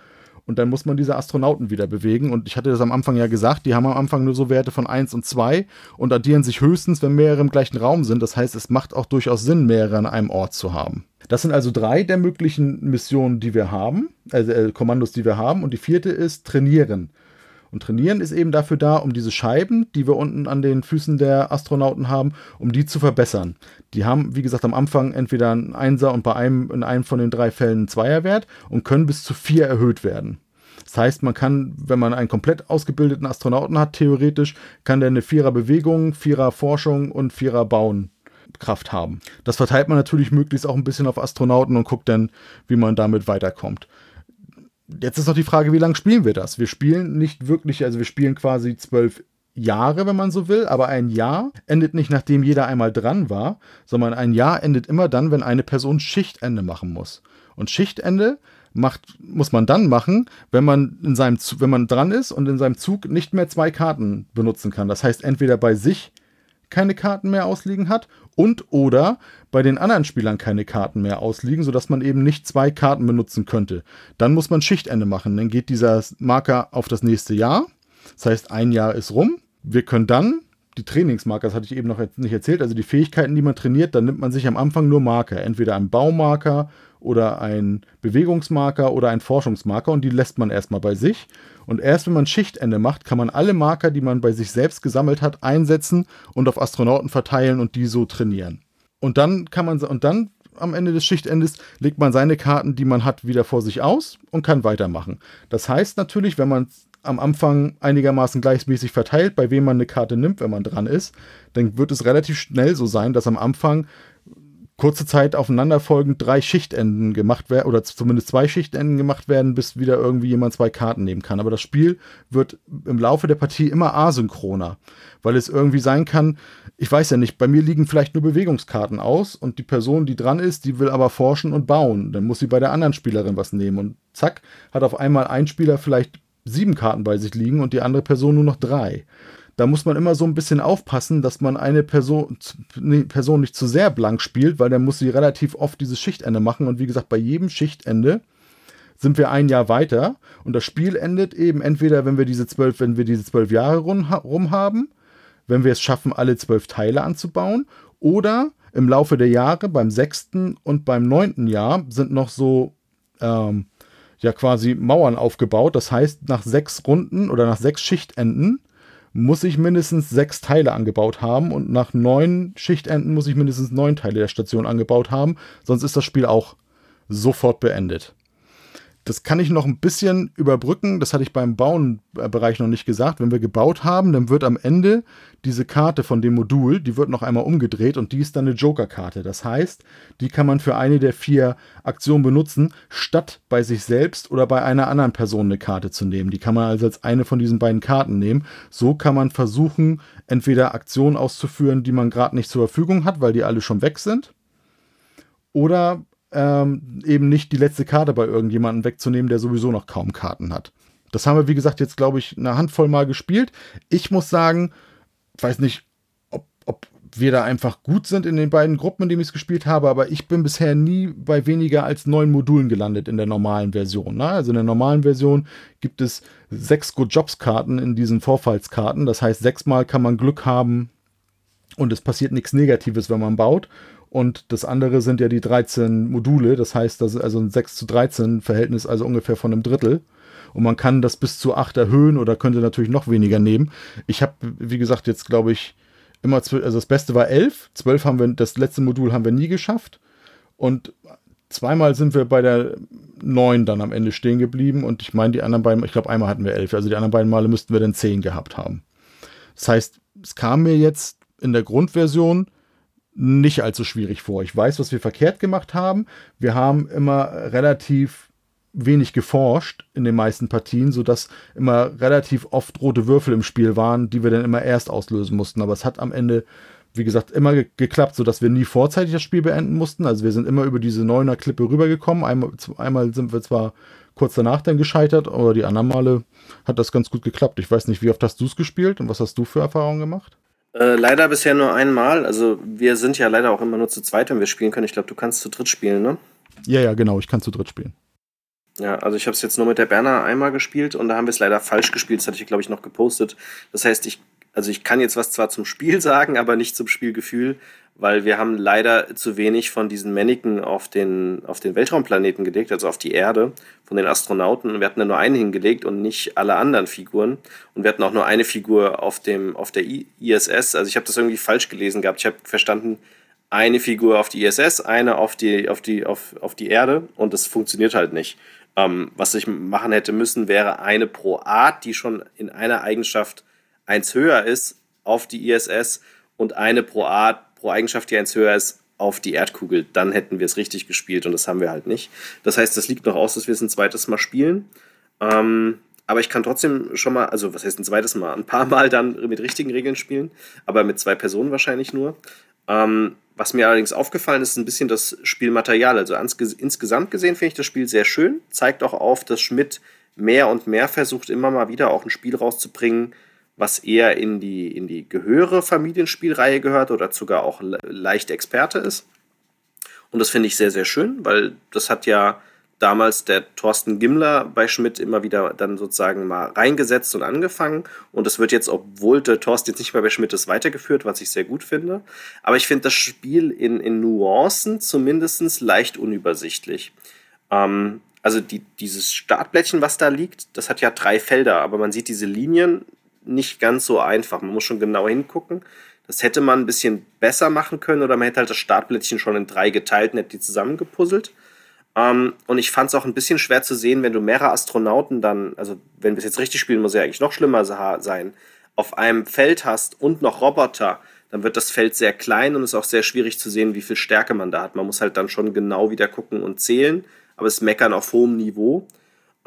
Und dann muss man diese Astronauten wieder bewegen. Und ich hatte das am Anfang ja gesagt, die haben am Anfang nur so Werte von 1 und 2 und addieren sich höchstens, wenn mehrere im gleichen Raum sind. Das heißt, es macht auch durchaus Sinn, mehrere an einem Ort zu haben. Das sind also drei der möglichen Missionen, die wir haben, also äh, Kommandos, die wir haben. Und die vierte ist trainieren. Und trainieren ist eben dafür da, um diese Scheiben, die wir unten an den Füßen der Astronauten haben, um die zu verbessern. Die haben, wie gesagt, am Anfang entweder einen Einser und bei einem in einem von den drei Fällen einen Zweierwert und können bis zu vier erhöht werden. Das heißt, man kann, wenn man einen komplett ausgebildeten Astronauten hat, theoretisch, kann der eine Vierer Bewegung, Vierer Forschung und Vierer Bauen Kraft haben. Das verteilt man natürlich möglichst auch ein bisschen auf Astronauten und guckt dann, wie man damit weiterkommt. Jetzt ist noch die Frage, wie lange spielen wir das? Wir spielen nicht wirklich, also wir spielen quasi zwölf Jahre, wenn man so will, aber ein Jahr endet nicht, nachdem jeder einmal dran war, sondern ein Jahr endet immer dann, wenn eine Person Schichtende machen muss. Und Schichtende macht, muss man dann machen, wenn man in seinem, wenn man dran ist und in seinem Zug nicht mehr zwei Karten benutzen kann. Das heißt, entweder bei sich keine Karten mehr ausliegen hat und oder bei den anderen Spielern keine Karten mehr ausliegen, sodass man eben nicht zwei Karten benutzen könnte. Dann muss man Schichtende machen. Dann geht dieser Marker auf das nächste Jahr. Das heißt, ein Jahr ist rum. Wir können dann die Trainingsmarker, das hatte ich eben noch nicht erzählt, also die Fähigkeiten, die man trainiert, dann nimmt man sich am Anfang nur Marker. Entweder einen Baumarker oder ein Bewegungsmarker oder ein Forschungsmarker und die lässt man erstmal bei sich. Und erst wenn man Schichtende macht, kann man alle Marker, die man bei sich selbst gesammelt hat, einsetzen und auf Astronauten verteilen und die so trainieren. Und dann kann man und dann am Ende des Schichtendes legt man seine Karten, die man hat, wieder vor sich aus und kann weitermachen. Das heißt natürlich, wenn man am Anfang einigermaßen gleichmäßig verteilt, bei wem man eine Karte nimmt, wenn man dran ist, dann wird es relativ schnell so sein, dass am Anfang kurze Zeit aufeinanderfolgend drei Schichtenden gemacht werden, oder zumindest zwei Schichtenden gemacht werden, bis wieder irgendwie jemand zwei Karten nehmen kann. Aber das Spiel wird im Laufe der Partie immer asynchroner, weil es irgendwie sein kann, ich weiß ja nicht, bei mir liegen vielleicht nur Bewegungskarten aus und die Person, die dran ist, die will aber forschen und bauen. Dann muss sie bei der anderen Spielerin was nehmen und zack, hat auf einmal ein Spieler vielleicht sieben Karten bei sich liegen und die andere Person nur noch drei da muss man immer so ein bisschen aufpassen, dass man eine Person, eine Person nicht zu sehr blank spielt, weil dann muss sie relativ oft dieses Schichtende machen. Und wie gesagt, bei jedem Schichtende sind wir ein Jahr weiter und das Spiel endet eben entweder, wenn wir diese zwölf, wenn wir diese zwölf Jahre rum, rum haben, wenn wir es schaffen, alle zwölf Teile anzubauen, oder im Laufe der Jahre beim sechsten und beim neunten Jahr sind noch so ähm, ja quasi Mauern aufgebaut. Das heißt, nach sechs Runden oder nach sechs Schichtenden muss ich mindestens sechs Teile angebaut haben und nach neun Schichtenden muss ich mindestens neun Teile der Station angebaut haben, sonst ist das Spiel auch sofort beendet. Das kann ich noch ein bisschen überbrücken. Das hatte ich beim Bauen-Bereich noch nicht gesagt. Wenn wir gebaut haben, dann wird am Ende diese Karte von dem Modul, die wird noch einmal umgedreht und die ist dann eine Joker-Karte. Das heißt, die kann man für eine der vier Aktionen benutzen, statt bei sich selbst oder bei einer anderen Person eine Karte zu nehmen. Die kann man also als eine von diesen beiden Karten nehmen. So kann man versuchen, entweder Aktionen auszuführen, die man gerade nicht zur Verfügung hat, weil die alle schon weg sind. Oder ähm, eben nicht die letzte Karte bei irgendjemandem wegzunehmen, der sowieso noch kaum Karten hat. Das haben wir, wie gesagt, jetzt, glaube ich, eine Handvoll Mal gespielt. Ich muss sagen, weiß nicht, ob, ob wir da einfach gut sind in den beiden Gruppen, in denen ich es gespielt habe, aber ich bin bisher nie bei weniger als neun Modulen gelandet in der normalen Version. Ne? Also in der normalen Version gibt es sechs Good Jobs Karten in diesen Vorfallskarten. Das heißt, sechsmal kann man Glück haben und es passiert nichts Negatives, wenn man baut. Und das andere sind ja die 13 Module. Das heißt, das ist also ein 6 zu 13 Verhältnis, also ungefähr von einem Drittel. und man kann das bis zu 8 erhöhen oder könnte natürlich noch weniger nehmen. Ich habe, wie gesagt, jetzt glaube ich, immer, also das Beste war 11, 12 haben wir, das letzte Modul haben wir nie geschafft und zweimal sind wir bei der 9 dann am Ende stehen geblieben und ich meine, die anderen beiden, ich glaube, einmal hatten wir 11, also die anderen beiden Male müssten wir dann 10 gehabt haben. Das heißt, es kam mir jetzt in der Grundversion nicht allzu schwierig vor. Ich weiß, was wir verkehrt gemacht haben. Wir haben immer relativ wenig geforscht in den meisten Partien, sodass immer relativ oft rote Würfel im Spiel waren, die wir dann immer erst auslösen mussten. Aber es hat am Ende, wie gesagt, immer ge geklappt, sodass wir nie vorzeitig das Spiel beenden mussten. Also wir sind immer über diese neuner Klippe rübergekommen. Einmal, einmal sind wir zwar kurz danach dann gescheitert, aber die anderen Male hat das ganz gut geklappt. Ich weiß nicht, wie oft hast du es gespielt und was hast du für Erfahrungen gemacht? Äh, leider bisher nur einmal. Also wir sind ja leider auch immer nur zu zweit, wenn wir spielen können. Ich glaube, du kannst zu dritt spielen, ne? Ja, ja, genau. Ich kann zu dritt spielen. Ja, also ich habe es jetzt nur mit der Berner einmal gespielt und da haben wir es leider falsch gespielt. Das hatte ich, glaube ich, noch gepostet. Das heißt, ich, also ich kann jetzt was zwar zum Spiel [laughs] sagen, aber nicht zum Spielgefühl, weil wir haben leider zu wenig von diesen Mannequin auf den, auf den Weltraumplaneten gelegt, also auf die Erde, von den Astronauten. Wir hatten da nur einen hingelegt und nicht alle anderen Figuren. Und wir hatten auch nur eine Figur auf, dem, auf der ISS. Also ich habe das irgendwie falsch gelesen gehabt. Ich habe verstanden, eine Figur auf die ISS, eine auf die, auf die, auf, auf die Erde und das funktioniert halt nicht. Ähm, was ich machen hätte müssen, wäre eine pro Art, die schon in einer Eigenschaft eins höher ist, auf die ISS und eine pro Art, pro Eigenschaft, die eins höher ist, auf die Erdkugel. Dann hätten wir es richtig gespielt und das haben wir halt nicht. Das heißt, das liegt noch aus, dass wir es ein zweites Mal spielen. Ähm, aber ich kann trotzdem schon mal, also was heißt ein zweites Mal, ein paar Mal dann mit richtigen Regeln spielen, aber mit zwei Personen wahrscheinlich nur. Ähm, was mir allerdings aufgefallen ist, ist ein bisschen das Spielmaterial. Also insgesamt gesehen finde ich das Spiel sehr schön, zeigt auch auf, dass Schmidt mehr und mehr versucht, immer mal wieder auch ein Spiel rauszubringen, was eher in die, in die gehöre Familienspielreihe gehört oder sogar auch leicht Experte ist. Und das finde ich sehr, sehr schön, weil das hat ja damals der Thorsten Gimmler bei Schmidt immer wieder dann sozusagen mal reingesetzt und angefangen. Und das wird jetzt, obwohl der Thorsten jetzt nicht mehr bei Schmidt ist, weitergeführt, was ich sehr gut finde. Aber ich finde das Spiel in, in Nuancen zumindest leicht unübersichtlich. Ähm, also die, dieses Startblättchen, was da liegt, das hat ja drei Felder, aber man sieht diese Linien nicht ganz so einfach. Man muss schon genau hingucken. Das hätte man ein bisschen besser machen können oder man hätte halt das Startblättchen schon in drei geteilt und hätte die zusammengepuzzelt. Ähm, und ich fand es auch ein bisschen schwer zu sehen, wenn du mehrere Astronauten dann, also wenn wir es jetzt richtig spielen, muss ja eigentlich noch schlimmer sein, auf einem Feld hast und noch Roboter, dann wird das Feld sehr klein und es ist auch sehr schwierig zu sehen, wie viel Stärke man da hat. Man muss halt dann schon genau wieder gucken und zählen, aber es meckern auf hohem Niveau.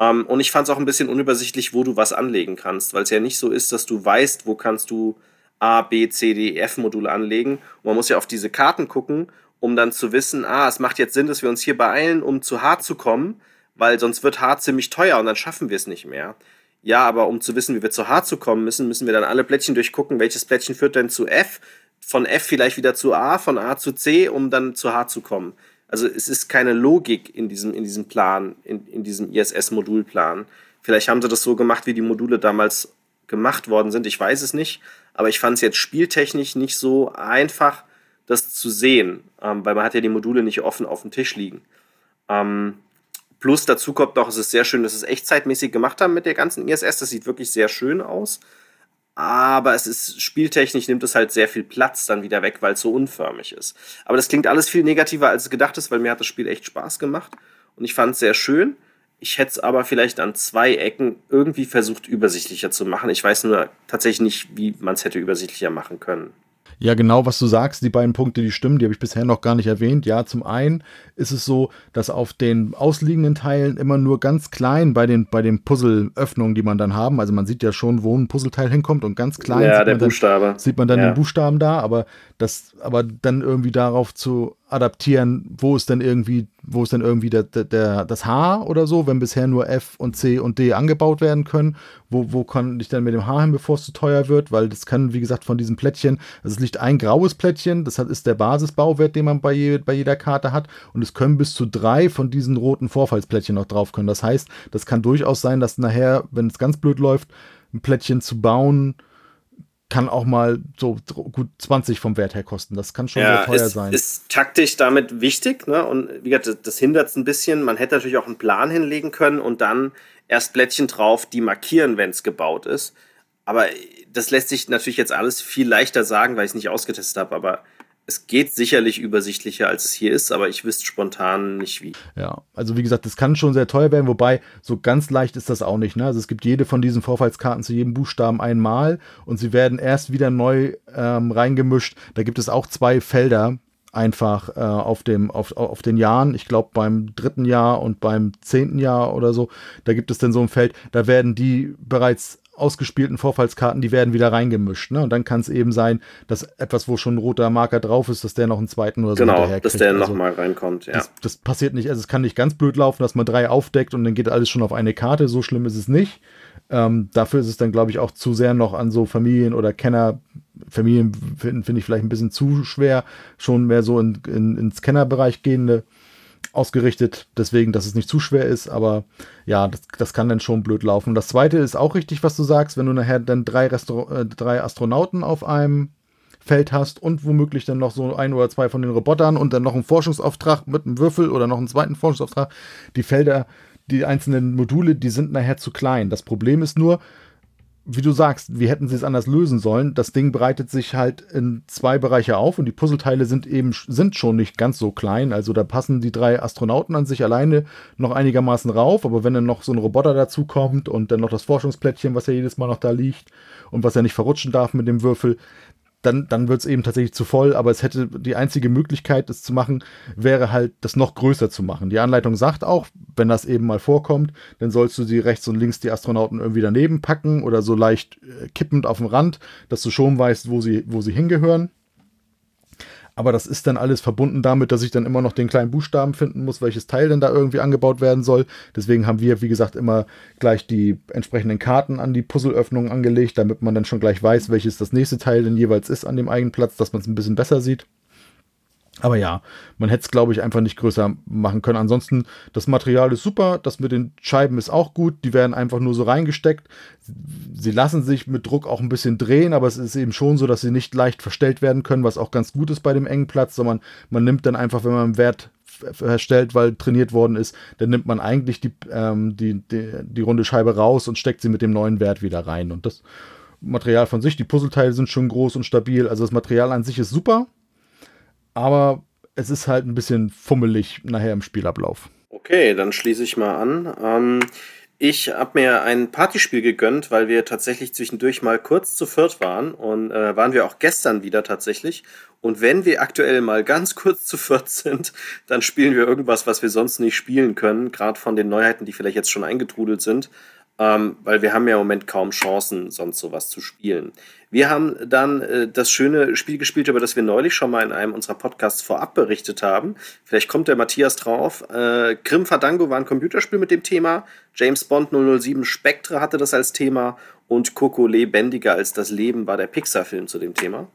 Ähm, und ich fand es auch ein bisschen unübersichtlich, wo du was anlegen kannst, weil es ja nicht so ist, dass du weißt, wo kannst du A, B, C, D, F Module anlegen. Und man muss ja auf diese Karten gucken um dann zu wissen, ah, es macht jetzt Sinn, dass wir uns hier beeilen, um zu hart zu kommen, weil sonst wird hart ziemlich teuer und dann schaffen wir es nicht mehr. Ja, aber um zu wissen, wie wir zu hart zu kommen müssen, müssen wir dann alle Plättchen durchgucken, welches Plättchen führt denn zu F, von F vielleicht wieder zu A, von A zu C, um dann zu hart zu kommen. Also es ist keine Logik in diesem, in diesem Plan, in, in diesem ISS-Modulplan. Vielleicht haben sie das so gemacht, wie die Module damals gemacht worden sind. Ich weiß es nicht. Aber ich fand es jetzt spieltechnisch nicht so einfach, das zu sehen, ähm, weil man hat ja die Module nicht offen auf dem Tisch liegen. Ähm, plus dazu kommt noch, es ist sehr schön, dass sie es echtzeitmäßig gemacht haben mit der ganzen ISS. Das sieht wirklich sehr schön aus. Aber es ist spieltechnisch nimmt es halt sehr viel Platz dann wieder weg, weil es so unförmig ist. Aber das klingt alles viel negativer, als es gedacht ist, weil mir hat das Spiel echt Spaß gemacht und ich fand es sehr schön. Ich hätte es aber vielleicht an zwei Ecken irgendwie versucht, übersichtlicher zu machen. Ich weiß nur tatsächlich nicht, wie man es hätte übersichtlicher machen können. Ja, genau, was du sagst, die beiden Punkte, die stimmen, die habe ich bisher noch gar nicht erwähnt. Ja, zum einen ist es so, dass auf den ausliegenden Teilen immer nur ganz klein bei den, bei den Puzzleöffnungen, die man dann haben, also man sieht ja schon, wo ein Puzzleteil hinkommt und ganz klein ja, sieht, der man Buchstabe. Dann, sieht man dann ja. den Buchstaben da, aber das, aber dann irgendwie darauf zu adaptieren, wo ist denn irgendwie, wo ist denn irgendwie der, der, das H oder so, wenn bisher nur F und C und D angebaut werden können, wo, wo kann ich dann mit dem H hin, bevor es zu teuer wird, weil das kann, wie gesagt, von diesen Plättchen, also es liegt ein graues Plättchen, das ist der Basisbauwert, den man bei, je, bei jeder Karte hat. Und es können bis zu drei von diesen roten Vorfallsplättchen noch drauf können. Das heißt, das kann durchaus sein, dass nachher, wenn es ganz blöd läuft, ein Plättchen zu bauen, kann auch mal so gut 20 vom Wert her kosten. Das kann schon ja, sehr teuer ist, sein. Ist taktisch damit wichtig, ne? Und wie gesagt, das, das hindert es ein bisschen. Man hätte natürlich auch einen Plan hinlegen können und dann erst Blättchen drauf, die markieren, wenn es gebaut ist. Aber das lässt sich natürlich jetzt alles viel leichter sagen, weil ich es nicht ausgetestet habe. Aber es geht sicherlich übersichtlicher, als es hier ist, aber ich wüsste spontan nicht wie. Ja, also wie gesagt, das kann schon sehr teuer werden, wobei so ganz leicht ist das auch nicht. Ne? Also es gibt jede von diesen Vorfallskarten zu jedem Buchstaben einmal und sie werden erst wieder neu ähm, reingemischt. Da gibt es auch zwei Felder, einfach äh, auf dem auf, auf den Jahren, ich glaube beim dritten Jahr und beim zehnten Jahr oder so, da gibt es dann so ein Feld, da werden die bereits ausgespielten Vorfallskarten, die werden wieder reingemischt. Ne? Und dann kann es eben sein, dass etwas, wo schon ein roter Marker drauf ist, dass der noch einen zweiten oder so genau, dass der also, nochmal reinkommt, ja. Das, das, passiert nicht, also es kann nicht ganz blöd laufen, dass man drei aufdeckt und dann geht alles schon auf eine Karte. So schlimm ist es nicht. Ähm, dafür ist es dann, glaube ich, auch zu sehr noch an so Familien oder Kenner. Familien finde find ich vielleicht ein bisschen zu schwer, schon mehr so in, in, ins Kennerbereich gehende ausgerichtet, deswegen, dass es nicht zu schwer ist, aber ja, das, das kann dann schon blöd laufen. Das zweite ist auch richtig, was du sagst, wenn du nachher dann drei, Restaur äh, drei Astronauten auf einem Feld hast und womöglich dann noch so ein oder zwei von den Robotern und dann noch einen Forschungsauftrag mit einem Würfel oder noch einen zweiten Forschungsauftrag. Die Felder, die einzelnen Module, die sind nachher zu klein. Das Problem ist nur, wie du sagst, wie hätten sie es anders lösen sollen? Das Ding breitet sich halt in zwei Bereiche auf und die Puzzleteile sind eben sind schon nicht ganz so klein. Also da passen die drei Astronauten an sich alleine noch einigermaßen rauf, aber wenn dann noch so ein Roboter dazu kommt und dann noch das Forschungsplättchen, was ja jedes Mal noch da liegt und was er nicht verrutschen darf mit dem Würfel, dann, dann wird es eben tatsächlich zu voll, aber es hätte die einzige Möglichkeit, das zu machen, wäre halt, das noch größer zu machen. Die Anleitung sagt auch, wenn das eben mal vorkommt, dann sollst du sie rechts und links die Astronauten irgendwie daneben packen oder so leicht äh, kippend auf dem Rand, dass du schon weißt, wo sie, wo sie hingehören. Aber das ist dann alles verbunden damit, dass ich dann immer noch den kleinen Buchstaben finden muss, welches Teil denn da irgendwie angebaut werden soll. Deswegen haben wir, wie gesagt, immer gleich die entsprechenden Karten an die Puzzleöffnungen angelegt, damit man dann schon gleich weiß, welches das nächste Teil denn jeweils ist an dem eigenen Platz, dass man es ein bisschen besser sieht. Aber ja, man hätte es, glaube ich, einfach nicht größer machen können. Ansonsten, das Material ist super, das mit den Scheiben ist auch gut, die werden einfach nur so reingesteckt. Sie lassen sich mit Druck auch ein bisschen drehen, aber es ist eben schon so, dass sie nicht leicht verstellt werden können, was auch ganz gut ist bei dem engen Platz, sondern man nimmt dann einfach, wenn man einen Wert verstellt, weil trainiert worden ist, dann nimmt man eigentlich die, ähm, die, die, die runde Scheibe raus und steckt sie mit dem neuen Wert wieder rein. Und das Material von sich, die Puzzleteile sind schon groß und stabil, also das Material an sich ist super aber es ist halt ein bisschen fummelig nachher im Spielablauf. Okay, dann schließe ich mal an. Ähm, ich habe mir ein Partyspiel gegönnt, weil wir tatsächlich zwischendurch mal kurz zu viert waren und äh, waren wir auch gestern wieder tatsächlich. Und wenn wir aktuell mal ganz kurz zu viert sind, dann spielen wir irgendwas, was wir sonst nicht spielen können, gerade von den Neuheiten, die vielleicht jetzt schon eingetrudelt sind ähm, weil wir haben ja im Moment kaum Chancen, sonst sowas zu spielen. Wir haben dann äh, das schöne Spiel gespielt, über das wir neulich schon mal in einem unserer Podcasts vorab berichtet haben. Vielleicht kommt der Matthias drauf. Äh, Grim Fandango war ein Computerspiel mit dem Thema. James Bond 007 Spectre hatte das als Thema und Coco lebendiger als das Leben war der Pixar-Film zu dem Thema.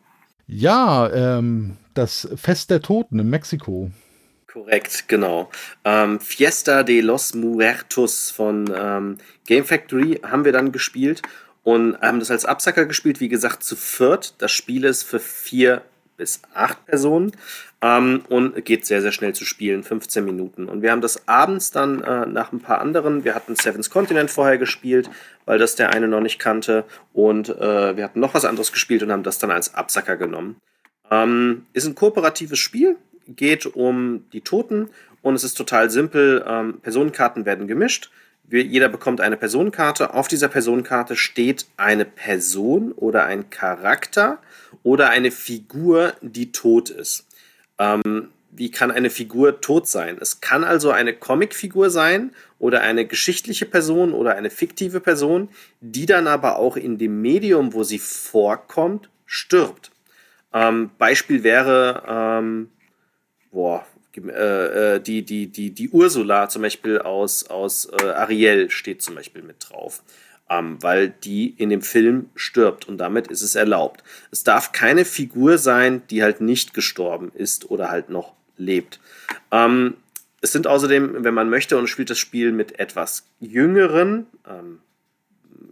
Ja, ähm, das Fest der Toten in Mexiko. Korrekt, genau. Ähm, Fiesta de los Muertos von ähm, Game Factory haben wir dann gespielt und haben das als Absacker gespielt, wie gesagt, zu viert. Das Spiel ist für vier bis acht Personen ähm, und geht sehr, sehr schnell zu spielen, 15 Minuten. Und wir haben das abends dann äh, nach ein paar anderen, wir hatten Seven's Continent vorher gespielt, weil das der eine noch nicht kannte und äh, wir hatten noch was anderes gespielt und haben das dann als Absacker genommen. Ähm, ist ein kooperatives Spiel, geht um die Toten und es ist total simpel. Ähm, Personenkarten werden gemischt. Jeder bekommt eine Personenkarte. Auf dieser Personenkarte steht eine Person oder ein Charakter oder eine Figur, die tot ist. Ähm, wie kann eine Figur tot sein? Es kann also eine Comicfigur sein oder eine geschichtliche Person oder eine fiktive Person, die dann aber auch in dem Medium, wo sie vorkommt, stirbt. Ähm, Beispiel wäre ähm, boah, äh, äh, die, die, die, die Ursula zum Beispiel aus, aus äh, Ariel steht zum Beispiel mit drauf. Ähm, weil die in dem Film stirbt und damit ist es erlaubt. Es darf keine Figur sein, die halt nicht gestorben ist oder halt noch lebt. Ähm, es sind außerdem, wenn man möchte und spielt das Spiel mit etwas jüngeren, ähm,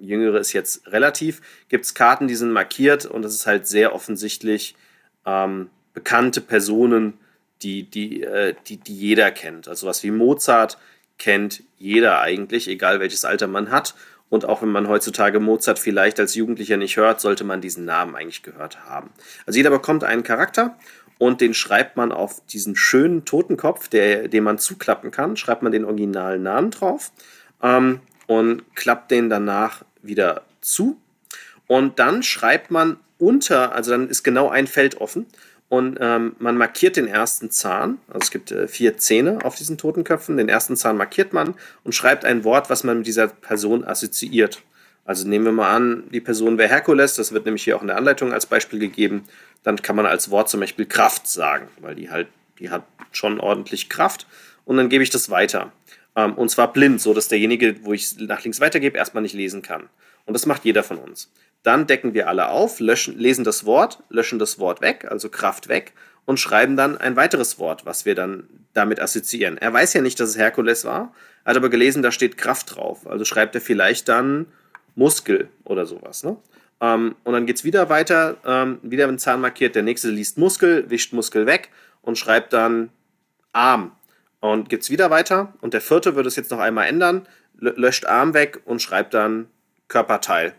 Jüngere ist jetzt relativ, gibt es Karten, die sind markiert und das ist halt sehr offensichtlich ähm, bekannte Personen, die, die, äh, die, die jeder kennt. Also was wie Mozart kennt jeder eigentlich, egal welches Alter man hat. Und auch wenn man heutzutage Mozart vielleicht als Jugendlicher nicht hört, sollte man diesen Namen eigentlich gehört haben. Also jeder bekommt einen Charakter und den schreibt man auf diesen schönen Totenkopf, der, den man zuklappen kann, schreibt man den originalen Namen drauf ähm, und klappt den danach wieder zu. Und dann schreibt man unter, also dann ist genau ein Feld offen und ähm, man markiert den ersten Zahn. Also es gibt äh, vier Zähne auf diesen Totenköpfen. Den ersten Zahn markiert man und schreibt ein Wort, was man mit dieser Person assoziiert. Also nehmen wir mal an, die Person wäre Herkules, das wird nämlich hier auch in der Anleitung als Beispiel gegeben. Dann kann man als Wort zum Beispiel Kraft sagen, weil die halt, die hat schon ordentlich Kraft. Und dann gebe ich das weiter. Ähm, und zwar blind, so dass derjenige, wo ich nach links weitergebe, erstmal nicht lesen kann. Und das macht jeder von uns. Dann decken wir alle auf, löschen, lesen das Wort, löschen das Wort weg, also Kraft weg, und schreiben dann ein weiteres Wort, was wir dann damit assoziieren. Er weiß ja nicht, dass es Herkules war, hat aber gelesen, da steht Kraft drauf. Also schreibt er vielleicht dann Muskel oder sowas. Ne? Ähm, und dann geht es wieder weiter, ähm, wieder ein Zahn markiert, der nächste liest Muskel, wischt Muskel weg und schreibt dann Arm. Und geht es wieder weiter und der vierte würde es jetzt noch einmal ändern, löscht Arm weg und schreibt dann Körperteil.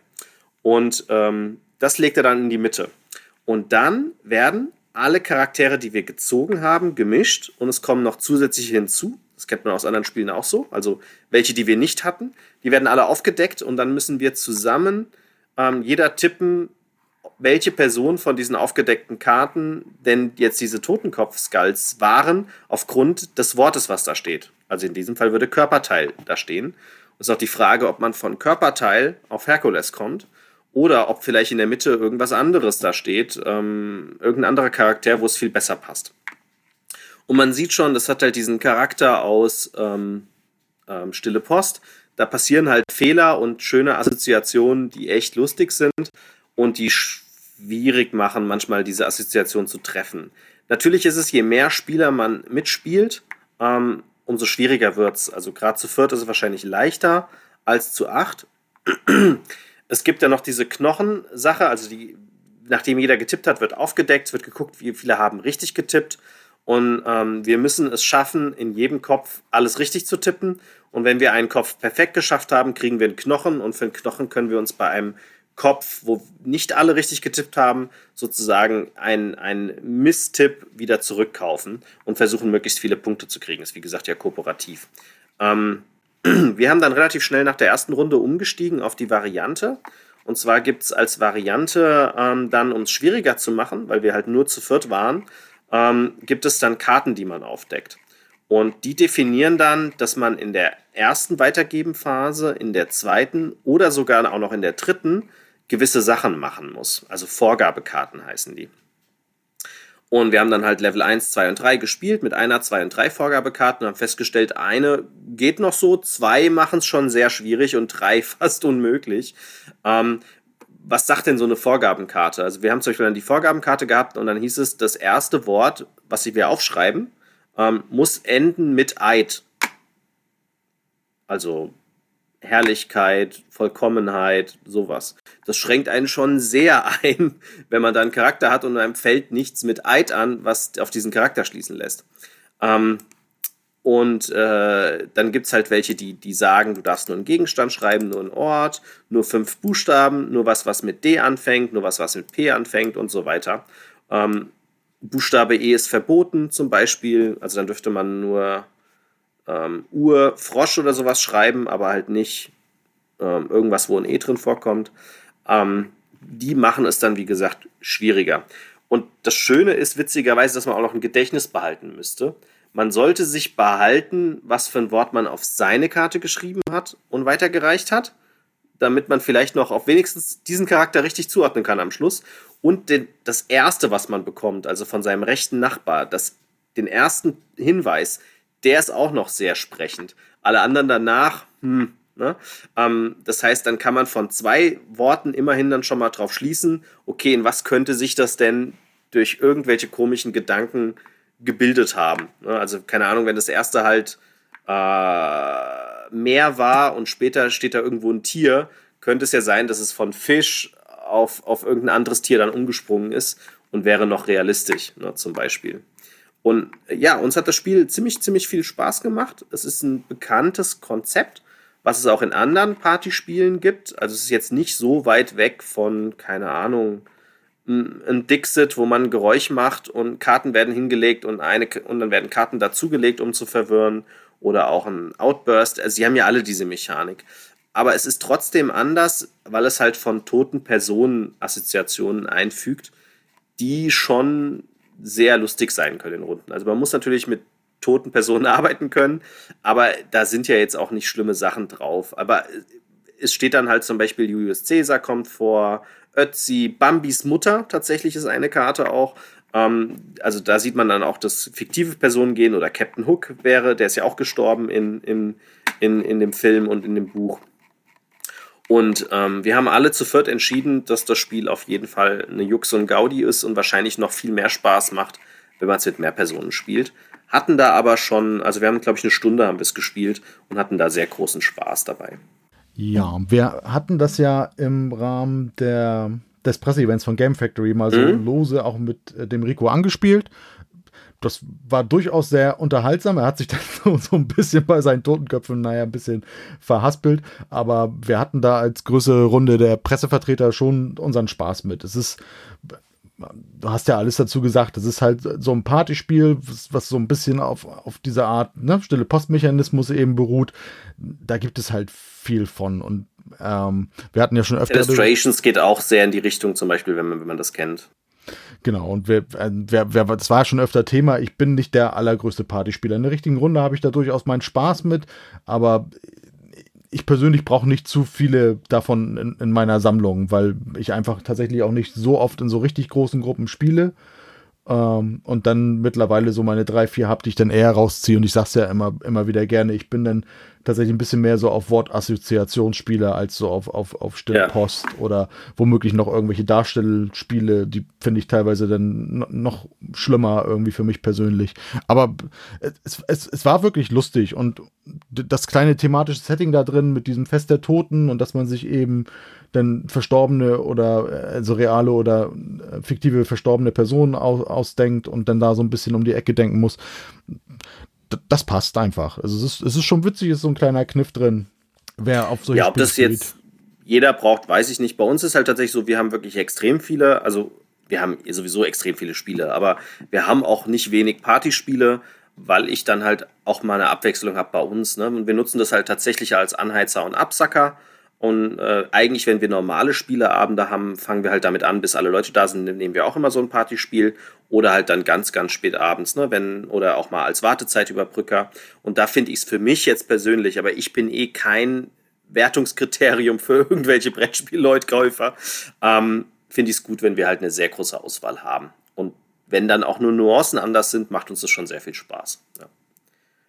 Und ähm, das legt er dann in die Mitte. Und dann werden alle Charaktere, die wir gezogen haben, gemischt und es kommen noch zusätzliche hinzu. Das kennt man aus anderen Spielen auch so. Also welche, die wir nicht hatten, die werden alle aufgedeckt und dann müssen wir zusammen ähm, jeder tippen, welche Person von diesen aufgedeckten Karten denn jetzt diese Totenkopf-Skulls waren, aufgrund des Wortes, was da steht. Also in diesem Fall würde Körperteil da stehen. Es ist auch die Frage, ob man von Körperteil auf Herkules kommt oder ob vielleicht in der Mitte irgendwas anderes da steht, ähm, irgendein anderer Charakter, wo es viel besser passt. Und man sieht schon, das hat halt diesen Charakter aus ähm, ähm, Stille Post. Da passieren halt Fehler und schöne Assoziationen, die echt lustig sind und die schwierig machen, manchmal diese Assoziation zu treffen. Natürlich ist es, je mehr Spieler man mitspielt, ähm, umso schwieriger wird es. Also gerade zu viert ist es wahrscheinlich leichter als zu acht. Es gibt ja noch diese Knochensache, also die, nachdem jeder getippt hat, wird aufgedeckt, wird geguckt, wie viele haben richtig getippt. Und ähm, wir müssen es schaffen, in jedem Kopf alles richtig zu tippen. Und wenn wir einen Kopf perfekt geschafft haben, kriegen wir einen Knochen. Und für einen Knochen können wir uns bei einem Kopf, wo nicht alle richtig getippt haben, sozusagen einen, einen Misstipp wieder zurückkaufen und versuchen, möglichst viele Punkte zu kriegen. Ist wie gesagt ja kooperativ. Ähm, wir haben dann relativ schnell nach der ersten Runde umgestiegen auf die Variante. Und zwar gibt es als Variante ähm, dann, um es schwieriger zu machen, weil wir halt nur zu viert waren, ähm, gibt es dann Karten, die man aufdeckt. Und die definieren dann, dass man in der ersten Weitergebenphase, in der zweiten oder sogar auch noch in der dritten gewisse Sachen machen muss. Also Vorgabekarten heißen die. Und wir haben dann halt Level 1, 2 und 3 gespielt mit einer, zwei und drei Vorgabekarten und haben festgestellt, eine geht noch so, zwei machen es schon sehr schwierig und drei [laughs] fast unmöglich. Ähm, was sagt denn so eine Vorgabenkarte? Also wir haben zum Beispiel dann die Vorgabenkarte gehabt und dann hieß es, das erste Wort, was wir aufschreiben, ähm, muss enden mit Eid. Also Herrlichkeit, Vollkommenheit, sowas. Das schränkt einen schon sehr [laughs] ein, wenn man da einen Charakter hat und einem fällt nichts mit Eid an, was auf diesen Charakter schließen lässt. Ähm, und äh, dann gibt es halt welche, die, die sagen, du darfst nur einen Gegenstand schreiben, nur einen Ort, nur fünf Buchstaben, nur was, was mit D anfängt, nur was, was mit P anfängt und so weiter. Ähm, Buchstabe E ist verboten zum Beispiel, also dann dürfte man nur ähm, Ur, Frosch oder sowas schreiben, aber halt nicht ähm, irgendwas, wo ein E drin vorkommt. Ähm, die machen es dann, wie gesagt, schwieriger. Und das Schöne ist witzigerweise, dass man auch noch ein Gedächtnis behalten müsste. Man sollte sich behalten, was für ein Wort man auf seine Karte geschrieben hat und weitergereicht hat, damit man vielleicht noch auf wenigstens diesen Charakter richtig zuordnen kann am Schluss. Und den, das Erste, was man bekommt, also von seinem rechten Nachbar, das, den ersten Hinweis, der ist auch noch sehr sprechend. Alle anderen danach, hm, ne? ähm, das heißt, dann kann man von zwei Worten immerhin dann schon mal drauf schließen, okay, in was könnte sich das denn durch irgendwelche komischen Gedanken gebildet haben. Ne? Also keine Ahnung, wenn das erste halt äh, Meer war und später steht da irgendwo ein Tier, könnte es ja sein, dass es von Fisch auf, auf irgendein anderes Tier dann umgesprungen ist und wäre noch realistisch, ne, zum Beispiel. Und ja, uns hat das Spiel ziemlich, ziemlich viel Spaß gemacht. Es ist ein bekanntes Konzept, was es auch in anderen Partyspielen gibt. Also es ist jetzt nicht so weit weg von, keine Ahnung, ein Dixit, wo man Geräusch macht und Karten werden hingelegt und, eine, und dann werden Karten dazugelegt, um zu verwirren. Oder auch ein Outburst. Also sie haben ja alle diese Mechanik. Aber es ist trotzdem anders, weil es halt von toten Personen Assoziationen einfügt, die schon sehr lustig sein können in Runden. Also man muss natürlich mit toten Personen [laughs] arbeiten können, aber da sind ja jetzt auch nicht schlimme Sachen drauf. Aber es steht dann halt zum Beispiel Julius Caesar kommt vor, Ötzi, Bambis Mutter tatsächlich ist eine Karte auch. Ähm, also da sieht man dann auch, dass fiktive Personen gehen oder Captain Hook wäre, der ist ja auch gestorben in, in, in, in dem Film und in dem Buch. Und ähm, wir haben alle zu viert entschieden, dass das Spiel auf jeden Fall eine Jux und Gaudi ist und wahrscheinlich noch viel mehr Spaß macht, wenn man es mit mehr Personen spielt. Hatten da aber schon, also wir haben, glaube ich, eine Stunde haben wir es gespielt und hatten da sehr großen Spaß dabei. Ja, wir hatten das ja im Rahmen der, des Presseevents von Game Factory mal so mhm. lose auch mit äh, dem Rico angespielt das war durchaus sehr unterhaltsam. Er hat sich [laughs] dann so, so, ein bisschen bei seinen Totenköpfen, naja, ein bisschen verhaspelt. Aber wir hatten da als größere Runde der Pressevertreter schon unseren Spaß mit. Es ist, du hast ja alles dazu gesagt, es ist halt so ein Partyspiel, was, was so ein bisschen auf, auf diese Art ne, stille Postmechanismus eben beruht. Da gibt es halt viel von. Und ähm, wir hatten ja schon öfter. Illustrations geht auch sehr in die Richtung, zum Beispiel, wenn man, wenn man das kennt. Genau, und wer, äh, wer, wer, das war schon öfter Thema, ich bin nicht der allergrößte Partyspieler. In der richtigen Runde habe ich da durchaus meinen Spaß mit, aber ich persönlich brauche nicht zu viele davon in, in, meiner Sammlung, weil ich einfach tatsächlich auch nicht so oft in so richtig großen Gruppen spiele. Ähm, und dann mittlerweile so meine drei, vier habe, die ich dann eher rausziehe. Und ich sage es ja immer, immer wieder gerne, ich bin dann tatsächlich ein bisschen mehr so auf Wortassoziationsspiele als so auf, auf, auf Stillpost ja. oder womöglich noch irgendwelche Darstellspiele, die finde ich teilweise dann noch schlimmer irgendwie für mich persönlich. Aber es, es, es war wirklich lustig und das kleine thematische Setting da drin mit diesem Fest der Toten und dass man sich eben dann verstorbene oder also reale oder äh, fiktive verstorbene Personen aus, ausdenkt und dann da so ein bisschen um die Ecke denken muss das passt einfach. Also es ist, es ist schon witzig, ist so ein kleiner Kniff drin. Wer auf solche Ja, ob Spiel das spielt. jetzt jeder braucht, weiß ich nicht. Bei uns ist halt tatsächlich so, wir haben wirklich extrem viele, also wir haben sowieso extrem viele Spiele, aber wir haben auch nicht wenig Partyspiele, weil ich dann halt auch mal eine Abwechslung habe bei uns. Ne? Und wir nutzen das halt tatsächlich als Anheizer und Absacker. Und äh, eigentlich, wenn wir normale Spieleabende haben, fangen wir halt damit an, bis alle Leute da sind, nehmen wir auch immer so ein Partyspiel. Oder halt dann ganz, ganz spät abends, ne? Wenn, oder auch mal als Wartezeitüberbrücker. Und da finde ich es für mich jetzt persönlich, aber ich bin eh kein Wertungskriterium für [laughs] irgendwelche Brettspielleutkäufer. Ähm, finde ich es gut, wenn wir halt eine sehr große Auswahl haben. Und wenn dann auch nur Nuancen anders sind, macht uns das schon sehr viel Spaß. Ja.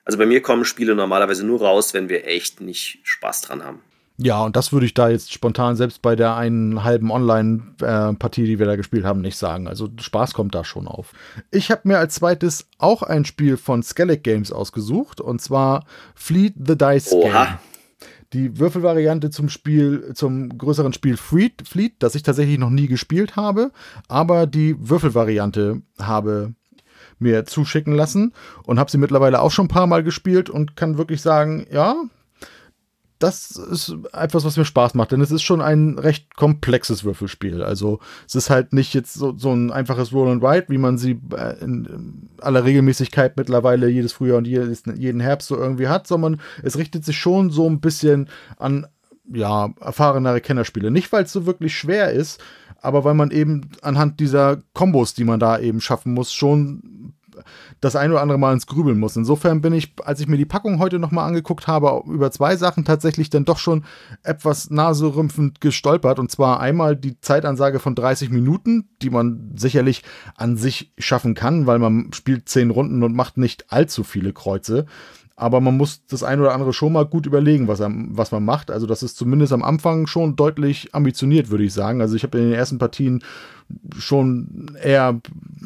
Also bei mir kommen Spiele normalerweise nur raus, wenn wir echt nicht Spaß dran haben. Ja, und das würde ich da jetzt spontan selbst bei der einen halben Online-Partie, die wir da gespielt haben, nicht sagen. Also Spaß kommt da schon auf. Ich habe mir als zweites auch ein Spiel von Skellig Games ausgesucht, und zwar Fleet the Dice Oha. Game. Die Würfelvariante zum Spiel, zum größeren Spiel Fleet, Fleet, das ich tatsächlich noch nie gespielt habe, aber die Würfelvariante habe mir zuschicken lassen und habe sie mittlerweile auch schon ein paar Mal gespielt und kann wirklich sagen, ja, das ist etwas, was mir Spaß macht, denn es ist schon ein recht komplexes Würfelspiel. Also es ist halt nicht jetzt so, so ein einfaches Roll and Ride, wie man sie äh, in aller Regelmäßigkeit mittlerweile jedes Frühjahr und jedes, jeden Herbst so irgendwie hat, sondern es richtet sich schon so ein bisschen an ja, erfahrenere Kennerspiele. Nicht, weil es so wirklich schwer ist, aber weil man eben anhand dieser Kombos, die man da eben schaffen muss, schon das ein oder andere Mal ins Grübeln muss. Insofern bin ich, als ich mir die Packung heute nochmal angeguckt habe, über zwei Sachen tatsächlich dann doch schon etwas naserümpfend gestolpert. Und zwar einmal die Zeitansage von 30 Minuten, die man sicherlich an sich schaffen kann, weil man spielt zehn Runden und macht nicht allzu viele Kreuze. Aber man muss das ein oder andere schon mal gut überlegen, was, er, was man macht. Also das ist zumindest am Anfang schon deutlich ambitioniert, würde ich sagen. Also ich habe in den ersten Partien schon eher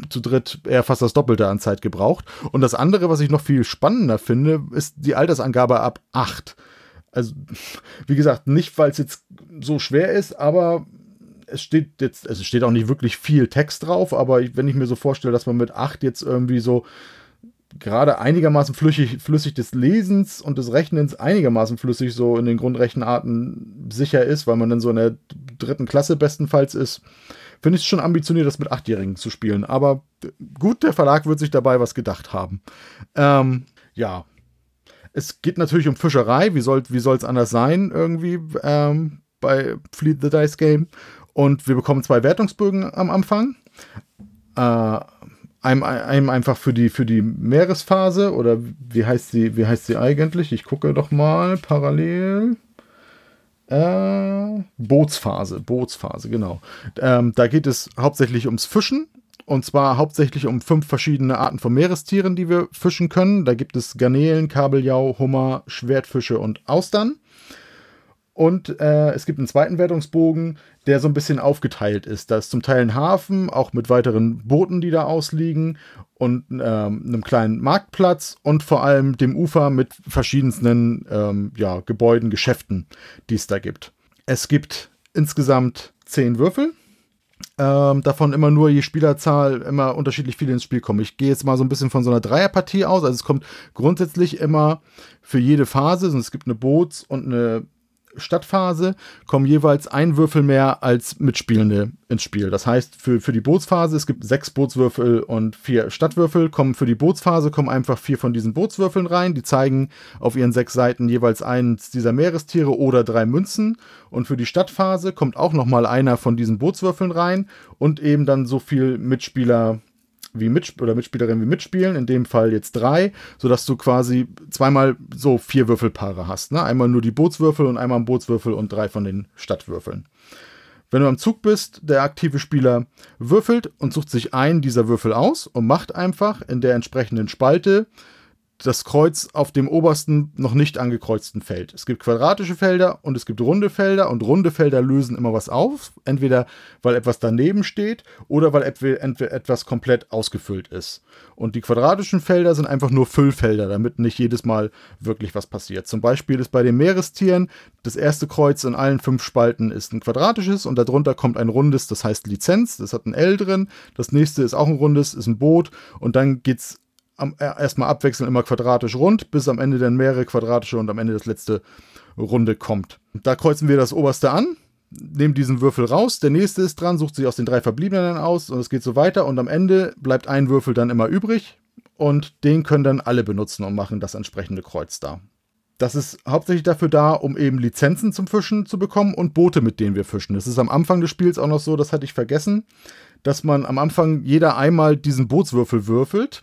zu dritt eher fast das Doppelte an Zeit gebraucht. Und das andere, was ich noch viel spannender finde, ist die Altersangabe ab 8. Also, wie gesagt, nicht, weil es jetzt so schwer ist, aber es steht jetzt, es steht auch nicht wirklich viel Text drauf, aber wenn ich mir so vorstelle, dass man mit 8 jetzt irgendwie so gerade einigermaßen flüssig, flüssig des Lesens und des Rechnens einigermaßen flüssig so in den Grundrechenarten sicher ist, weil man dann so in der dritten Klasse bestenfalls ist, finde ich es schon ambitioniert, das mit Achtjährigen zu spielen. Aber gut, der Verlag wird sich dabei was gedacht haben. Ähm, ja. Es geht natürlich um Fischerei. Wie soll es anders sein, irgendwie ähm, bei Fleet the Dice Game? Und wir bekommen zwei Wertungsbögen am Anfang. Äh, einem, einem einfach für die, für die Meeresphase oder wie heißt sie, wie heißt sie eigentlich? Ich gucke doch mal parallel. Äh, Bootsphase, Bootsphase, genau. Ähm, da geht es hauptsächlich ums Fischen und zwar hauptsächlich um fünf verschiedene Arten von Meerestieren, die wir fischen können. Da gibt es Garnelen, Kabeljau, Hummer, Schwertfische und Austern. Und äh, es gibt einen zweiten Wertungsbogen, der so ein bisschen aufgeteilt ist. Da ist zum Teil ein Hafen, auch mit weiteren Booten, die da ausliegen und ähm, einem kleinen Marktplatz und vor allem dem Ufer mit verschiedensten ähm, ja, Gebäuden, Geschäften, die es da gibt. Es gibt insgesamt zehn Würfel. Ähm, davon immer nur je Spielerzahl immer unterschiedlich viele ins Spiel kommen. Ich gehe jetzt mal so ein bisschen von so einer Dreierpartie aus. Also es kommt grundsätzlich immer für jede Phase, also es gibt eine Boots- und eine Stadtphase kommen jeweils ein Würfel mehr als Mitspielende ins Spiel. Das heißt, für, für die Bootsphase, es gibt sechs Bootswürfel und vier Stadtwürfel, kommen für die Bootsphase kommen einfach vier von diesen Bootswürfeln rein. Die zeigen auf ihren sechs Seiten jeweils eins dieser Meerestiere oder drei Münzen. Und für die Stadtphase kommt auch nochmal einer von diesen Bootswürfeln rein und eben dann so viel Mitspieler wie Mit oder Mitspielerinnen wie mitspielen, in dem Fall jetzt drei, sodass du quasi zweimal so vier Würfelpaare hast. Ne? Einmal nur die Bootswürfel und einmal ein Bootswürfel und drei von den Stadtwürfeln. Wenn du am Zug bist, der aktive Spieler würfelt und sucht sich einen dieser Würfel aus und macht einfach in der entsprechenden Spalte das Kreuz auf dem obersten noch nicht angekreuzten Feld. Es gibt quadratische Felder und es gibt runde Felder und runde Felder lösen immer was auf. Entweder weil etwas daneben steht oder weil etwas komplett ausgefüllt ist. Und die quadratischen Felder sind einfach nur Füllfelder, damit nicht jedes Mal wirklich was passiert. Zum Beispiel ist bei den Meerestieren das erste Kreuz in allen fünf Spalten ist ein quadratisches und darunter kommt ein rundes, das heißt Lizenz, das hat ein L drin. Das nächste ist auch ein rundes, ist ein Boot und dann geht äh, erstmal abwechselnd immer quadratisch rund, bis am Ende dann mehrere quadratische und am Ende das letzte Runde kommt. Da kreuzen wir das oberste an, nehmen diesen Würfel raus, der nächste ist dran, sucht sich aus den drei verbliebenen aus und es geht so weiter und am Ende bleibt ein Würfel dann immer übrig und den können dann alle benutzen und machen das entsprechende Kreuz da. Das ist hauptsächlich dafür da, um eben Lizenzen zum Fischen zu bekommen und Boote, mit denen wir fischen. Das ist am Anfang des Spiels auch noch so, das hatte ich vergessen, dass man am Anfang jeder einmal diesen Bootswürfel würfelt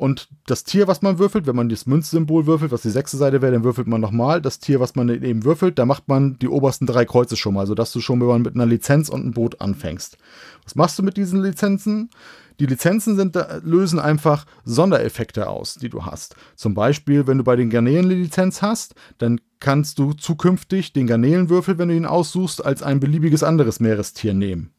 und das Tier, was man würfelt, wenn man das Münzsymbol würfelt, was die sechste Seite wäre, dann würfelt man nochmal. Das Tier, was man eben würfelt, da macht man die obersten drei Kreuze schon mal, sodass du schon, mit einer Lizenz und einem Boot anfängst. Was machst du mit diesen Lizenzen? Die Lizenzen sind, lösen einfach Sondereffekte aus, die du hast. Zum Beispiel, wenn du bei den Garnelen eine Lizenz hast, dann kannst du zukünftig den Garnelenwürfel, wenn du ihn aussuchst, als ein beliebiges anderes Meerestier nehmen.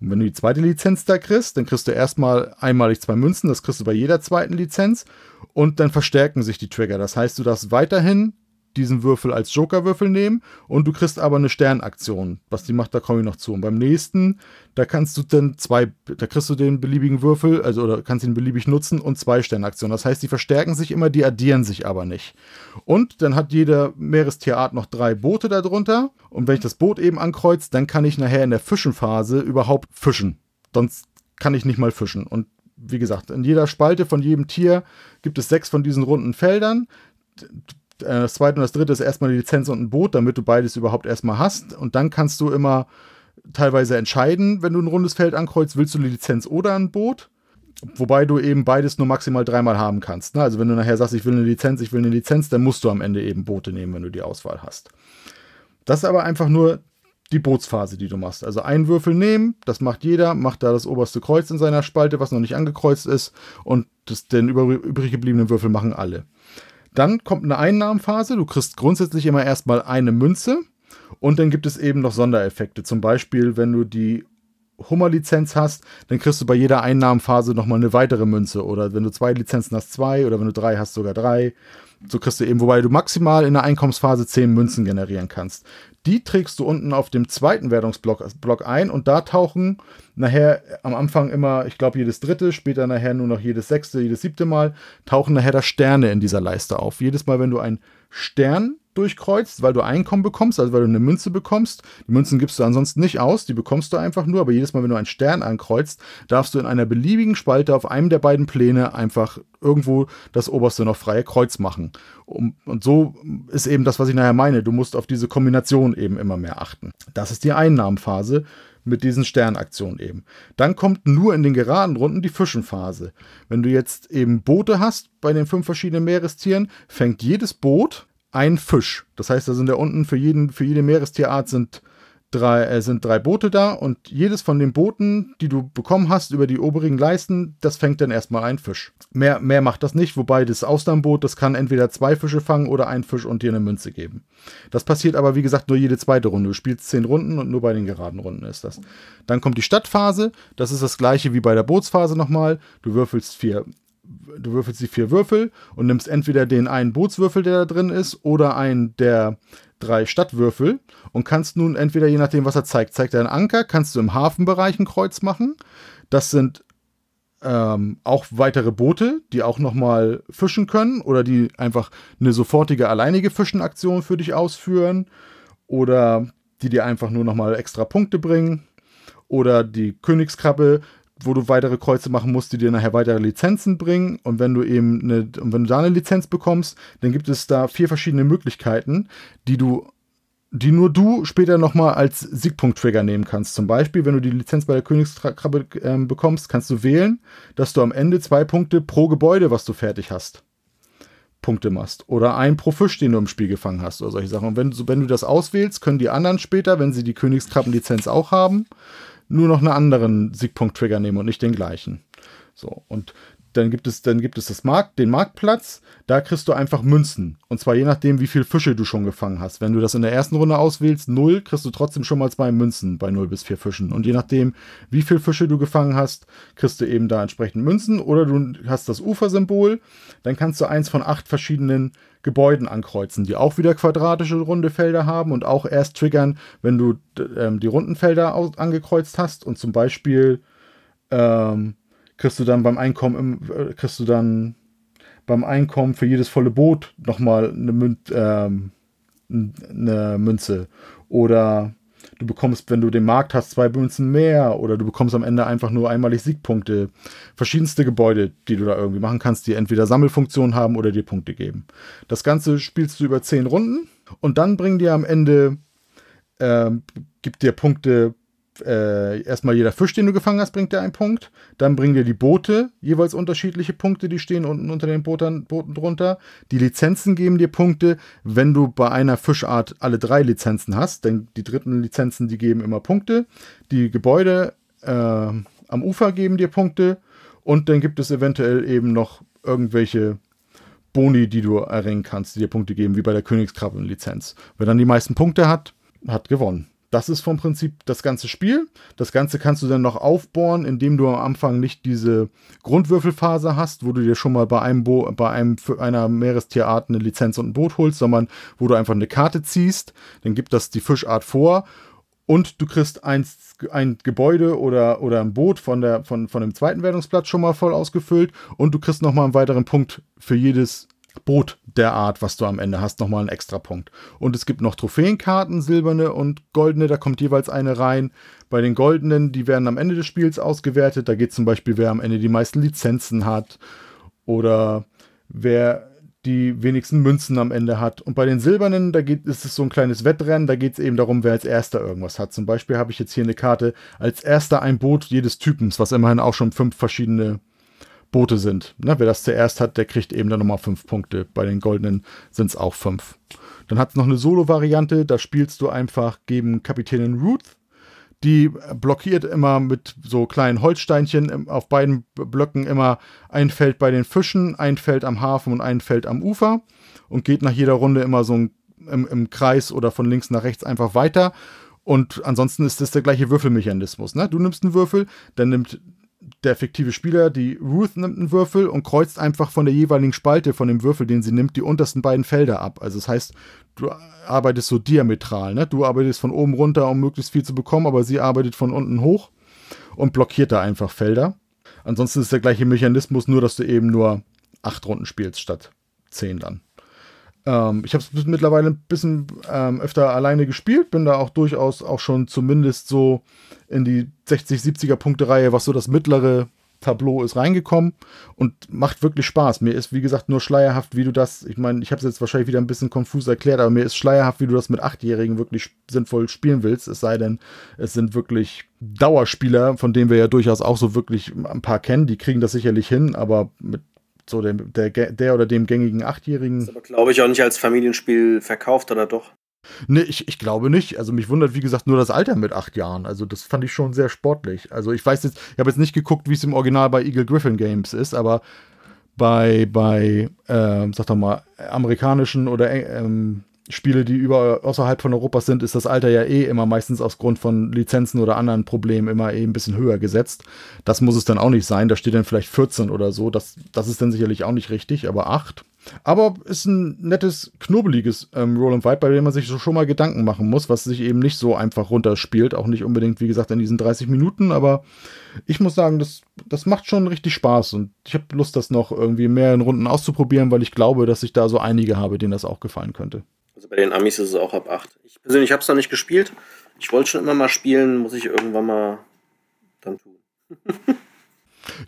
Und wenn du die zweite Lizenz da kriegst, dann kriegst du erstmal einmalig zwei Münzen, das kriegst du bei jeder zweiten Lizenz und dann verstärken sich die Trigger. Das heißt, du darfst weiterhin diesen Würfel als Joker-Würfel nehmen und du kriegst aber eine Sternaktion. Was die macht, da komme ich noch zu. Und beim nächsten, da kannst du dann zwei, da kriegst du den beliebigen Würfel, also oder kannst ihn beliebig nutzen und zwei Sternaktionen. Das heißt, die verstärken sich immer, die addieren sich aber nicht. Und dann hat jede Meerestierart noch drei Boote darunter. Und wenn ich das Boot eben ankreuze, dann kann ich nachher in der Fischenphase überhaupt fischen. Sonst kann ich nicht mal fischen. Und wie gesagt, in jeder Spalte von jedem Tier gibt es sechs von diesen runden Feldern das zweite und das dritte ist erstmal die Lizenz und ein Boot, damit du beides überhaupt erstmal hast. Und dann kannst du immer teilweise entscheiden, wenn du ein rundes Feld ankreuzt, willst du eine Lizenz oder ein Boot? Wobei du eben beides nur maximal dreimal haben kannst. Ne? Also wenn du nachher sagst, ich will eine Lizenz, ich will eine Lizenz, dann musst du am Ende eben Boote nehmen, wenn du die Auswahl hast. Das ist aber einfach nur die Bootsphase, die du machst. Also einen Würfel nehmen, das macht jeder, macht da das oberste Kreuz in seiner Spalte, was noch nicht angekreuzt ist, und das, den übrig gebliebenen Würfel machen alle. Dann kommt eine Einnahmenphase. Du kriegst grundsätzlich immer erstmal eine Münze. Und dann gibt es eben noch Sondereffekte. Zum Beispiel, wenn du die Hummer-Lizenz hast, dann kriegst du bei jeder Einnahmenphase nochmal eine weitere Münze. Oder wenn du zwei Lizenzen hast, zwei. Oder wenn du drei hast, sogar drei. So kriegst du eben, wobei du maximal in der Einkommensphase zehn Münzen generieren kannst. Die trägst du unten auf dem zweiten Wertungsblock Block ein und da tauchen nachher am Anfang immer, ich glaube, jedes dritte, später nachher nur noch jedes sechste, jedes siebte Mal, tauchen nachher da Sterne in dieser Leiste auf. Jedes Mal, wenn du einen Stern durchkreuzt, weil du Einkommen bekommst, also weil du eine Münze bekommst. Die Münzen gibst du ansonsten nicht aus, die bekommst du einfach nur, aber jedes Mal, wenn du einen Stern ankreuzt, darfst du in einer beliebigen Spalte auf einem der beiden Pläne einfach irgendwo das oberste noch freie Kreuz machen. und so ist eben das, was ich nachher meine. Du musst auf diese Kombination eben immer mehr achten. Das ist die Einnahmenphase mit diesen Sternaktionen eben. Dann kommt nur in den geraden Runden die Fischenphase. Wenn du jetzt eben Boote hast bei den fünf verschiedenen Meerestieren, fängt jedes Boot ein Fisch. Das heißt, da sind da unten für, jeden, für jede Meerestierart sind drei, äh, sind drei Boote da und jedes von den Booten, die du bekommen hast über die oberigen Leisten, das fängt dann erstmal ein Fisch. Mehr, mehr macht das nicht, wobei das Austernboot, das kann entweder zwei Fische fangen oder einen Fisch und dir eine Münze geben. Das passiert aber, wie gesagt, nur jede zweite Runde. Du spielst zehn Runden und nur bei den geraden Runden ist das. Dann kommt die Stadtphase, das ist das gleiche wie bei der Bootsphase nochmal. Du würfelst vier du würfelst die vier Würfel und nimmst entweder den einen Bootswürfel, der da drin ist, oder einen der drei Stadtwürfel und kannst nun entweder, je nachdem, was er zeigt, zeigt er einen Anker, kannst du im Hafenbereich ein Kreuz machen. Das sind ähm, auch weitere Boote, die auch nochmal fischen können oder die einfach eine sofortige alleinige Fischenaktion für dich ausführen oder die dir einfach nur nochmal extra Punkte bringen oder die Königskrabbe, wo du weitere Kreuze machen musst, die dir nachher weitere Lizenzen bringen. Und wenn du eben eine, und wenn du da eine Lizenz bekommst, dann gibt es da vier verschiedene Möglichkeiten, die du, die nur du später nochmal als Siegpunkt-Trigger nehmen kannst. Zum Beispiel, wenn du die Lizenz bei der Königskrabbe äh, bekommst, kannst du wählen, dass du am Ende zwei Punkte pro Gebäude, was du fertig hast, Punkte machst. Oder ein pro Fisch, den du im Spiel gefangen hast oder solche Sachen. Und wenn, wenn du das auswählst, können die anderen später, wenn sie die Königskrabben-Lizenz auch haben, nur noch einen anderen Siegpunkt-Trigger nehmen und nicht den gleichen. So, und dann gibt es, dann gibt es das Markt, den Marktplatz, da kriegst du einfach Münzen. Und zwar je nachdem, wie viele Fische du schon gefangen hast. Wenn du das in der ersten Runde auswählst, 0, kriegst du trotzdem schon mal zwei Münzen bei 0 bis 4 Fischen. Und je nachdem, wie viele Fische du gefangen hast, kriegst du eben da entsprechend Münzen. Oder du hast das Ufersymbol, dann kannst du eins von acht verschiedenen Gebäuden ankreuzen, die auch wieder quadratische runde Felder haben und auch erst triggern, wenn du ähm, die runden Felder angekreuzt hast und zum Beispiel ähm, kriegst du dann beim Einkommen im, äh, kriegst du dann beim Einkommen für jedes volle Boot nochmal eine, Mün ähm, eine Münze oder du bekommst, wenn du den Markt hast, zwei Münzen mehr oder du bekommst am Ende einfach nur einmalig Siegpunkte. Verschiedenste Gebäude, die du da irgendwie machen kannst, die entweder Sammelfunktion haben oder dir Punkte geben. Das Ganze spielst du über zehn Runden und dann bringen dir am Ende, äh, gibt dir Punkte äh, erstmal jeder Fisch, den du gefangen hast, bringt dir einen Punkt. Dann bringen dir die Boote jeweils unterschiedliche Punkte, die stehen unten unter den Booten, Booten drunter. Die Lizenzen geben dir Punkte, wenn du bei einer Fischart alle drei Lizenzen hast. Denn die dritten Lizenzen, die geben immer Punkte. Die Gebäude äh, am Ufer geben dir Punkte. Und dann gibt es eventuell eben noch irgendwelche Boni, die du erringen kannst, die dir Punkte geben, wie bei der Königskrabben-Lizenz. Wer dann die meisten Punkte hat, hat gewonnen. Das ist vom Prinzip das ganze Spiel. Das Ganze kannst du dann noch aufbohren, indem du am Anfang nicht diese Grundwürfelphase hast, wo du dir schon mal bei einem Bo bei einem für einer Meerestierart eine Lizenz und ein Boot holst, sondern wo du einfach eine Karte ziehst, dann gibt das die Fischart vor. Und du kriegst eins, ein Gebäude oder, oder ein Boot von, der, von, von dem zweiten Wertungsplatz schon mal voll ausgefüllt. Und du kriegst nochmal einen weiteren Punkt für jedes Boot der Art, was du am Ende hast, nochmal einen extra Punkt. Und es gibt noch Trophäenkarten, silberne und goldene, da kommt jeweils eine rein. Bei den goldenen, die werden am Ende des Spiels ausgewertet. Da geht zum Beispiel, wer am Ende die meisten Lizenzen hat oder wer die wenigsten Münzen am Ende hat. Und bei den silbernen, da geht, ist es so ein kleines Wettrennen, da geht es eben darum, wer als erster irgendwas hat. Zum Beispiel habe ich jetzt hier eine Karte, als erster ein Boot jedes Typens, was immerhin auch schon fünf verschiedene Boote sind. Ne, wer das zuerst hat, der kriegt eben dann nochmal fünf Punkte. Bei den goldenen sind es auch fünf. Dann hat es noch eine Solo-Variante, da spielst du einfach gegen Kapitänin Ruth. Die blockiert immer mit so kleinen Holzsteinchen auf beiden Blöcken immer ein Feld bei den Fischen, ein Feld am Hafen und ein Feld am Ufer und geht nach jeder Runde immer so im, im Kreis oder von links nach rechts einfach weiter Und ansonsten ist das der gleiche Würfelmechanismus. Ne? Du nimmst einen Würfel, dann nimmt der fiktive Spieler, die Ruth nimmt einen Würfel und kreuzt einfach von der jeweiligen Spalte von dem Würfel, den sie nimmt, die untersten beiden Felder ab. Also das heißt, du arbeitest so diametral. Ne? Du arbeitest von oben runter, um möglichst viel zu bekommen, aber sie arbeitet von unten hoch und blockiert da einfach Felder. Ansonsten ist der gleiche Mechanismus, nur dass du eben nur acht Runden spielst statt zehn dann. Ähm, ich habe es mittlerweile ein bisschen ähm, öfter alleine gespielt, bin da auch durchaus auch schon zumindest so in die 60, 70er Punkte Reihe, was so das mittlere Tableau ist reingekommen und macht wirklich Spaß. Mir ist, wie gesagt, nur schleierhaft, wie du das, ich meine, ich habe es jetzt wahrscheinlich wieder ein bisschen konfus erklärt, aber mir ist schleierhaft, wie du das mit Achtjährigen wirklich sinnvoll spielen willst, es sei denn, es sind wirklich Dauerspieler, von denen wir ja durchaus auch so wirklich ein paar kennen, die kriegen das sicherlich hin, aber mit so der, der, der oder dem gängigen Achtjährigen. Das aber, glaube ich, auch nicht als Familienspiel verkauft, oder doch? Nee, ich, ich glaube nicht. Also mich wundert, wie gesagt, nur das Alter mit acht Jahren. Also das fand ich schon sehr sportlich. Also ich weiß jetzt, ich habe jetzt nicht geguckt, wie es im Original bei Eagle Griffin Games ist, aber bei, bei äh, sag doch mal, amerikanischen oder ähm, Spiele, die über, außerhalb von Europas sind, ist das Alter ja eh immer meistens aus Grund von Lizenzen oder anderen Problemen immer eh ein bisschen höher gesetzt. Das muss es dann auch nicht sein. Da steht dann vielleicht 14 oder so. Das, das ist dann sicherlich auch nicht richtig, aber 8. Aber ist ein nettes, knubbeliges ähm, Roll and Fight, bei dem man sich so schon mal Gedanken machen muss, was sich eben nicht so einfach runterspielt. Auch nicht unbedingt, wie gesagt, in diesen 30 Minuten. Aber ich muss sagen, das, das macht schon richtig Spaß. Und ich habe Lust, das noch irgendwie mehr in Runden auszuprobieren, weil ich glaube, dass ich da so einige habe, denen das auch gefallen könnte. Also bei den Amis ist es auch ab 8. Ich persönlich habe es noch nicht gespielt. Ich wollte schon immer mal spielen, muss ich irgendwann mal dann tun. [laughs]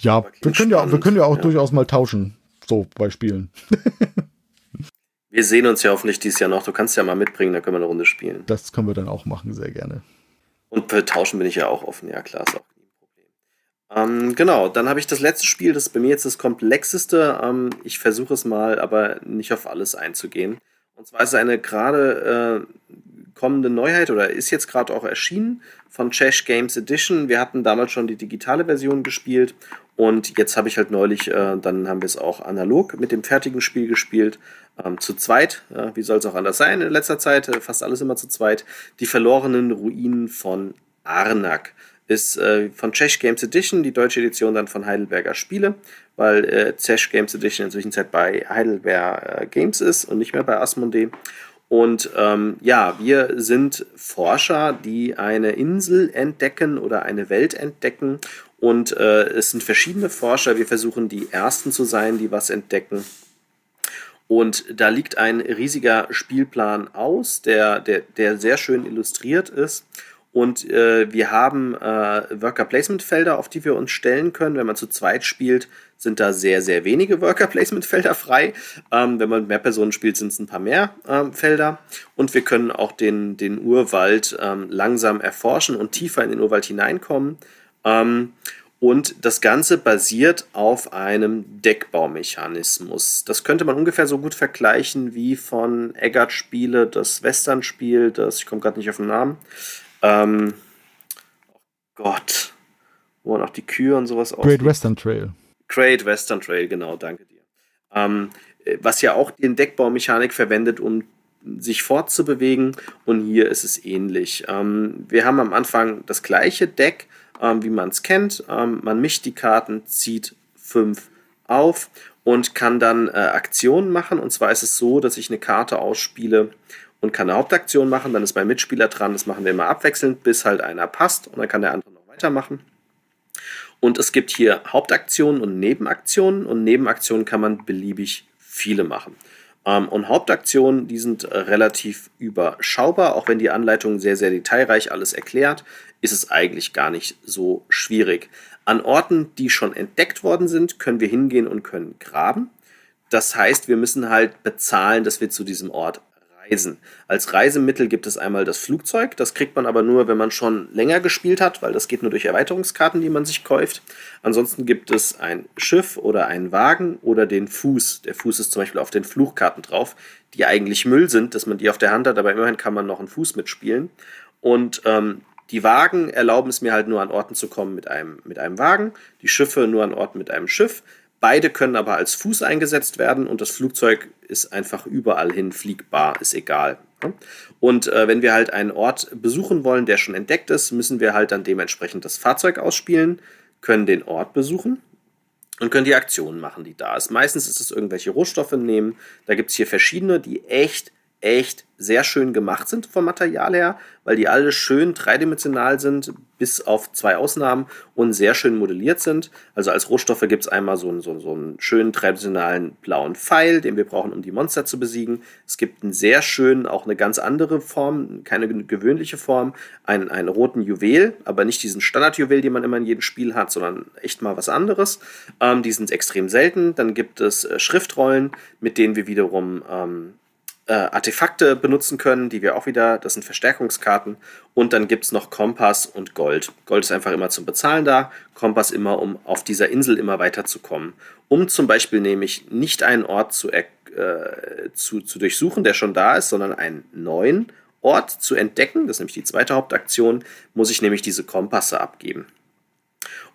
ja, wir können ja, wir können ja auch ja. durchaus mal tauschen. So bei Spielen. [laughs] wir sehen uns ja hoffentlich dieses Jahr noch. Du kannst ja mal mitbringen, dann können wir eine Runde spielen. Das können wir dann auch machen, sehr gerne. Und für Tauschen bin ich ja auch offen, ja klar, ist auch nie ein Problem. Ähm, genau, dann habe ich das letzte Spiel, das ist bei mir jetzt das komplexeste. Ähm, ich versuche es mal, aber nicht auf alles einzugehen. Und zwar ist es eine gerade äh, kommende Neuheit oder ist jetzt gerade auch erschienen von Chesh Games Edition. Wir hatten damals schon die digitale Version gespielt und jetzt habe ich halt neulich, äh, dann haben wir es auch analog mit dem fertigen Spiel gespielt. Ähm, zu zweit, äh, wie soll es auch anders sein in letzter Zeit, äh, fast alles immer zu zweit. Die verlorenen Ruinen von Arnak ist äh, von Czech Games Edition, die deutsche Edition dann von Heidelberger Spiele, weil äh, Czech Games Edition inzwischen bei Heidelberg äh, Games ist und nicht mehr bei Asmodee. Und ähm, ja, wir sind Forscher, die eine Insel entdecken oder eine Welt entdecken. Und äh, es sind verschiedene Forscher. Wir versuchen die Ersten zu sein, die was entdecken. Und da liegt ein riesiger Spielplan aus, der, der, der sehr schön illustriert ist. Und äh, wir haben äh, Worker Placement Felder, auf die wir uns stellen können. Wenn man zu zweit spielt, sind da sehr, sehr wenige Worker Placement Felder frei. Ähm, wenn man mit mehr Personen spielt, sind es ein paar mehr ähm, Felder. Und wir können auch den, den Urwald ähm, langsam erforschen und tiefer in den Urwald hineinkommen. Ähm, und das Ganze basiert auf einem Deckbaumechanismus. Das könnte man ungefähr so gut vergleichen wie von Eggert Spiele, das Western-Spiel, das, ich komme gerade nicht auf den Namen, ähm, oh Gott. Wo man auch die Kühe und sowas Great aussieht. Western Trail. Great Western Trail, genau, danke dir. Ähm, was ja auch die Entdeckbaumechanik verwendet, um sich fortzubewegen. Und hier ist es ähnlich. Ähm, wir haben am Anfang das gleiche Deck, ähm, wie man es kennt. Ähm, man mischt die Karten, zieht fünf auf und kann dann äh, Aktionen machen. Und zwar ist es so, dass ich eine Karte ausspiele und kann eine Hauptaktion machen. Dann ist mein Mitspieler dran. Das machen wir immer abwechselnd, bis halt einer passt und dann kann der andere noch weitermachen. Und es gibt hier Hauptaktionen und Nebenaktionen und Nebenaktionen kann man beliebig viele machen. Ähm, und Hauptaktionen, die sind äh, relativ überschaubar, auch wenn die Anleitung sehr, sehr detailreich alles erklärt, ist es eigentlich gar nicht so schwierig. An Orten, die schon entdeckt worden sind, können wir hingehen und können graben. Das heißt, wir müssen halt bezahlen, dass wir zu diesem Ort Reisen. Als Reisemittel gibt es einmal das Flugzeug, das kriegt man aber nur, wenn man schon länger gespielt hat, weil das geht nur durch Erweiterungskarten, die man sich kauft. Ansonsten gibt es ein Schiff oder einen Wagen oder den Fuß. Der Fuß ist zum Beispiel auf den Fluchkarten drauf, die eigentlich Müll sind, dass man die auf der Hand hat, aber immerhin kann man noch einen Fuß mitspielen. Und ähm, die Wagen erlauben es mir halt nur an Orten zu kommen mit einem, mit einem Wagen, die Schiffe nur an Orten mit einem Schiff. Beide können aber als Fuß eingesetzt werden und das Flugzeug ist einfach überall hin fliegbar, ist egal. Und äh, wenn wir halt einen Ort besuchen wollen, der schon entdeckt ist, müssen wir halt dann dementsprechend das Fahrzeug ausspielen, können den Ort besuchen und können die Aktionen machen, die da ist. Meistens ist es irgendwelche Rohstoffe nehmen. Da gibt es hier verschiedene, die echt echt sehr schön gemacht sind vom Material her, weil die alle schön dreidimensional sind, bis auf zwei Ausnahmen und sehr schön modelliert sind. Also als Rohstoffe gibt es einmal so einen, so, so einen schönen dreidimensionalen blauen Pfeil, den wir brauchen, um die Monster zu besiegen. Es gibt einen sehr schönen, auch eine ganz andere Form, keine gewöhnliche Form, einen, einen roten Juwel, aber nicht diesen Standardjuwel, den man immer in jedem Spiel hat, sondern echt mal was anderes. Ähm, die sind extrem selten. Dann gibt es äh, Schriftrollen, mit denen wir wiederum ähm, äh, Artefakte benutzen können, die wir auch wieder, das sind Verstärkungskarten. Und dann gibt es noch Kompass und Gold. Gold ist einfach immer zum Bezahlen da, Kompass immer, um auf dieser Insel immer weiterzukommen. Um zum Beispiel nämlich nicht einen Ort zu, äh, zu, zu durchsuchen, der schon da ist, sondern einen neuen Ort zu entdecken, das ist nämlich die zweite Hauptaktion, muss ich nämlich diese Kompasse abgeben.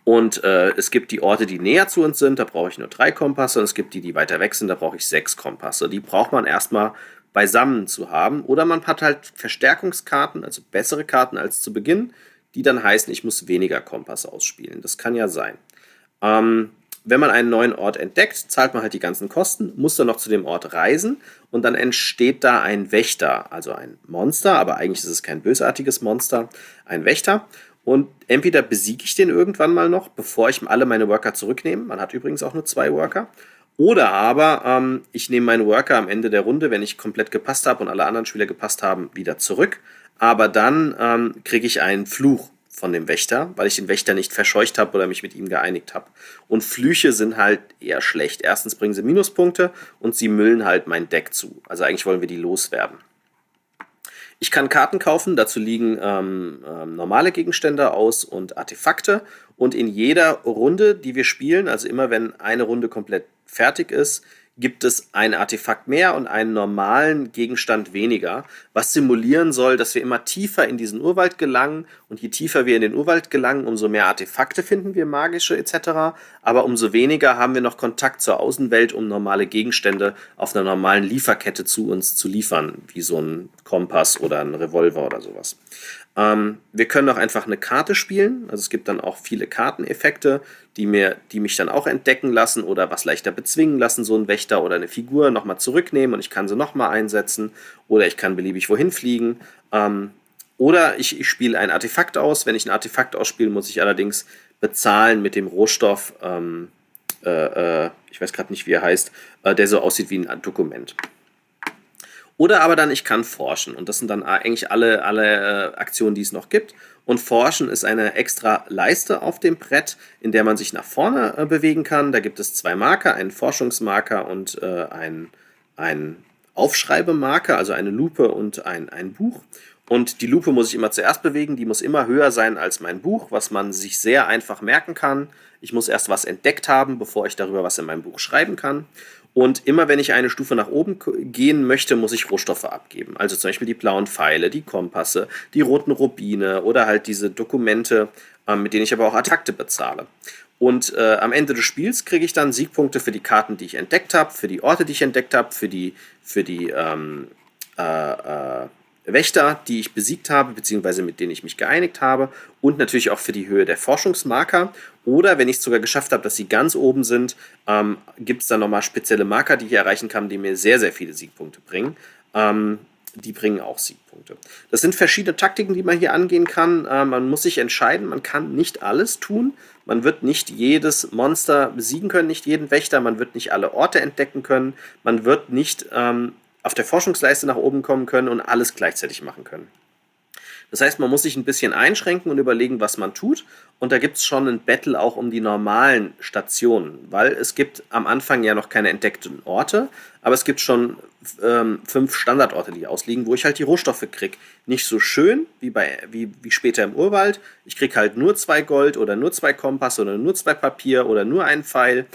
Und äh, es gibt die Orte, die näher zu uns sind, da brauche ich nur drei Kompasse. Und es gibt die, die weiter weg sind, da brauche ich sechs Kompasse. Die braucht man erstmal beisammen zu haben. Oder man hat halt Verstärkungskarten, also bessere Karten als zu Beginn, die dann heißen, ich muss weniger Kompass ausspielen. Das kann ja sein. Ähm, wenn man einen neuen Ort entdeckt, zahlt man halt die ganzen Kosten, muss dann noch zu dem Ort reisen und dann entsteht da ein Wächter, also ein Monster, aber eigentlich ist es kein bösartiges Monster, ein Wächter. Und entweder besiege ich den irgendwann mal noch, bevor ich alle meine Worker zurücknehme. Man hat übrigens auch nur zwei Worker. Oder aber ähm, ich nehme meinen Worker am Ende der Runde, wenn ich komplett gepasst habe und alle anderen Spieler gepasst haben, wieder zurück. Aber dann ähm, kriege ich einen Fluch von dem Wächter, weil ich den Wächter nicht verscheucht habe oder mich mit ihm geeinigt habe. Und Flüche sind halt eher schlecht. Erstens bringen sie Minuspunkte und sie müllen halt mein Deck zu. Also eigentlich wollen wir die loswerden. Ich kann Karten kaufen, dazu liegen ähm, ähm, normale Gegenstände aus und Artefakte. Und in jeder Runde, die wir spielen, also immer wenn eine Runde komplett fertig ist, gibt es ein Artefakt mehr und einen normalen Gegenstand weniger, was simulieren soll, dass wir immer tiefer in diesen Urwald gelangen und je tiefer wir in den Urwald gelangen, umso mehr Artefakte finden wir, magische etc., aber umso weniger haben wir noch Kontakt zur Außenwelt, um normale Gegenstände auf einer normalen Lieferkette zu uns zu liefern, wie so ein Kompass oder ein Revolver oder sowas. Ähm, wir können auch einfach eine Karte spielen. Also es gibt dann auch viele Karteneffekte, die, mir, die mich dann auch entdecken lassen oder was leichter bezwingen lassen, so ein Wächter oder eine Figur nochmal zurücknehmen und ich kann sie nochmal einsetzen oder ich kann beliebig wohin fliegen. Ähm, oder ich, ich spiele ein Artefakt aus. Wenn ich ein Artefakt ausspiele, muss ich allerdings bezahlen mit dem Rohstoff, ähm, äh, äh, ich weiß gerade nicht, wie er heißt, äh, der so aussieht wie ein Dokument. Oder aber dann, ich kann forschen. Und das sind dann eigentlich alle, alle äh, Aktionen, die es noch gibt. Und forschen ist eine extra Leiste auf dem Brett, in der man sich nach vorne äh, bewegen kann. Da gibt es zwei Marker, einen Forschungsmarker und äh, ein, ein Aufschreibemarker, also eine Lupe und ein, ein Buch. Und die Lupe muss ich immer zuerst bewegen, die muss immer höher sein als mein Buch, was man sich sehr einfach merken kann. Ich muss erst was entdeckt haben, bevor ich darüber was in meinem Buch schreiben kann. Und immer wenn ich eine Stufe nach oben gehen möchte, muss ich Rohstoffe abgeben. Also zum Beispiel die blauen Pfeile, die Kompasse, die roten Rubine oder halt diese Dokumente, äh, mit denen ich aber auch Attackte bezahle. Und äh, am Ende des Spiels kriege ich dann Siegpunkte für die Karten, die ich entdeckt habe, für die Orte, die ich entdeckt habe, für die, für die ähm, äh, äh Wächter, die ich besiegt habe, beziehungsweise mit denen ich mich geeinigt habe und natürlich auch für die Höhe der Forschungsmarker. Oder wenn ich es sogar geschafft habe, dass sie ganz oben sind, ähm, gibt es dann nochmal spezielle Marker, die ich erreichen kann, die mir sehr, sehr viele Siegpunkte bringen. Ähm, die bringen auch Siegpunkte. Das sind verschiedene Taktiken, die man hier angehen kann. Äh, man muss sich entscheiden, man kann nicht alles tun. Man wird nicht jedes Monster besiegen können, nicht jeden Wächter, man wird nicht alle Orte entdecken können, man wird nicht ähm, auf der Forschungsleiste nach oben kommen können und alles gleichzeitig machen können. Das heißt, man muss sich ein bisschen einschränken und überlegen, was man tut. Und da gibt es schon ein Battle auch um die normalen Stationen, weil es gibt am Anfang ja noch keine entdeckten Orte, aber es gibt schon ähm, fünf Standardorte, die ausliegen, wo ich halt die Rohstoffe kriege. Nicht so schön wie, bei, wie, wie später im Urwald. Ich kriege halt nur zwei Gold oder nur zwei Kompass oder nur zwei Papier oder nur einen Pfeil.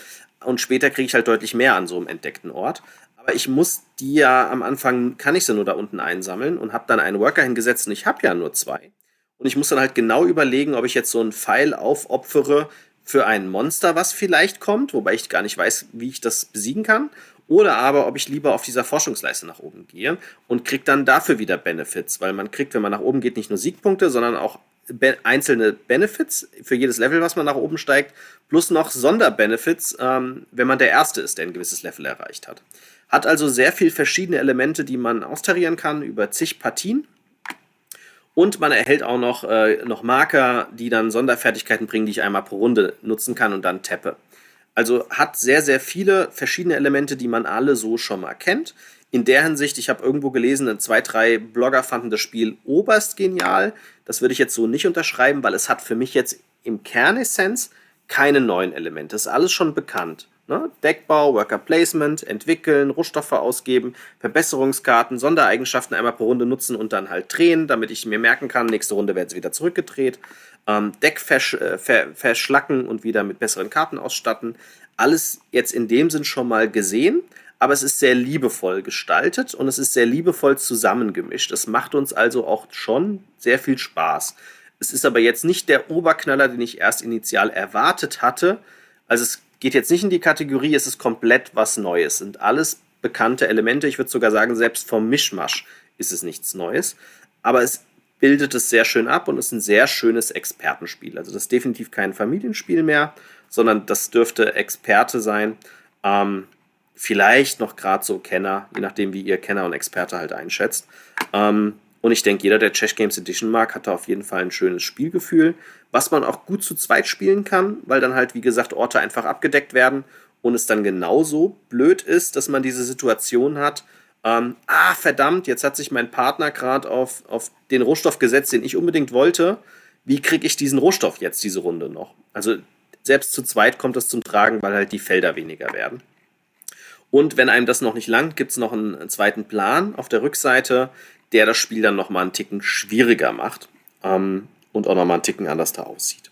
Und später kriege ich halt deutlich mehr an so einem entdeckten Ort. Aber ich muss die ja am Anfang, kann ich sie nur da unten einsammeln und habe dann einen Worker hingesetzt und ich habe ja nur zwei. Und ich muss dann halt genau überlegen, ob ich jetzt so einen Pfeil aufopfere für ein Monster, was vielleicht kommt, wobei ich gar nicht weiß, wie ich das besiegen kann. oder aber ob ich lieber auf dieser Forschungsleiste nach oben gehe und kriege dann dafür wieder Benefits, weil man kriegt, wenn man nach oben geht, nicht nur Siegpunkte, sondern auch be einzelne Benefits für jedes Level, was man nach oben steigt, plus noch Sonderbenefits, ähm, wenn man der Erste ist, der ein gewisses Level erreicht hat. Hat also sehr viel verschiedene Elemente, die man austarieren kann über zig Partien. Und man erhält auch noch, äh, noch Marker, die dann Sonderfertigkeiten bringen, die ich einmal pro Runde nutzen kann und dann tappe. Also hat sehr, sehr viele verschiedene Elemente, die man alle so schon mal kennt. In der Hinsicht, ich habe irgendwo gelesen, zwei, drei Blogger fanden das Spiel oberst genial. Das würde ich jetzt so nicht unterschreiben, weil es hat für mich jetzt im Kernessenz keine neuen Elemente. Das ist alles schon bekannt. Ne? Deckbau, Worker Placement, entwickeln, Rohstoffe ausgeben, Verbesserungskarten, Sondereigenschaften einmal pro Runde nutzen und dann halt drehen, damit ich mir merken kann, nächste Runde werden sie wieder zurückgedreht. Ähm, Deck versch äh, ver verschlacken und wieder mit besseren Karten ausstatten. Alles jetzt in dem Sinn schon mal gesehen, aber es ist sehr liebevoll gestaltet und es ist sehr liebevoll zusammengemischt. Es macht uns also auch schon sehr viel Spaß. Es ist aber jetzt nicht der Oberknaller, den ich erst initial erwartet hatte. Also es geht jetzt nicht in die Kategorie, es ist komplett was Neues. Sind alles bekannte Elemente. Ich würde sogar sagen, selbst vom Mischmasch ist es nichts Neues. Aber es bildet es sehr schön ab und ist ein sehr schönes Expertenspiel. Also das ist definitiv kein Familienspiel mehr, sondern das dürfte Experte sein. Ähm, vielleicht noch gerade so Kenner, je nachdem, wie ihr Kenner und Experte halt einschätzt. Ähm, und ich denke, jeder, der Chess Games Edition mag, hat da auf jeden Fall ein schönes Spielgefühl, was man auch gut zu zweit spielen kann, weil dann halt, wie gesagt, Orte einfach abgedeckt werden und es dann genauso blöd ist, dass man diese Situation hat, ähm, ah, verdammt, jetzt hat sich mein Partner gerade auf, auf den Rohstoff gesetzt, den ich unbedingt wollte. Wie kriege ich diesen Rohstoff jetzt diese Runde noch? Also selbst zu zweit kommt das zum Tragen, weil halt die Felder weniger werden. Und wenn einem das noch nicht langt, gibt es noch einen zweiten Plan auf der Rückseite, der das Spiel dann nochmal einen Ticken schwieriger macht ähm, und auch nochmal einen Ticken anders da aussieht.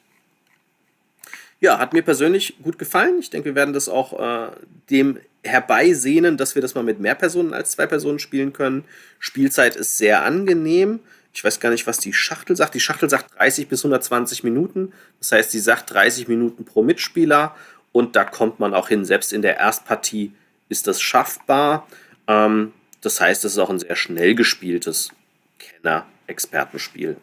Ja, hat mir persönlich gut gefallen. Ich denke, wir werden das auch äh, dem herbeisehnen, dass wir das mal mit mehr Personen als zwei Personen spielen können. Spielzeit ist sehr angenehm. Ich weiß gar nicht, was die Schachtel sagt. Die Schachtel sagt 30 bis 120 Minuten. Das heißt, sie sagt 30 Minuten pro Mitspieler. Und da kommt man auch hin. Selbst in der Erstpartie ist das schaffbar. Ähm, das heißt, es ist auch ein sehr schnell gespieltes Kenner-Expertenspiel.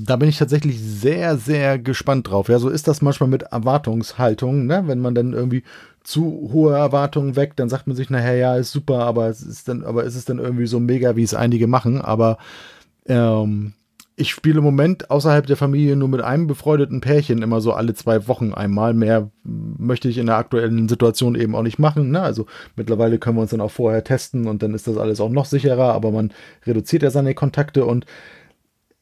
Da bin ich tatsächlich sehr, sehr gespannt drauf. Ja, so ist das manchmal mit Erwartungshaltung, ne? Wenn man dann irgendwie zu hohe Erwartungen weckt, dann sagt man sich nachher, ja, ist super, aber es ist dann, aber ist es dann irgendwie so mega, wie es einige machen. Aber ähm, ich spiele im Moment außerhalb der Familie nur mit einem befreundeten Pärchen immer so alle zwei Wochen einmal. Mehr möchte ich in der aktuellen Situation eben auch nicht machen. Ne? Also mittlerweile können wir uns dann auch vorher testen und dann ist das alles auch noch sicherer, aber man reduziert ja seine Kontakte und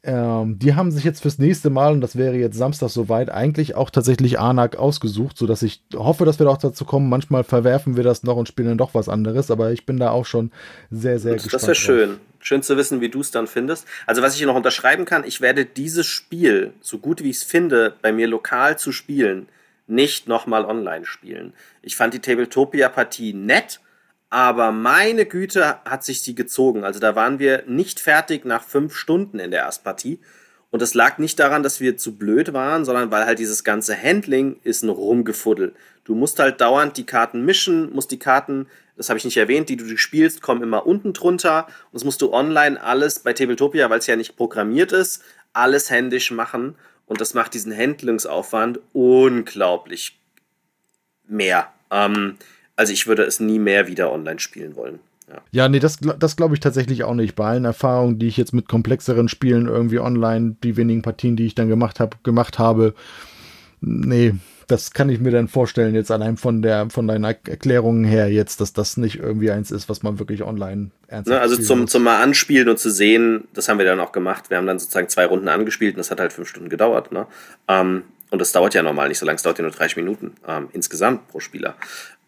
ähm, die haben sich jetzt fürs nächste Mal, und das wäre jetzt Samstag soweit, eigentlich auch tatsächlich Anak ausgesucht, sodass ich hoffe, dass wir auch dazu kommen. Manchmal verwerfen wir das noch und spielen dann doch was anderes, aber ich bin da auch schon sehr, sehr Gut, gespannt. Das wäre schön. Schön zu wissen, wie du es dann findest. Also, was ich hier noch unterschreiben kann, ich werde dieses Spiel, so gut wie ich es finde, bei mir lokal zu spielen, nicht nochmal online spielen. Ich fand die Tabletopia-Partie nett, aber meine Güte hat sich sie gezogen. Also da waren wir nicht fertig nach fünf Stunden in der Erstpartie. Und das lag nicht daran, dass wir zu blöd waren, sondern weil halt dieses ganze Handling ist ein Rumgefuddel. Du musst halt dauernd die Karten mischen, musst die Karten das habe ich nicht erwähnt, die du spielst, kommen immer unten drunter. Und das musst du online alles bei Tabletopia, weil es ja nicht programmiert ist, alles händisch machen. Und das macht diesen Handlungsaufwand unglaublich mehr. Ähm, also ich würde es nie mehr wieder online spielen wollen. Ja, ja nee, das, das glaube ich tatsächlich auch nicht. Bei allen Erfahrungen, die ich jetzt mit komplexeren Spielen irgendwie online, die wenigen Partien, die ich dann gemacht habe, gemacht habe, nee, das kann ich mir dann vorstellen, jetzt allein von der, von deiner Erklärung her jetzt, dass das nicht irgendwie eins ist, was man wirklich online ernsthaft ne, Also zum, zum mal anspielen und zu sehen, das haben wir dann auch gemacht. Wir haben dann sozusagen zwei Runden angespielt und das hat halt fünf Stunden gedauert. Ne? Ähm, und das dauert ja normal nicht so lange, es dauert ja nur 30 Minuten ähm, insgesamt pro Spieler.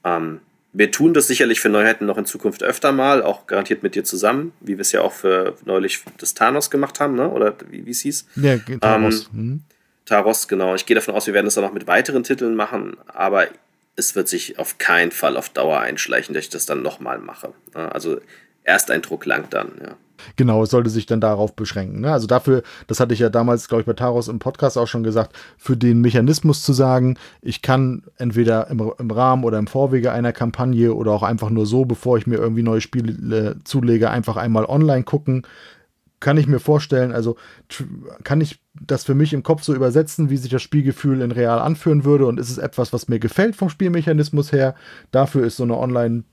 Ähm, wir tun das sicherlich für Neuheiten noch in Zukunft öfter mal, auch garantiert mit dir zusammen, wie wir es ja auch für neulich das Thanos gemacht haben, ne? oder wie es hieß. Ja, Thanos. Ähm, hm. Taros, genau. Ich gehe davon aus, wir werden das dann auch mit weiteren Titeln machen, aber es wird sich auf keinen Fall auf Dauer einschleichen, dass ich das dann nochmal mache. Also Ersteindruck langt dann, ja. Genau, es sollte sich dann darauf beschränken. Ne? Also dafür, das hatte ich ja damals, glaube ich, bei Taros im Podcast auch schon gesagt, für den Mechanismus zu sagen, ich kann entweder im, im Rahmen oder im Vorwege einer Kampagne oder auch einfach nur so, bevor ich mir irgendwie neue Spiele äh, zulege, einfach einmal online gucken, kann ich mir vorstellen, also kann ich das für mich im Kopf so übersetzen, wie sich das Spielgefühl in real anführen würde und ist es etwas, was mir gefällt vom Spielmechanismus her. Dafür ist so eine Online-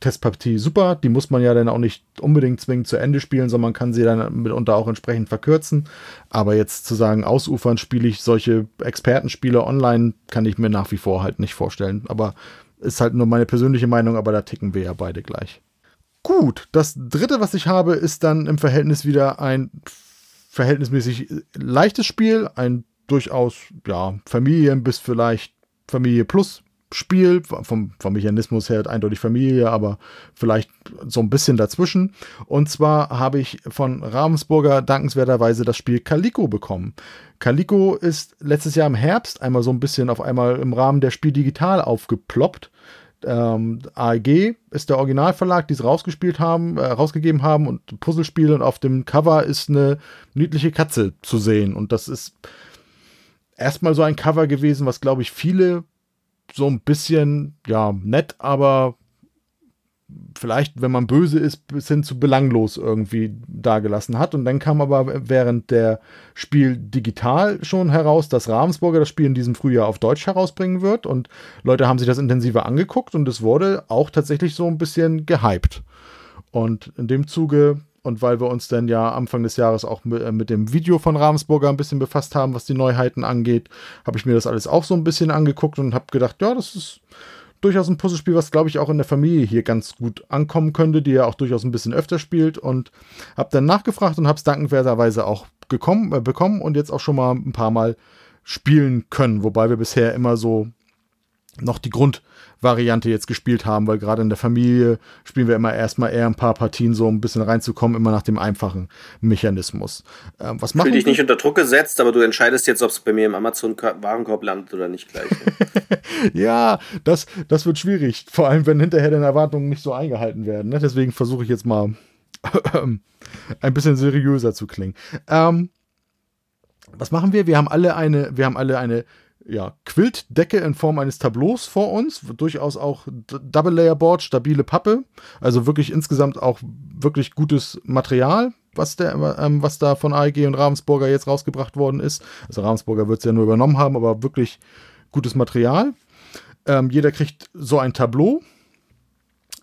Testpartie super. Die muss man ja dann auch nicht unbedingt zwingend zu Ende spielen, sondern man kann sie dann mitunter auch entsprechend verkürzen. Aber jetzt zu sagen, ausufern spiele ich solche Expertenspiele online, kann ich mir nach wie vor halt nicht vorstellen. Aber ist halt nur meine persönliche Meinung, aber da ticken wir ja beide gleich. Gut, das dritte, was ich habe, ist dann im Verhältnis wieder ein verhältnismäßig leichtes Spiel, ein durchaus ja, Familien bis vielleicht Familie Plus Spiel, vom, vom Mechanismus her eindeutig Familie, aber vielleicht so ein bisschen dazwischen. Und zwar habe ich von Ravensburger dankenswerterweise das Spiel Calico bekommen. Calico ist letztes Jahr im Herbst einmal so ein bisschen auf einmal im Rahmen der Spiel digital aufgeploppt. Ähm, AEG ist der Originalverlag, die es rausgespielt haben, äh, rausgegeben haben und Puzzlespiele und auf dem Cover ist eine niedliche Katze zu sehen und das ist erstmal so ein Cover gewesen, was glaube ich viele so ein bisschen, ja, nett, aber vielleicht, wenn man böse ist, bis hin zu belanglos irgendwie dagelassen hat. Und dann kam aber während der Spiel digital schon heraus, dass Ravensburger das Spiel in diesem Frühjahr auf Deutsch herausbringen wird. Und Leute haben sich das intensiver angeguckt und es wurde auch tatsächlich so ein bisschen gehypt. Und in dem Zuge und weil wir uns dann ja Anfang des Jahres auch mit, äh, mit, dem Video von Ravensburger ein bisschen befasst haben, was die Neuheiten angeht, habe ich mir das alles auch so ein bisschen angeguckt und habe gedacht, ja, das ist durchaus ein Puzzlespiel, was glaube ich auch in der Familie hier ganz gut ankommen könnte, die ja auch durchaus ein bisschen öfter spielt. Und habe dann nachgefragt und habe es dankenswerterweise auch gekommen, äh, bekommen und jetzt auch schon mal ein paar Mal spielen können, wobei wir bisher immer so noch die Grundvariante jetzt gespielt haben, weil gerade in der Familie spielen wir immer erstmal eher ein paar Partien so ein bisschen reinzukommen, immer nach dem einfachen Mechanismus. Ähm, was machen Fühl dich nicht unter Druck gesetzt, aber du entscheidest jetzt, ob es bei mir im Amazon-Warenkorb landet oder nicht gleich. [laughs] ja, das, das wird schwierig, vor allem wenn hinterher deine Erwartungen nicht so eingehalten werden. Ne? Deswegen versuche ich jetzt mal [clears throat] ein bisschen seriöser zu klingen. Ähm, was machen wir? Wir haben alle eine, wir haben alle eine ja, Quiltdecke in Form eines Tableaus vor uns, durchaus auch Double Layer Board, stabile Pappe, also wirklich insgesamt auch wirklich gutes Material, was, der, ähm, was da von AEG und Ravensburger jetzt rausgebracht worden ist. Also Ravensburger wird es ja nur übernommen haben, aber wirklich gutes Material. Ähm, jeder kriegt so ein Tableau.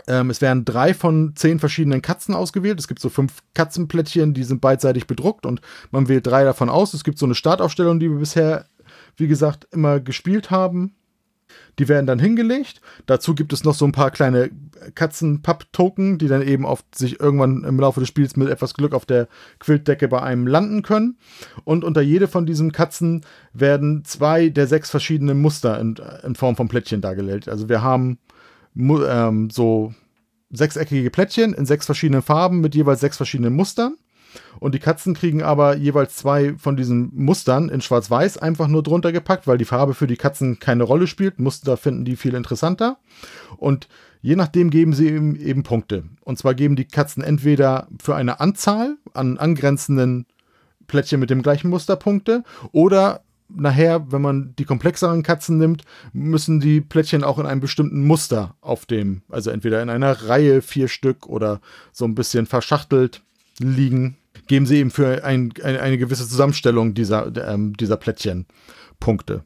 Ähm, es werden drei von zehn verschiedenen Katzen ausgewählt. Es gibt so fünf Katzenplättchen, die sind beidseitig bedruckt und man wählt drei davon aus. Es gibt so eine Startaufstellung, die wir bisher wie gesagt, immer gespielt haben. Die werden dann hingelegt. Dazu gibt es noch so ein paar kleine Katzen-Papp-Token, die dann eben auf sich irgendwann im Laufe des Spiels mit etwas Glück auf der Quiltdecke bei einem landen können. Und unter jede von diesen Katzen werden zwei der sechs verschiedenen Muster in, in Form von Plättchen dargelegt. Also wir haben ähm, so sechseckige Plättchen in sechs verschiedenen Farben mit jeweils sechs verschiedenen Mustern. Und die Katzen kriegen aber jeweils zwei von diesen Mustern in Schwarz-Weiß einfach nur drunter gepackt, weil die Farbe für die Katzen keine Rolle spielt. Muster finden die viel interessanter. Und je nachdem geben sie eben, eben Punkte. Und zwar geben die Katzen entweder für eine Anzahl an angrenzenden Plättchen mit dem gleichen Muster Punkte oder nachher, wenn man die komplexeren Katzen nimmt, müssen die Plättchen auch in einem bestimmten Muster auf dem, also entweder in einer Reihe vier Stück oder so ein bisschen verschachtelt liegen, geben sie eben für ein, ein, eine gewisse Zusammenstellung dieser, ähm, dieser Plättchen Punkte.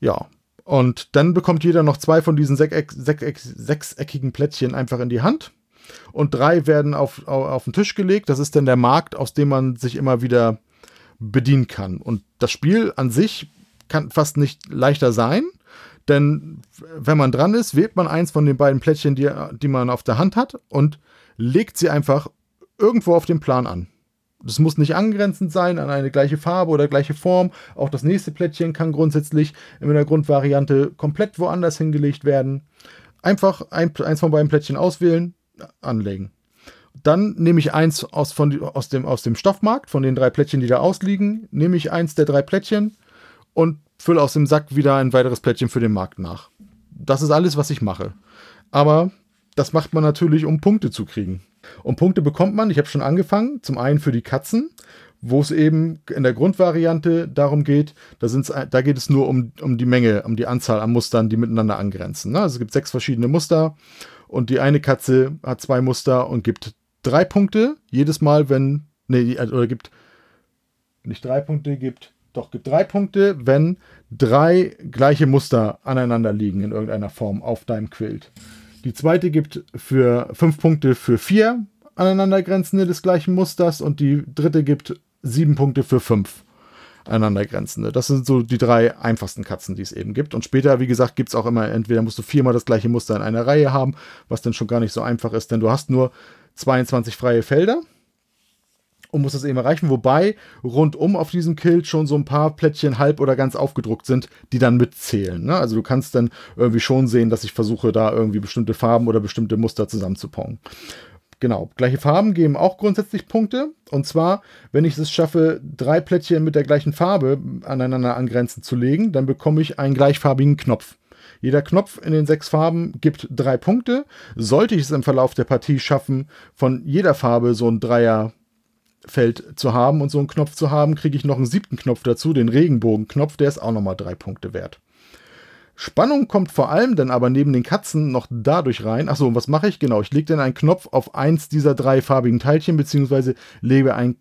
Ja. Und dann bekommt jeder noch zwei von diesen sechseck, sechseck, sechseckigen Plättchen einfach in die Hand. Und drei werden auf, auf, auf den Tisch gelegt. Das ist dann der Markt, aus dem man sich immer wieder bedienen kann. Und das Spiel an sich kann fast nicht leichter sein. Denn wenn man dran ist, wählt man eins von den beiden Plättchen, die, die man auf der Hand hat, und legt sie einfach irgendwo auf dem Plan an. Das muss nicht angrenzend sein an eine gleiche Farbe oder gleiche Form. Auch das nächste Plättchen kann grundsätzlich in der Grundvariante komplett woanders hingelegt werden. Einfach ein, eins von beiden Plättchen auswählen, anlegen. Dann nehme ich eins aus, von, aus, dem, aus dem Stoffmarkt, von den drei Plättchen, die da ausliegen, nehme ich eins der drei Plättchen und fülle aus dem Sack wieder ein weiteres Plättchen für den Markt nach. Das ist alles, was ich mache. Aber das macht man natürlich, um Punkte zu kriegen. Und Punkte bekommt man, ich habe schon angefangen, zum einen für die Katzen, wo es eben in der Grundvariante darum geht, da, sind's, da geht es nur um, um die Menge, um die Anzahl an Mustern, die miteinander angrenzen. Ne? Also es gibt sechs verschiedene Muster und die eine Katze hat zwei Muster und gibt drei Punkte jedes Mal, wenn, nee, oder gibt nicht drei Punkte, gibt, doch, gibt drei Punkte, wenn drei gleiche Muster aneinander liegen in irgendeiner Form auf deinem Quilt. Die zweite gibt für fünf Punkte für vier aneinandergrenzende des gleichen Musters und die dritte gibt sieben Punkte für fünf aneinandergrenzende. Das sind so die drei einfachsten Katzen, die es eben gibt. Und später, wie gesagt, gibt es auch immer, entweder musst du viermal das gleiche Muster in einer Reihe haben, was dann schon gar nicht so einfach ist, denn du hast nur 22 freie Felder und musst das eben erreichen, wobei rundum auf diesem Kill schon so ein paar Plättchen halb oder ganz aufgedruckt sind, die dann mitzählen. Ne? Also du kannst dann irgendwie schon sehen, dass ich versuche, da irgendwie bestimmte Farben oder bestimmte Muster zusammenzupauen. Genau, gleiche Farben geben auch grundsätzlich Punkte. Und zwar, wenn ich es schaffe, drei Plättchen mit der gleichen Farbe aneinander angrenzend zu legen, dann bekomme ich einen gleichfarbigen Knopf. Jeder Knopf in den sechs Farben gibt drei Punkte. Sollte ich es im Verlauf der Partie schaffen, von jeder Farbe so ein Dreierfeld zu haben und so einen Knopf zu haben, kriege ich noch einen siebten Knopf dazu, den Regenbogenknopf, der ist auch nochmal drei Punkte wert. Spannung kommt vor allem dann aber neben den Katzen noch dadurch rein. Achso, was mache ich? Genau, ich lege dann einen Knopf auf eins dieser drei farbigen Teilchen, beziehungsweise lege ein,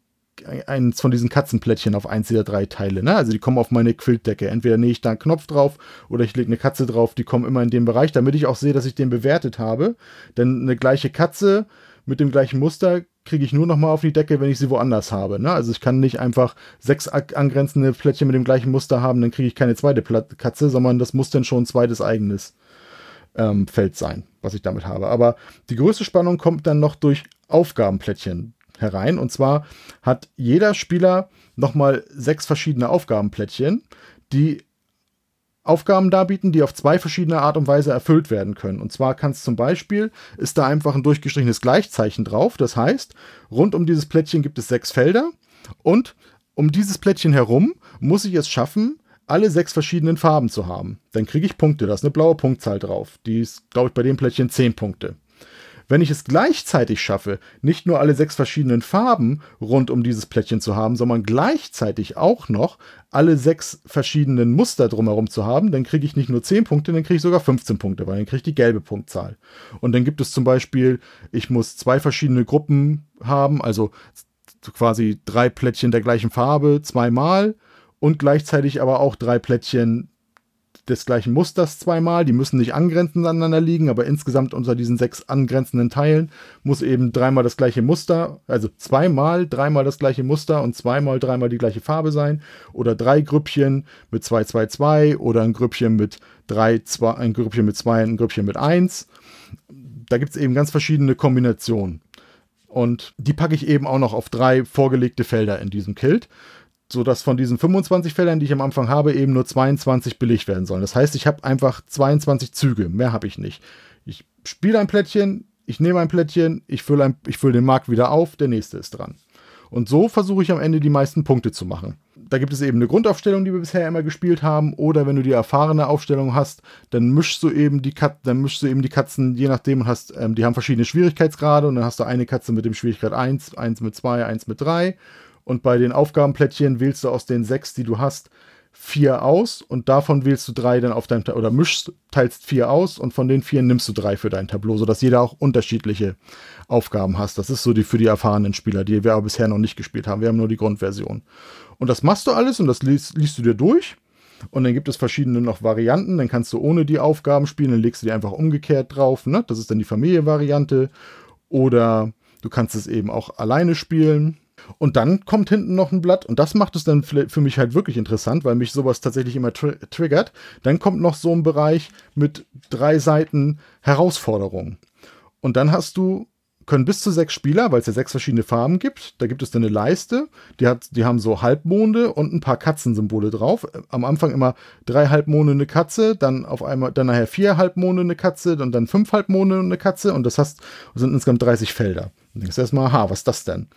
eins von diesen Katzenplättchen auf eins dieser drei Teile. Ne? Also die kommen auf meine Quiltdecke. Entweder nähe ich da einen Knopf drauf oder ich lege eine Katze drauf. Die kommen immer in den Bereich, damit ich auch sehe, dass ich den bewertet habe. Denn eine gleiche Katze mit dem gleichen Muster kriege ich nur noch mal auf die Decke, wenn ich sie woanders habe. Ne? Also ich kann nicht einfach sechs angrenzende Plättchen mit dem gleichen Muster haben, dann kriege ich keine zweite Plat Katze, sondern das muss dann schon ein zweites eigenes ähm, Feld sein, was ich damit habe. Aber die größte Spannung kommt dann noch durch Aufgabenplättchen herein. Und zwar hat jeder Spieler noch mal sechs verschiedene Aufgabenplättchen, die Aufgaben darbieten, die auf zwei verschiedene Art und Weise erfüllt werden können. Und zwar kann es zum Beispiel, ist da einfach ein durchgestrichenes Gleichzeichen drauf. Das heißt, rund um dieses Plättchen gibt es sechs Felder und um dieses Plättchen herum muss ich es schaffen, alle sechs verschiedenen Farben zu haben. Dann kriege ich Punkte, da ist eine blaue Punktzahl drauf. Die ist, glaube ich, bei dem Plättchen zehn Punkte. Wenn ich es gleichzeitig schaffe, nicht nur alle sechs verschiedenen Farben rund um dieses Plättchen zu haben, sondern gleichzeitig auch noch alle sechs verschiedenen Muster drumherum zu haben, dann kriege ich nicht nur 10 Punkte, dann kriege ich sogar 15 Punkte, weil dann kriege ich die gelbe Punktzahl. Und dann gibt es zum Beispiel, ich muss zwei verschiedene Gruppen haben, also quasi drei Plättchen der gleichen Farbe zweimal und gleichzeitig aber auch drei Plättchen des gleichen Musters zweimal. Die müssen nicht angrenzend aneinander liegen, aber insgesamt unter diesen sechs angrenzenden Teilen muss eben dreimal das gleiche Muster, also zweimal dreimal das gleiche Muster und zweimal dreimal die gleiche Farbe sein. Oder drei Grüppchen mit 2, 2, 2 oder ein Grüppchen mit 3, 2, ein Grüppchen mit 2 ein Grüppchen mit 1. Da gibt es eben ganz verschiedene Kombinationen. Und die packe ich eben auch noch auf drei vorgelegte Felder in diesem Kilt sodass von diesen 25 Feldern, die ich am Anfang habe, eben nur 22 belegt werden sollen. Das heißt, ich habe einfach 22 Züge, mehr habe ich nicht. Ich spiele ein Plättchen, ich nehme ein Plättchen, ich fülle, fülle den Markt wieder auf, der nächste ist dran. Und so versuche ich am Ende die meisten Punkte zu machen. Da gibt es eben eine Grundaufstellung, die wir bisher immer gespielt haben, oder wenn du die erfahrene Aufstellung hast, dann mischst du eben die Katzen, dann mischst du eben die Katzen, je nachdem, hast, ähm, die haben verschiedene Schwierigkeitsgrade und dann hast du eine Katze mit dem Schwierigkeit 1, 1 mit 2, 1 mit 3 und bei den Aufgabenplättchen wählst du aus den sechs, die du hast, vier aus und davon wählst du drei dann auf deinem oder mischst, teilst vier aus und von den vier nimmst du drei für dein Tableau, sodass jeder auch unterschiedliche Aufgaben hast. Das ist so die für die erfahrenen Spieler, die wir aber bisher noch nicht gespielt haben. Wir haben nur die Grundversion. Und das machst du alles und das liest, liest du dir durch. Und dann gibt es verschiedene noch Varianten. Dann kannst du ohne die Aufgaben spielen, dann legst du die einfach umgekehrt drauf. Ne? Das ist dann die Familie-Variante. Oder du kannst es eben auch alleine spielen. Und dann kommt hinten noch ein Blatt und das macht es dann für mich halt wirklich interessant, weil mich sowas tatsächlich immer tr triggert. Dann kommt noch so ein Bereich mit drei Seiten Herausforderungen. Und dann hast du, können bis zu sechs Spieler, weil es ja sechs verschiedene Farben gibt, da gibt es dann eine Leiste, die, hat, die haben so Halbmonde und ein paar Katzensymbole drauf. Am Anfang immer drei Halbmonde eine Katze, dann auf einmal, dann nachher vier Halbmonde eine Katze und dann fünf Halbmonde eine Katze und das hast, sind insgesamt 30 Felder. Und denkst erstmal, aha, was ist das denn?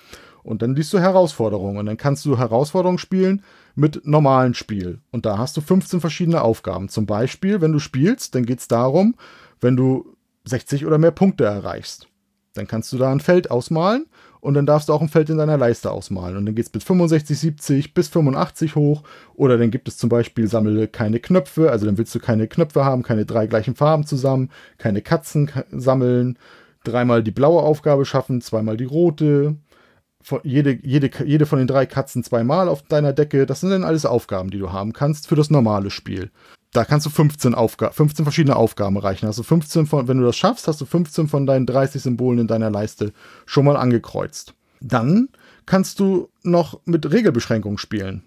Und dann liest du Herausforderungen. Und dann kannst du Herausforderungen spielen mit normalen Spiel. Und da hast du 15 verschiedene Aufgaben. Zum Beispiel, wenn du spielst, dann geht es darum, wenn du 60 oder mehr Punkte erreichst. Dann kannst du da ein Feld ausmalen und dann darfst du auch ein Feld in deiner Leiste ausmalen. Und dann geht es bis 65, 70, bis 85 hoch. Oder dann gibt es zum Beispiel, sammle keine Knöpfe. Also dann willst du keine Knöpfe haben, keine drei gleichen Farben zusammen, keine Katzen sammeln, dreimal die blaue Aufgabe schaffen, zweimal die rote. Jede, jede, jede von den drei Katzen zweimal auf deiner Decke. Das sind dann alles Aufgaben, die du haben kannst für das normale Spiel da kannst du 15, Aufga 15 verschiedene Aufgaben erreichen. Also 15 von, wenn du das schaffst, hast du 15 von deinen 30 Symbolen in deiner Leiste schon mal angekreuzt. Dann kannst du noch mit Regelbeschränkungen spielen.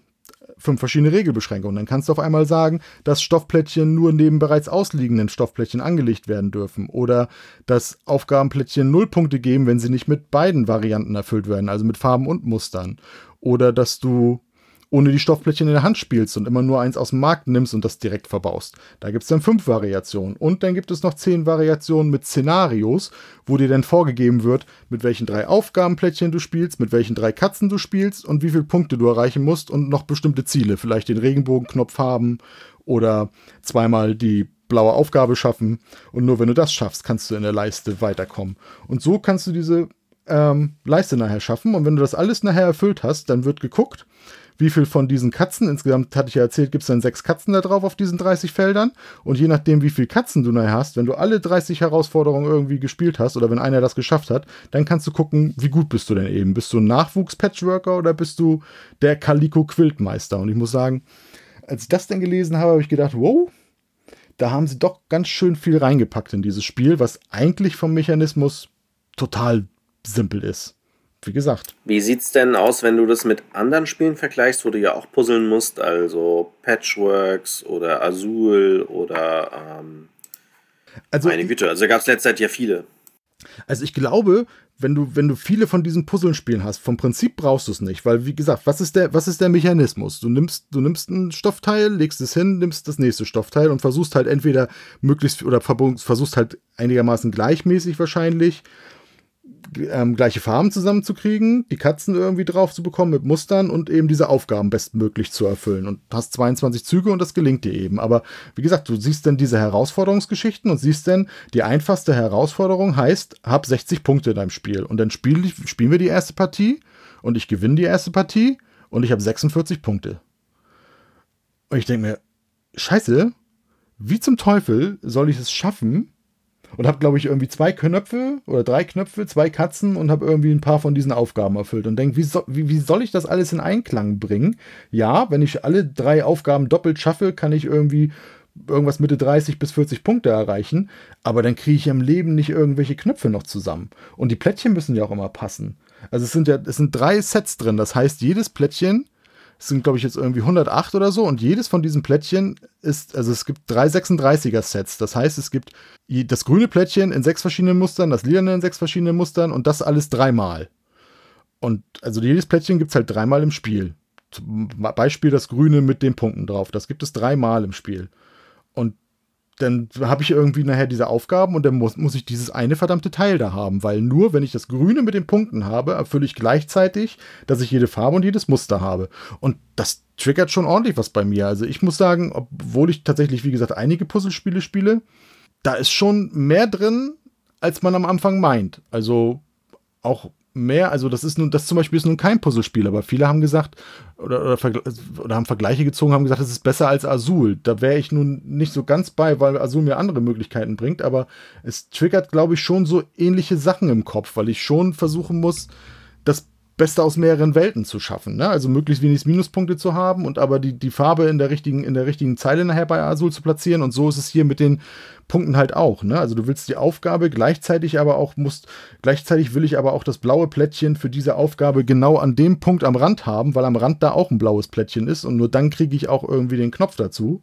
Fünf verschiedene Regelbeschränkungen. Dann kannst du auf einmal sagen, dass Stoffplättchen nur neben bereits ausliegenden Stoffplättchen angelegt werden dürfen. Oder dass Aufgabenplättchen null Punkte geben, wenn sie nicht mit beiden Varianten erfüllt werden, also mit Farben und Mustern. Oder dass du ohne die Stoffplättchen in der Hand spielst und immer nur eins aus dem Markt nimmst und das direkt verbaust. Da gibt es dann fünf Variationen. Und dann gibt es noch zehn Variationen mit Szenarios, wo dir dann vorgegeben wird, mit welchen drei Aufgabenplättchen du spielst, mit welchen drei Katzen du spielst und wie viele Punkte du erreichen musst und noch bestimmte Ziele. Vielleicht den Regenbogenknopf haben oder zweimal die blaue Aufgabe schaffen. Und nur wenn du das schaffst, kannst du in der Leiste weiterkommen. Und so kannst du diese ähm, Leiste nachher schaffen. Und wenn du das alles nachher erfüllt hast, dann wird geguckt, wie viel von diesen Katzen, insgesamt hatte ich ja erzählt, gibt es dann sechs Katzen da drauf auf diesen 30 Feldern. Und je nachdem, wie viele Katzen du nachher hast, wenn du alle 30 Herausforderungen irgendwie gespielt hast oder wenn einer das geschafft hat, dann kannst du gucken, wie gut bist du denn eben. Bist du ein Nachwuchs-Patchworker oder bist du der Calico-Quiltmeister? Und ich muss sagen, als ich das denn gelesen habe, habe ich gedacht, wow, da haben sie doch ganz schön viel reingepackt in dieses Spiel, was eigentlich vom Mechanismus total simpel ist wie gesagt. Wie sieht es denn aus, wenn du das mit anderen Spielen vergleichst, wo du ja auch puzzeln musst, also Patchworks oder Azul oder ähm, also meine Güte, also gab es letzte Zeit ja viele. Also ich glaube, wenn du, wenn du viele von diesen Puzzlespielen hast, vom Prinzip brauchst du es nicht, weil wie gesagt, was ist der, was ist der Mechanismus? Du nimmst, du nimmst ein Stoffteil, legst es hin, nimmst das nächste Stoffteil und versuchst halt entweder möglichst oder versuchst halt einigermaßen gleichmäßig wahrscheinlich ähm, gleiche Farben zusammenzukriegen, die Katzen irgendwie drauf zu bekommen mit Mustern und eben diese Aufgaben bestmöglich zu erfüllen. Und hast 22 Züge und das gelingt dir eben. Aber wie gesagt, du siehst dann diese Herausforderungsgeschichten und siehst dann, die einfachste Herausforderung heißt, hab 60 Punkte in deinem Spiel. Und dann spiel, spielen wir die erste Partie und ich gewinne die erste Partie und ich habe 46 Punkte. Und ich denke mir, scheiße, wie zum Teufel soll ich es schaffen, und habe, glaube ich, irgendwie zwei Knöpfe oder drei Knöpfe, zwei Katzen und habe irgendwie ein paar von diesen Aufgaben erfüllt und denke, wie, so, wie, wie soll ich das alles in Einklang bringen? Ja, wenn ich alle drei Aufgaben doppelt schaffe, kann ich irgendwie irgendwas Mitte 30 bis 40 Punkte erreichen, aber dann kriege ich im Leben nicht irgendwelche Knöpfe noch zusammen. Und die Plättchen müssen ja auch immer passen. Also es sind ja, es sind drei Sets drin, das heißt, jedes Plättchen es sind, glaube ich, jetzt irgendwie 108 oder so. Und jedes von diesen Plättchen ist, also es gibt drei 36er-Sets. Das heißt, es gibt das grüne Plättchen in sechs verschiedenen Mustern, das lilane in sechs verschiedenen Mustern und das alles dreimal. Und also jedes Plättchen gibt es halt dreimal im Spiel. Zum Beispiel das grüne mit den Punkten drauf. Das gibt es dreimal im Spiel. Und dann habe ich irgendwie nachher diese Aufgaben und dann muss, muss ich dieses eine verdammte Teil da haben, weil nur wenn ich das Grüne mit den Punkten habe, erfülle ich gleichzeitig, dass ich jede Farbe und jedes Muster habe. Und das triggert schon ordentlich was bei mir. Also ich muss sagen, obwohl ich tatsächlich, wie gesagt, einige Puzzlespiele spiele, da ist schon mehr drin, als man am Anfang meint. Also auch mehr, also das ist nun, das zum Beispiel ist nun kein Puzzlespiel, aber viele haben gesagt, oder, oder, oder haben Vergleiche gezogen, haben gesagt, es ist besser als Azul. Da wäre ich nun nicht so ganz bei, weil Azul mir andere Möglichkeiten bringt, aber es triggert, glaube ich, schon so ähnliche Sachen im Kopf, weil ich schon versuchen muss, das Beste aus mehreren Welten zu schaffen. Ne? Also möglichst wenig Minuspunkte zu haben und aber die, die Farbe in der, richtigen, in der richtigen Zeile nachher bei Azul zu platzieren. Und so ist es hier mit den Punkten halt auch. Ne? Also du willst die Aufgabe gleichzeitig aber auch, musst, gleichzeitig will ich aber auch das blaue Plättchen für diese Aufgabe genau an dem Punkt am Rand haben, weil am Rand da auch ein blaues Plättchen ist und nur dann kriege ich auch irgendwie den Knopf dazu.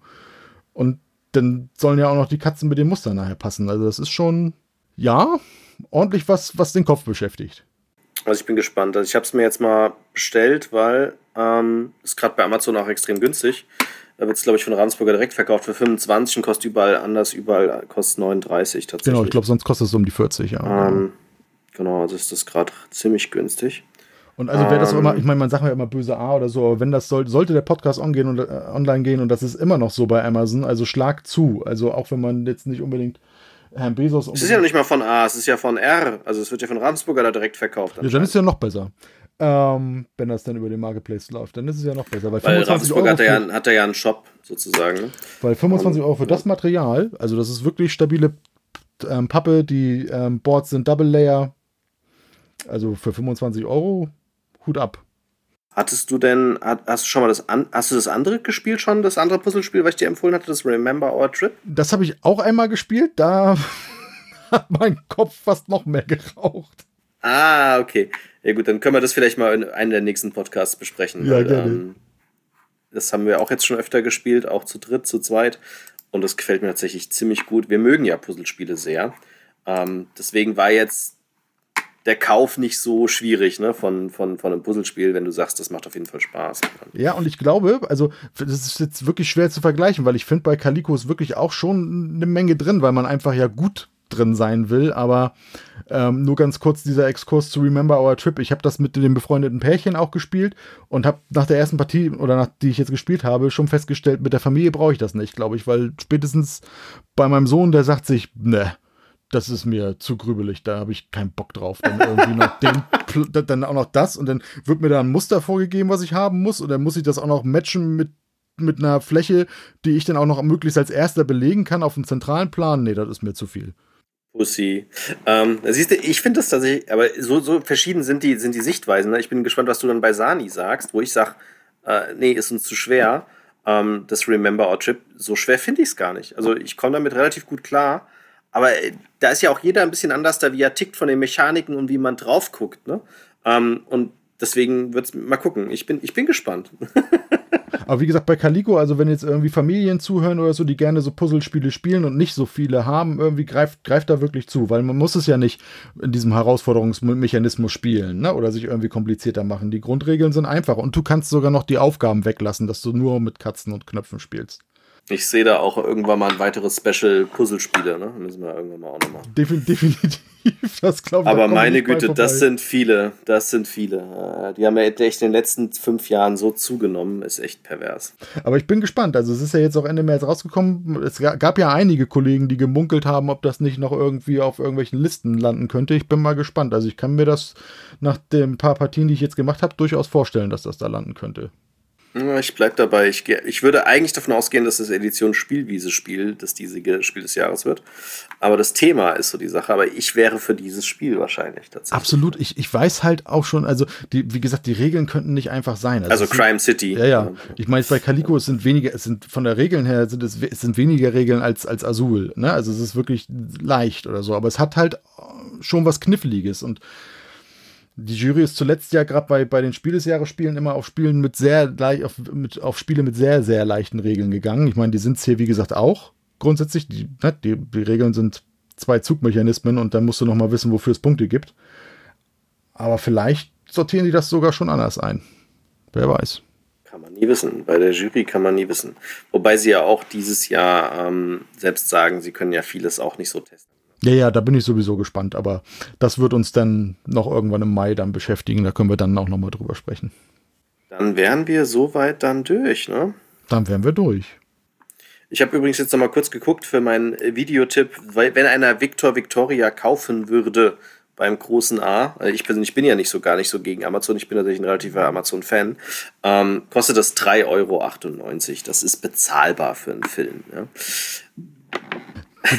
Und dann sollen ja auch noch die Katzen mit den Mustern nachher passen. Also das ist schon, ja, ordentlich was, was den Kopf beschäftigt. Also ich bin gespannt. Also ich habe es mir jetzt mal bestellt, weil ähm, ist gerade bei Amazon auch extrem günstig. Da wird es, glaube ich, von Ravensburger direkt verkauft für 25 und kostet überall anders, überall kostet 39 tatsächlich. Genau, ich glaube, sonst kostet es um die 40, ja. Ähm, genau, also ist das gerade ziemlich günstig. Und also wäre das auch immer, ähm. ich meine, man sagt ja immer böse A oder so, aber wenn das soll, sollte der Podcast on und, äh, online gehen und das ist immer noch so bei Amazon, also schlag zu. Also auch wenn man jetzt nicht unbedingt Herrn Bezos. Es ist ja nicht mal von A, es ist ja von R. Also es wird ja von Ravensburger da direkt verkauft. Ja, dann ist es ja noch besser. Ähm, wenn das dann über den Marketplace läuft, dann ist es ja noch besser. Weil, weil Ravensburger hat, ja, hat er ja einen Shop sozusagen. Weil 25 Euro für das Material, also das ist wirklich stabile ähm, Pappe, die ähm, Boards sind Double Layer. Also für 25 Euro, Hut ab. Hattest du denn, hast du schon mal das, hast du das andere gespielt schon, das andere Puzzlespiel, was ich dir empfohlen hatte, das Remember Our Trip? Das habe ich auch einmal gespielt, da [laughs] hat mein Kopf fast noch mehr geraucht. Ah, okay. Ja gut, dann können wir das vielleicht mal in einem der nächsten Podcasts besprechen. Ja, weil, gerne. Ähm, das haben wir auch jetzt schon öfter gespielt, auch zu dritt, zu zweit. Und das gefällt mir tatsächlich ziemlich gut. Wir mögen ja Puzzlespiele sehr. Ähm, deswegen war jetzt der Kauf nicht so schwierig ne, von, von, von einem Puzzlespiel, wenn du sagst, das macht auf jeden Fall Spaß. Ja, und ich glaube, also das ist jetzt wirklich schwer zu vergleichen, weil ich finde, bei Calico ist wirklich auch schon eine Menge drin, weil man einfach ja gut drin sein will. Aber ähm, nur ganz kurz dieser Exkurs zu Remember Our Trip. Ich habe das mit dem befreundeten Pärchen auch gespielt und habe nach der ersten Partie oder nach die ich jetzt gespielt habe, schon festgestellt, mit der Familie brauche ich das nicht, glaube ich, weil spätestens bei meinem Sohn, der sagt sich, ne, das ist mir zu grübelig, da habe ich keinen Bock drauf. Dann irgendwie noch [laughs] den, dann auch noch das und dann wird mir da ein Muster vorgegeben, was ich haben muss und dann muss ich das auch noch matchen mit, mit einer Fläche, die ich dann auch noch möglichst als erster belegen kann auf dem zentralen Plan. Nee, das ist mir zu viel. Pussy. Ähm, siehst du, ich finde das tatsächlich, aber so, so verschieden sind die, sind die Sichtweisen. Ne? Ich bin gespannt, was du dann bei Sani sagst, wo ich sage, äh, nee, ist uns zu schwer. Ähm, das Remember Our Trip, so schwer finde ich es gar nicht. Also ich komme damit relativ gut klar. Aber äh, da ist ja auch jeder ein bisschen anders da, wie er tickt von den Mechaniken und wie man drauf guckt. Ne? Ähm, und deswegen wird es mal gucken. Ich bin, ich bin gespannt. [laughs] Aber wie gesagt, bei Calico, also wenn jetzt irgendwie Familien zuhören oder so, die gerne so Puzzlespiele spielen und nicht so viele haben, irgendwie greift, greift da wirklich zu, weil man muss es ja nicht in diesem Herausforderungsmechanismus spielen, ne? Oder sich irgendwie komplizierter machen. Die Grundregeln sind einfach und du kannst sogar noch die Aufgaben weglassen, dass du nur mit Katzen und Knöpfen spielst. Ich sehe da auch irgendwann mal ein weiteres Special-Puzzlespiele, ne? Müssen wir irgendwann mal auch nochmal. Definitiv, [laughs] das glaube ich. Aber meine Güte, das sind viele. Das sind viele. Die haben ja echt in den letzten fünf Jahren so zugenommen, ist echt pervers. Aber ich bin gespannt. Also, es ist ja jetzt auch Ende März rausgekommen. Es gab ja einige Kollegen, die gemunkelt haben, ob das nicht noch irgendwie auf irgendwelchen Listen landen könnte. Ich bin mal gespannt. Also, ich kann mir das nach den paar Partien, die ich jetzt gemacht habe, durchaus vorstellen, dass das da landen könnte. Ich bleib dabei. Ich, ich würde eigentlich davon ausgehen, dass das Edition Spielwiese-Spiel das diesige Spiel des Jahres wird. Aber das Thema ist so die Sache. Aber ich wäre für dieses Spiel wahrscheinlich tatsächlich. Absolut. Ich, ich weiß halt auch schon, also die, wie gesagt, die Regeln könnten nicht einfach sein. Also, also Crime sind, City. Ja, ja. Ich meine, bei Calico es sind weniger, es sind von der Regeln her sind es, es sind weniger Regeln als, als Azul. Ne? Also es ist wirklich leicht oder so. Aber es hat halt schon was Kniffliges und die Jury ist zuletzt ja gerade bei, bei den Spiel immer auf Spielen mit sehr auf, mit, auf Spiele mit sehr, sehr leichten Regeln gegangen. Ich meine, die sind es hier, wie gesagt, auch grundsätzlich. Die, ne, die, die Regeln sind zwei Zugmechanismen und dann musst du noch mal wissen, wofür es Punkte gibt. Aber vielleicht sortieren die das sogar schon anders ein. Wer weiß. Kann man nie wissen. Bei der Jury kann man nie wissen. Wobei sie ja auch dieses Jahr ähm, selbst sagen, sie können ja vieles auch nicht so testen. Ja, ja, da bin ich sowieso gespannt, aber das wird uns dann noch irgendwann im Mai dann beschäftigen. Da können wir dann auch nochmal drüber sprechen. Dann wären wir soweit dann durch, ne? Dann wären wir durch. Ich habe übrigens jetzt nochmal kurz geguckt für meinen Videotipp, weil wenn einer Victor Victoria kaufen würde beim großen A, äh, ich persönlich bin ja nicht so gar nicht so gegen Amazon, ich bin natürlich ein relativer Amazon-Fan, ähm, kostet das 3,98 Euro. Das ist bezahlbar für einen Film. Ja?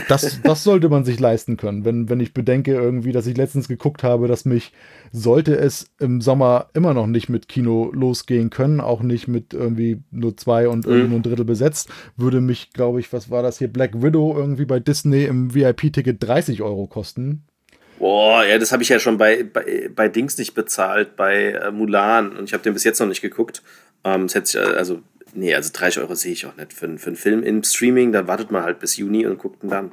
Das, das sollte man sich leisten können, wenn, wenn ich bedenke irgendwie, dass ich letztens geguckt habe, dass mich, sollte es im Sommer immer noch nicht mit Kino losgehen können, auch nicht mit irgendwie nur zwei und irgendwie mhm. nur ein Drittel besetzt, würde mich, glaube ich, was war das hier, Black Widow irgendwie bei Disney im VIP-Ticket 30 Euro kosten. Boah, ja, das habe ich ja schon bei, bei, bei Dings nicht bezahlt, bei äh, Mulan und ich habe den bis jetzt noch nicht geguckt. Ähm, das hätte ich, also Nee, also 30 Euro sehe ich auch nicht. Für, für einen Film im Streaming, da wartet man halt bis Juni und guckt ihn dann.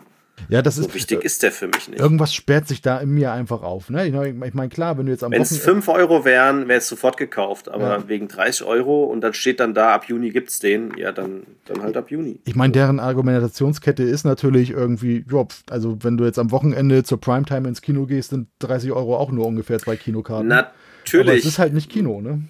Ja, das so ist. wichtig äh, ist der für mich nicht. Irgendwas sperrt sich da in mir einfach auf. Ne? Ich, meine, klar, wenn du jetzt am Wenn es 5 Euro wären, wäre es sofort gekauft. Aber ja. wegen 30 Euro und dann steht dann da, ab Juni gibt es den, ja, dann, dann halt ab Juni. Ich meine, deren Argumentationskette ist natürlich irgendwie, jo, also wenn du jetzt am Wochenende zur Primetime ins Kino gehst, sind 30 Euro auch nur ungefähr zwei Kinokarten. Natürlich. Aber es ist halt nicht Kino, ne?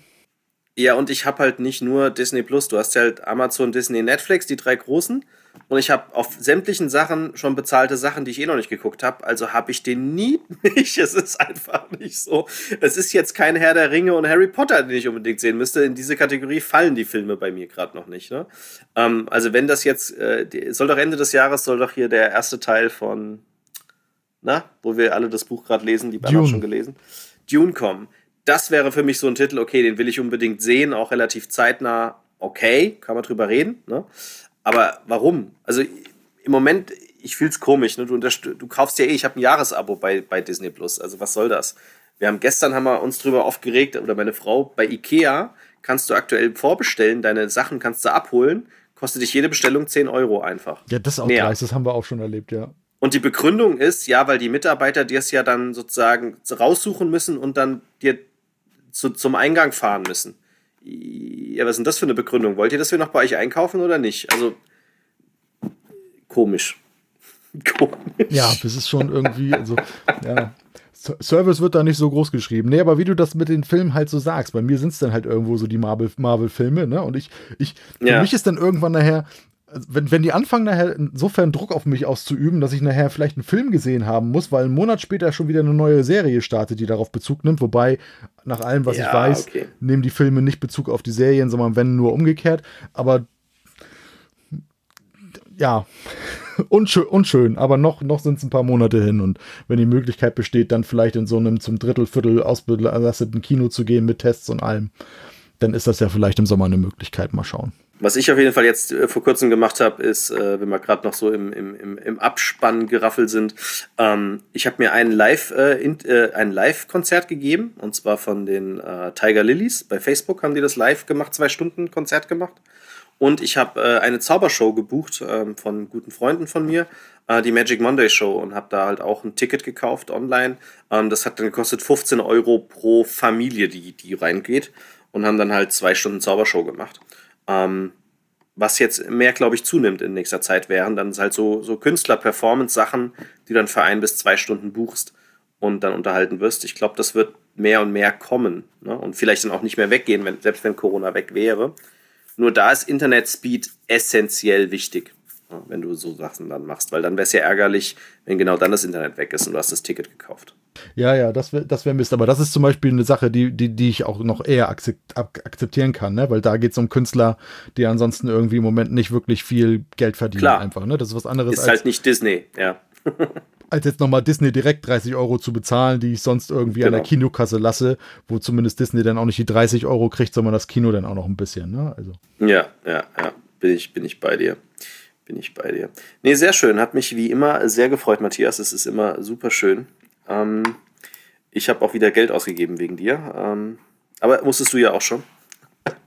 Ja, und ich habe halt nicht nur Disney Plus, du hast ja halt Amazon, Disney, Netflix, die drei großen. und ich habe auf sämtlichen Sachen schon bezahlte Sachen, die ich eh noch nicht geguckt habe. Also habe ich den nie [laughs] nicht. Es ist einfach nicht so. Es ist jetzt kein Herr der Ringe und Harry Potter, den ich unbedingt sehen müsste. In diese Kategorie fallen die Filme bei mir gerade noch nicht. Ne? Ähm, also wenn das jetzt, äh, soll doch Ende des Jahres, soll doch hier der erste Teil von, na, wo wir alle das Buch gerade lesen, die Banner schon gelesen, Dune kommen. Das wäre für mich so ein Titel, okay, den will ich unbedingt sehen, auch relativ zeitnah. Okay, kann man drüber reden. Ne? Aber warum? Also im Moment, ich fühle es komisch. Ne? Du, du kaufst ja eh, ich habe ein Jahresabo bei, bei Disney Plus. Also was soll das? Wir haben gestern haben wir uns drüber aufgeregt, oder meine Frau, bei Ikea kannst du aktuell vorbestellen, deine Sachen kannst du abholen, kostet dich jede Bestellung 10 Euro einfach. Ja, das ist auch Mehr. das haben wir auch schon erlebt, ja. Und die Begründung ist, ja, weil die Mitarbeiter dir es ja dann sozusagen raussuchen müssen und dann dir zu, zum Eingang fahren müssen. Ja, was ist denn das für eine Begründung? Wollt ihr, dass wir noch bei euch einkaufen oder nicht? Also, komisch. [laughs] komisch. Ja, das ist schon irgendwie, also, ja. Service wird da nicht so groß geschrieben. Nee, aber wie du das mit den Filmen halt so sagst, bei mir sind es dann halt irgendwo so die Marvel-Filme, ne? Und ich, ich, für ja. mich ist dann irgendwann nachher, wenn, wenn die anfangen, nachher insofern Druck auf mich auszuüben, dass ich nachher vielleicht einen Film gesehen haben muss, weil einen Monat später schon wieder eine neue Serie startet, die darauf Bezug nimmt. Wobei, nach allem, was ja, ich weiß, okay. nehmen die Filme nicht Bezug auf die Serien, sondern wenn nur umgekehrt. Aber ja, [laughs] unschön, unschön, aber noch, noch sind es ein paar Monate hin und wenn die Möglichkeit besteht, dann vielleicht in so einem zum Drittel, Viertel ausbelasteten Kino zu gehen mit Tests und allem, dann ist das ja vielleicht im Sommer eine Möglichkeit. Mal schauen. Was ich auf jeden Fall jetzt äh, vor kurzem gemacht habe, ist, äh, wenn wir gerade noch so im, im, im Abspann geraffelt sind, ähm, ich habe mir ein Live, äh, in, äh, ein Live-Konzert gegeben, und zwar von den äh, Tiger Lilies. Bei Facebook haben die das live gemacht, zwei Stunden Konzert gemacht. Und ich habe eine Zaubershow gebucht ähm, von guten Freunden von mir, die Magic Monday Show, und habe da halt auch ein Ticket gekauft online. Ähm, das hat dann gekostet 15 Euro pro Familie, die, die reingeht, und haben dann halt zwei Stunden Zaubershow gemacht. Ähm, was jetzt mehr, glaube ich, zunimmt in nächster Zeit wären, dann halt so, so Künstler-Performance-Sachen, die dann für ein bis zwei Stunden buchst und dann unterhalten wirst. Ich glaube, das wird mehr und mehr kommen ne? und vielleicht dann auch nicht mehr weggehen, wenn, selbst wenn Corona weg wäre. Nur da ist Internet-Speed essentiell wichtig? Wenn du so Sachen dann machst, weil dann wäre es ja ärgerlich, wenn genau dann das Internet weg ist und du hast das Ticket gekauft. Ja, ja, das wäre das wär Mist. Aber das ist zum Beispiel eine Sache, die, die, die ich auch noch eher akzeptieren kann, ne? weil da geht es um Künstler, die ansonsten irgendwie im Moment nicht wirklich viel Geld verdienen. Klar. Einfach, ne? Das ist was anderes. Ist als, halt nicht Disney, ja. [laughs] als jetzt nochmal Disney direkt 30 Euro zu bezahlen, die ich sonst irgendwie genau. an der genau. Kinokasse lasse, wo zumindest Disney dann auch nicht die 30 Euro kriegt, sondern das Kino dann auch noch ein bisschen. Ne? Also. Ja, ja, ja, bin ich, bin ich bei dir. Bin ich bei dir. Nee, sehr schön. Hat mich wie immer sehr gefreut, Matthias. Es ist immer super schön. Ähm, ich habe auch wieder Geld ausgegeben wegen dir. Ähm, aber musstest du ja auch schon.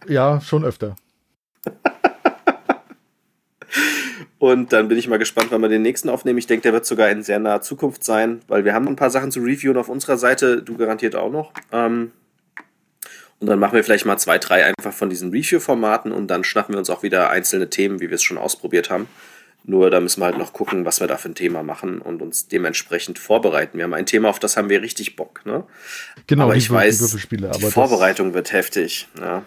Ja, schon öfter. Und dann bin ich mal gespannt, wann wir den nächsten aufnehmen. Ich denke, der wird sogar in sehr naher Zukunft sein, weil wir haben ein paar Sachen zu reviewen auf unserer Seite. Du garantiert auch noch. Ähm, und dann machen wir vielleicht mal zwei, drei einfach von diesen Review-Formaten und dann schnappen wir uns auch wieder einzelne Themen, wie wir es schon ausprobiert haben. Nur da müssen wir halt noch gucken, was wir da für ein Thema machen und uns dementsprechend vorbereiten. Wir haben ein Thema, auf das haben wir richtig Bock. Ne? Genau, aber ich weiß, die, Vorbereitung wird heftig. Ja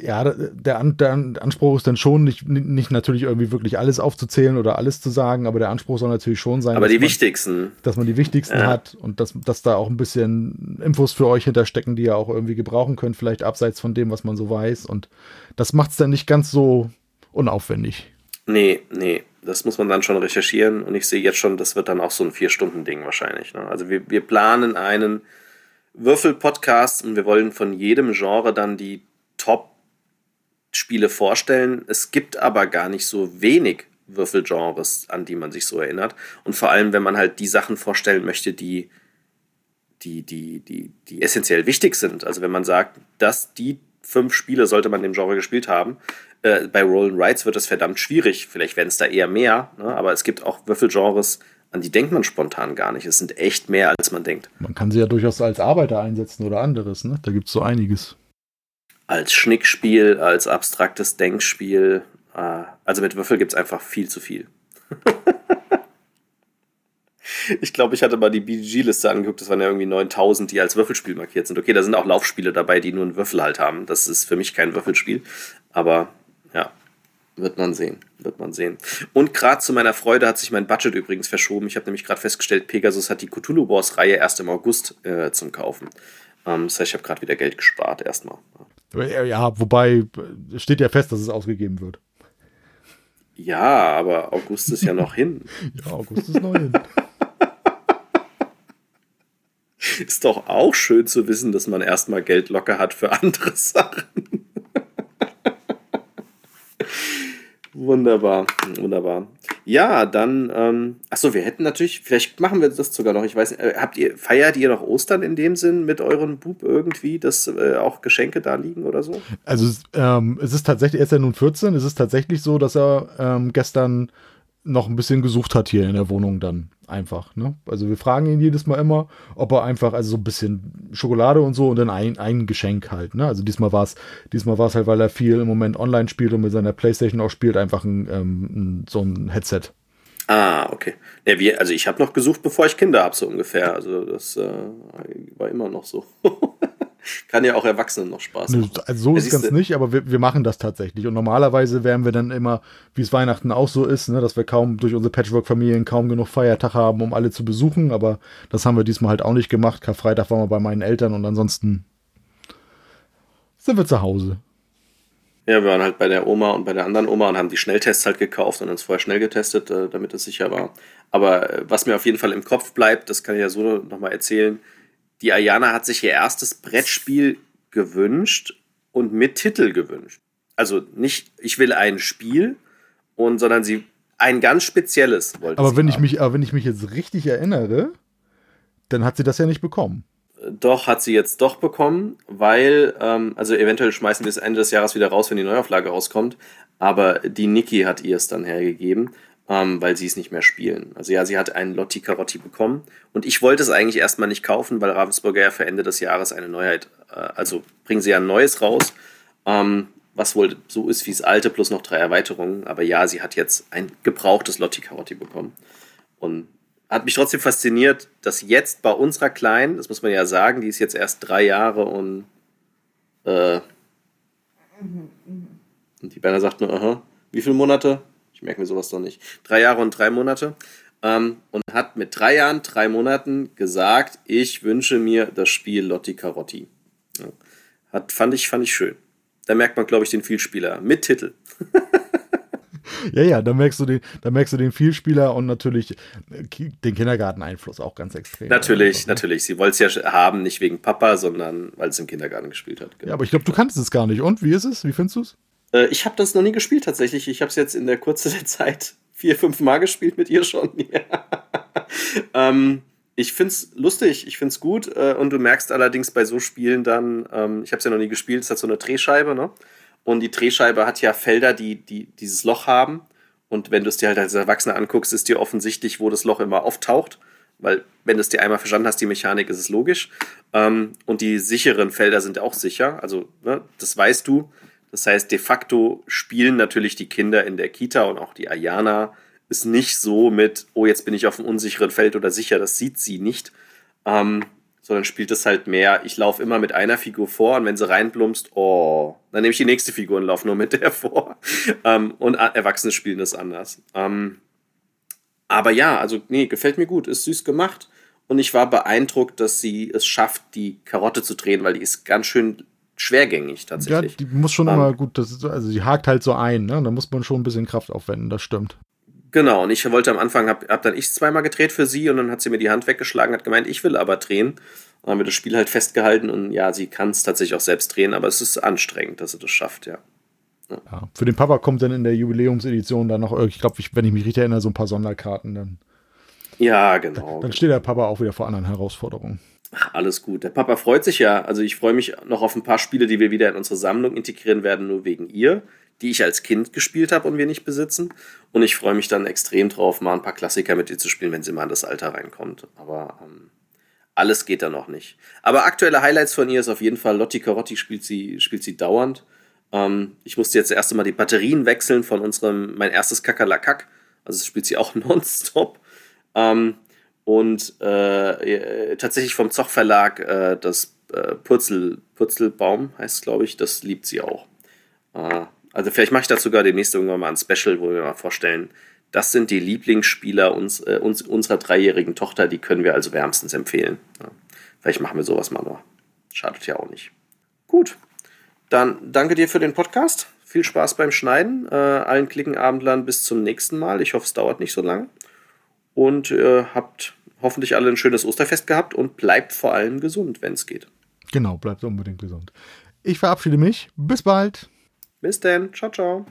ja, der, der, Anspruch ist dann schon, nicht, nicht natürlich irgendwie wirklich alles aufzuzählen oder alles zu sagen, aber der Anspruch soll natürlich schon sein. Aber die man, wichtigsten. Dass man die wichtigsten ja. hat und dass, dass da auch ein bisschen Infos für euch hinterstecken, die ihr auch irgendwie gebrauchen könnt, vielleicht abseits von dem, was man so weiß. Und das macht es dann nicht ganz so unaufwendig. Nee, nee das muss man dann schon recherchieren und ich sehe jetzt schon, das wird dann auch so ein Vier-Stunden-Ding wahrscheinlich. Ne? Also wir, wir planen einen Würfel-Podcast und wir wollen von jedem Genre dann die Top-Spiele vorstellen. Es gibt aber gar nicht so wenig Würfelgenres, an die man sich so erinnert. Und vor allem, wenn man halt die Sachen vorstellen möchte, die, die, die, die, die essentiell wichtig sind. Also wenn man sagt, dass die fünf Spiele sollte man dem Genre gespielt haben, äh, bei Roll Rights wird das verdammt schwierig. Vielleicht werden es da eher mehr, ne? aber es gibt auch Würfelgenres, an die denkt man spontan gar nicht. Es sind echt mehr, als man denkt. Man kann sie ja durchaus als Arbeiter einsetzen oder anderes. Ne? Da gibt es so einiges. Als Schnickspiel, als abstraktes Denkspiel. Äh, also mit Würfel gibt es einfach viel zu viel. [laughs] ich glaube, ich hatte mal die BG-Liste angeguckt, das waren ja irgendwie 9000, die als Würfelspiel markiert sind. Okay, da sind auch Laufspiele dabei, die nur einen Würfel halt haben. Das ist für mich kein Würfelspiel. Aber ja. Wird man sehen, wird man sehen. Und gerade zu meiner Freude hat sich mein Budget übrigens verschoben. Ich habe nämlich gerade festgestellt, Pegasus hat die Cthulhu Wars Reihe erst im August äh, zum Kaufen. Ähm, das heißt, ich habe gerade wieder Geld gespart erstmal. Ja, wobei steht ja fest, dass es ausgegeben wird. Ja, aber August ist ja noch hin. [laughs] ja, August ist noch hin. [laughs] Ist doch auch schön zu wissen, dass man erstmal Geld locker hat für andere [laughs] Sachen. wunderbar, wunderbar. Ja, dann, ähm, achso, wir hätten natürlich, vielleicht machen wir das sogar noch, ich weiß nicht, äh, habt ihr, feiert ihr noch Ostern in dem Sinn mit euren Bub irgendwie, dass äh, auch Geschenke da liegen oder so? Also, ähm, es ist tatsächlich, er ist ja nun 14, es ist tatsächlich so, dass er ähm, gestern noch ein bisschen gesucht hat hier in der Wohnung dann einfach. Ne? Also wir fragen ihn jedes Mal immer, ob er einfach, also so ein bisschen Schokolade und so und dann ein, ein Geschenk halt. Ne? Also diesmal war es, diesmal war es halt, weil er viel im Moment online spielt und mit seiner Playstation auch spielt, einfach ein, ähm, so ein Headset. Ah, okay. Ja, wir, also ich habe noch gesucht, bevor ich Kinder habe, so ungefähr. Also das äh, war immer noch so. [laughs] Kann ja auch Erwachsenen noch Spaß machen. Also so ist es ganz nicht, aber wir, wir machen das tatsächlich. Und normalerweise wären wir dann immer, wie es Weihnachten auch so ist, ne, dass wir kaum durch unsere Patchwork-Familien kaum genug Feiertag haben, um alle zu besuchen. Aber das haben wir diesmal halt auch nicht gemacht. Karfreitag waren wir bei meinen Eltern und ansonsten sind wir zu Hause. Ja, wir waren halt bei der Oma und bei der anderen Oma und haben die Schnelltests halt gekauft und uns vorher schnell getestet, äh, damit es sicher war. Aber äh, was mir auf jeden Fall im Kopf bleibt, das kann ich ja so nochmal erzählen, die Ayana hat sich ihr erstes Brettspiel gewünscht und mit Titel gewünscht. Also nicht, ich will ein Spiel, und, sondern sie ein ganz spezielles wollte aber wenn haben. ich mich, Aber wenn ich mich jetzt richtig erinnere, dann hat sie das ja nicht bekommen. Doch, hat sie jetzt doch bekommen, weil, ähm, also eventuell schmeißen wir es Ende des Jahres wieder raus, wenn die Neuauflage rauskommt, aber die Niki hat ihr es dann hergegeben ähm, weil sie es nicht mehr spielen. Also ja, sie hat einen Lotti Carotti bekommen und ich wollte es eigentlich erstmal nicht kaufen, weil Ravensburger ja für Ende des Jahres eine Neuheit, äh, also bringen sie ja ein neues raus, ähm, was wohl so ist wie das alte plus noch drei Erweiterungen. Aber ja, sie hat jetzt ein gebrauchtes Lotti Carotti bekommen und hat mich trotzdem fasziniert, dass jetzt bei unserer Kleinen, das muss man ja sagen, die ist jetzt erst drei Jahre und äh, und die Berner sagt nur, aha, wie viele Monate? Ich merke mir sowas doch nicht. Drei Jahre und drei Monate. Ähm, und hat mit drei Jahren, drei Monaten gesagt, ich wünsche mir das Spiel Lotti Carotti. Ja. Hat, fand, ich, fand ich schön. Da merkt man, glaube ich, den Vielspieler mit Titel. [laughs] ja, ja, da merkst du den, da merkst du den Vielspieler und natürlich äh, den Kindergarteneinfluss auch ganz extrem. Natürlich, also, natürlich. Sie wollte es ja haben, nicht wegen Papa, sondern weil es im Kindergarten gespielt hat. Genau. Ja, aber ich glaube, du kannst es gar nicht. Und wie ist es? Wie findest du es? Äh, ich habe das noch nie gespielt tatsächlich. Ich habe es jetzt in der Kurze der Zeit [laughs] vier, fünf Mal gespielt mit ihr schon. [laughs] ähm, ich finde es lustig, ich finde es gut. Äh, und du merkst allerdings bei so Spielen dann, ähm, ich habe es ja noch nie gespielt, es hat so eine Drehscheibe, ne? Und die Drehscheibe hat ja Felder, die, die dieses Loch haben. Und wenn du es dir halt als Erwachsener anguckst, ist dir offensichtlich, wo das Loch immer auftaucht. Weil, wenn du es dir einmal verstanden hast, die Mechanik, ist es logisch. Ähm, und die sicheren Felder sind auch sicher. Also, ne, das weißt du. Das heißt, de facto spielen natürlich die Kinder in der Kita und auch die Ayana ist nicht so mit, oh, jetzt bin ich auf einem unsicheren Feld oder sicher, das sieht sie nicht, ähm, sondern spielt es halt mehr, ich laufe immer mit einer Figur vor und wenn sie reinplumpst, oh, dann nehme ich die nächste Figur und laufe nur mit der [laughs] vor. ähm, und Erwachsene spielen das anders. Ähm, aber ja, also nee, gefällt mir gut, ist süß gemacht. Und ich war beeindruckt, dass sie es schafft, die Karotte zu drehen, weil die ist ganz schön schwergängig tatsächlich. Ja, die muss schon um, immer gut, das ist, also die hakt halt so ein, ne? Da muss man schon ein bisschen Kraft aufwenden, das stimmt. Genau, und ich wollte am Anfang, hab, hab dann ich zweimal gedreht für sie und dann hat sie mir die Hand weggeschlagen, hat gemeint, ich will aber drehen. Dann haben wir das Spiel halt festgehalten und ja, sie kann es tatsächlich auch selbst drehen, aber es ist anstrengend, dass sie das schafft, ja. ja. ja für den Papa kommt dann in der Jubiläumsedition dann noch, ich glaube, wenn ich mich richtig erinnere, so ein paar Sonderkarten dann. Ja, genau. Dann, dann steht der Papa auch wieder vor anderen Herausforderungen. Ach, alles gut. Der Papa freut sich ja. Also ich freue mich noch auf ein paar Spiele, die wir wieder in unsere Sammlung integrieren werden, nur wegen ihr, die ich als Kind gespielt habe und wir nicht besitzen. Und ich freue mich dann extrem drauf, mal ein paar Klassiker mit ihr zu spielen, wenn sie mal in das Alter reinkommt. Aber ähm, alles geht da noch nicht. Aber aktuelle Highlights von ihr ist auf jeden Fall, Lotti Carotti spielt sie, spielt sie dauernd. Ähm, ich musste jetzt erst einmal die Batterien wechseln von unserem, mein erstes Kakerlakak. Also spielt sie auch [laughs] nonstop. Ähm, und äh, tatsächlich vom Zoch Verlag äh, das äh, Purzel, Purzelbaum heißt glaube ich, das liebt sie auch. Äh, Also vielleicht mache ich dazu sogar demnächst irgendwann mal ein Special, wo wir mal vorstellen, das sind die Lieblingsspieler uns, äh, uns, unserer dreijährigen Tochter, die können wir also wärmstens empfehlen. Ja. Vielleicht machen wir sowas mal noch. Schadet ja auch nicht. Gut, dann danke dir für den Podcast. Viel Spaß beim Schneiden. Äh, allen Klickenabendlern bis zum nächsten Mal. Ich hoffe, es dauert nicht so lang. Und äh, habt hoffentlich alle ein schönes Osterfest gehabt und bleibt vor allem gesund, wenn es geht. Genau, bleibt unbedingt gesund. Ich verabschiede mich. Bis bald. Bis dann. Ciao, ciao.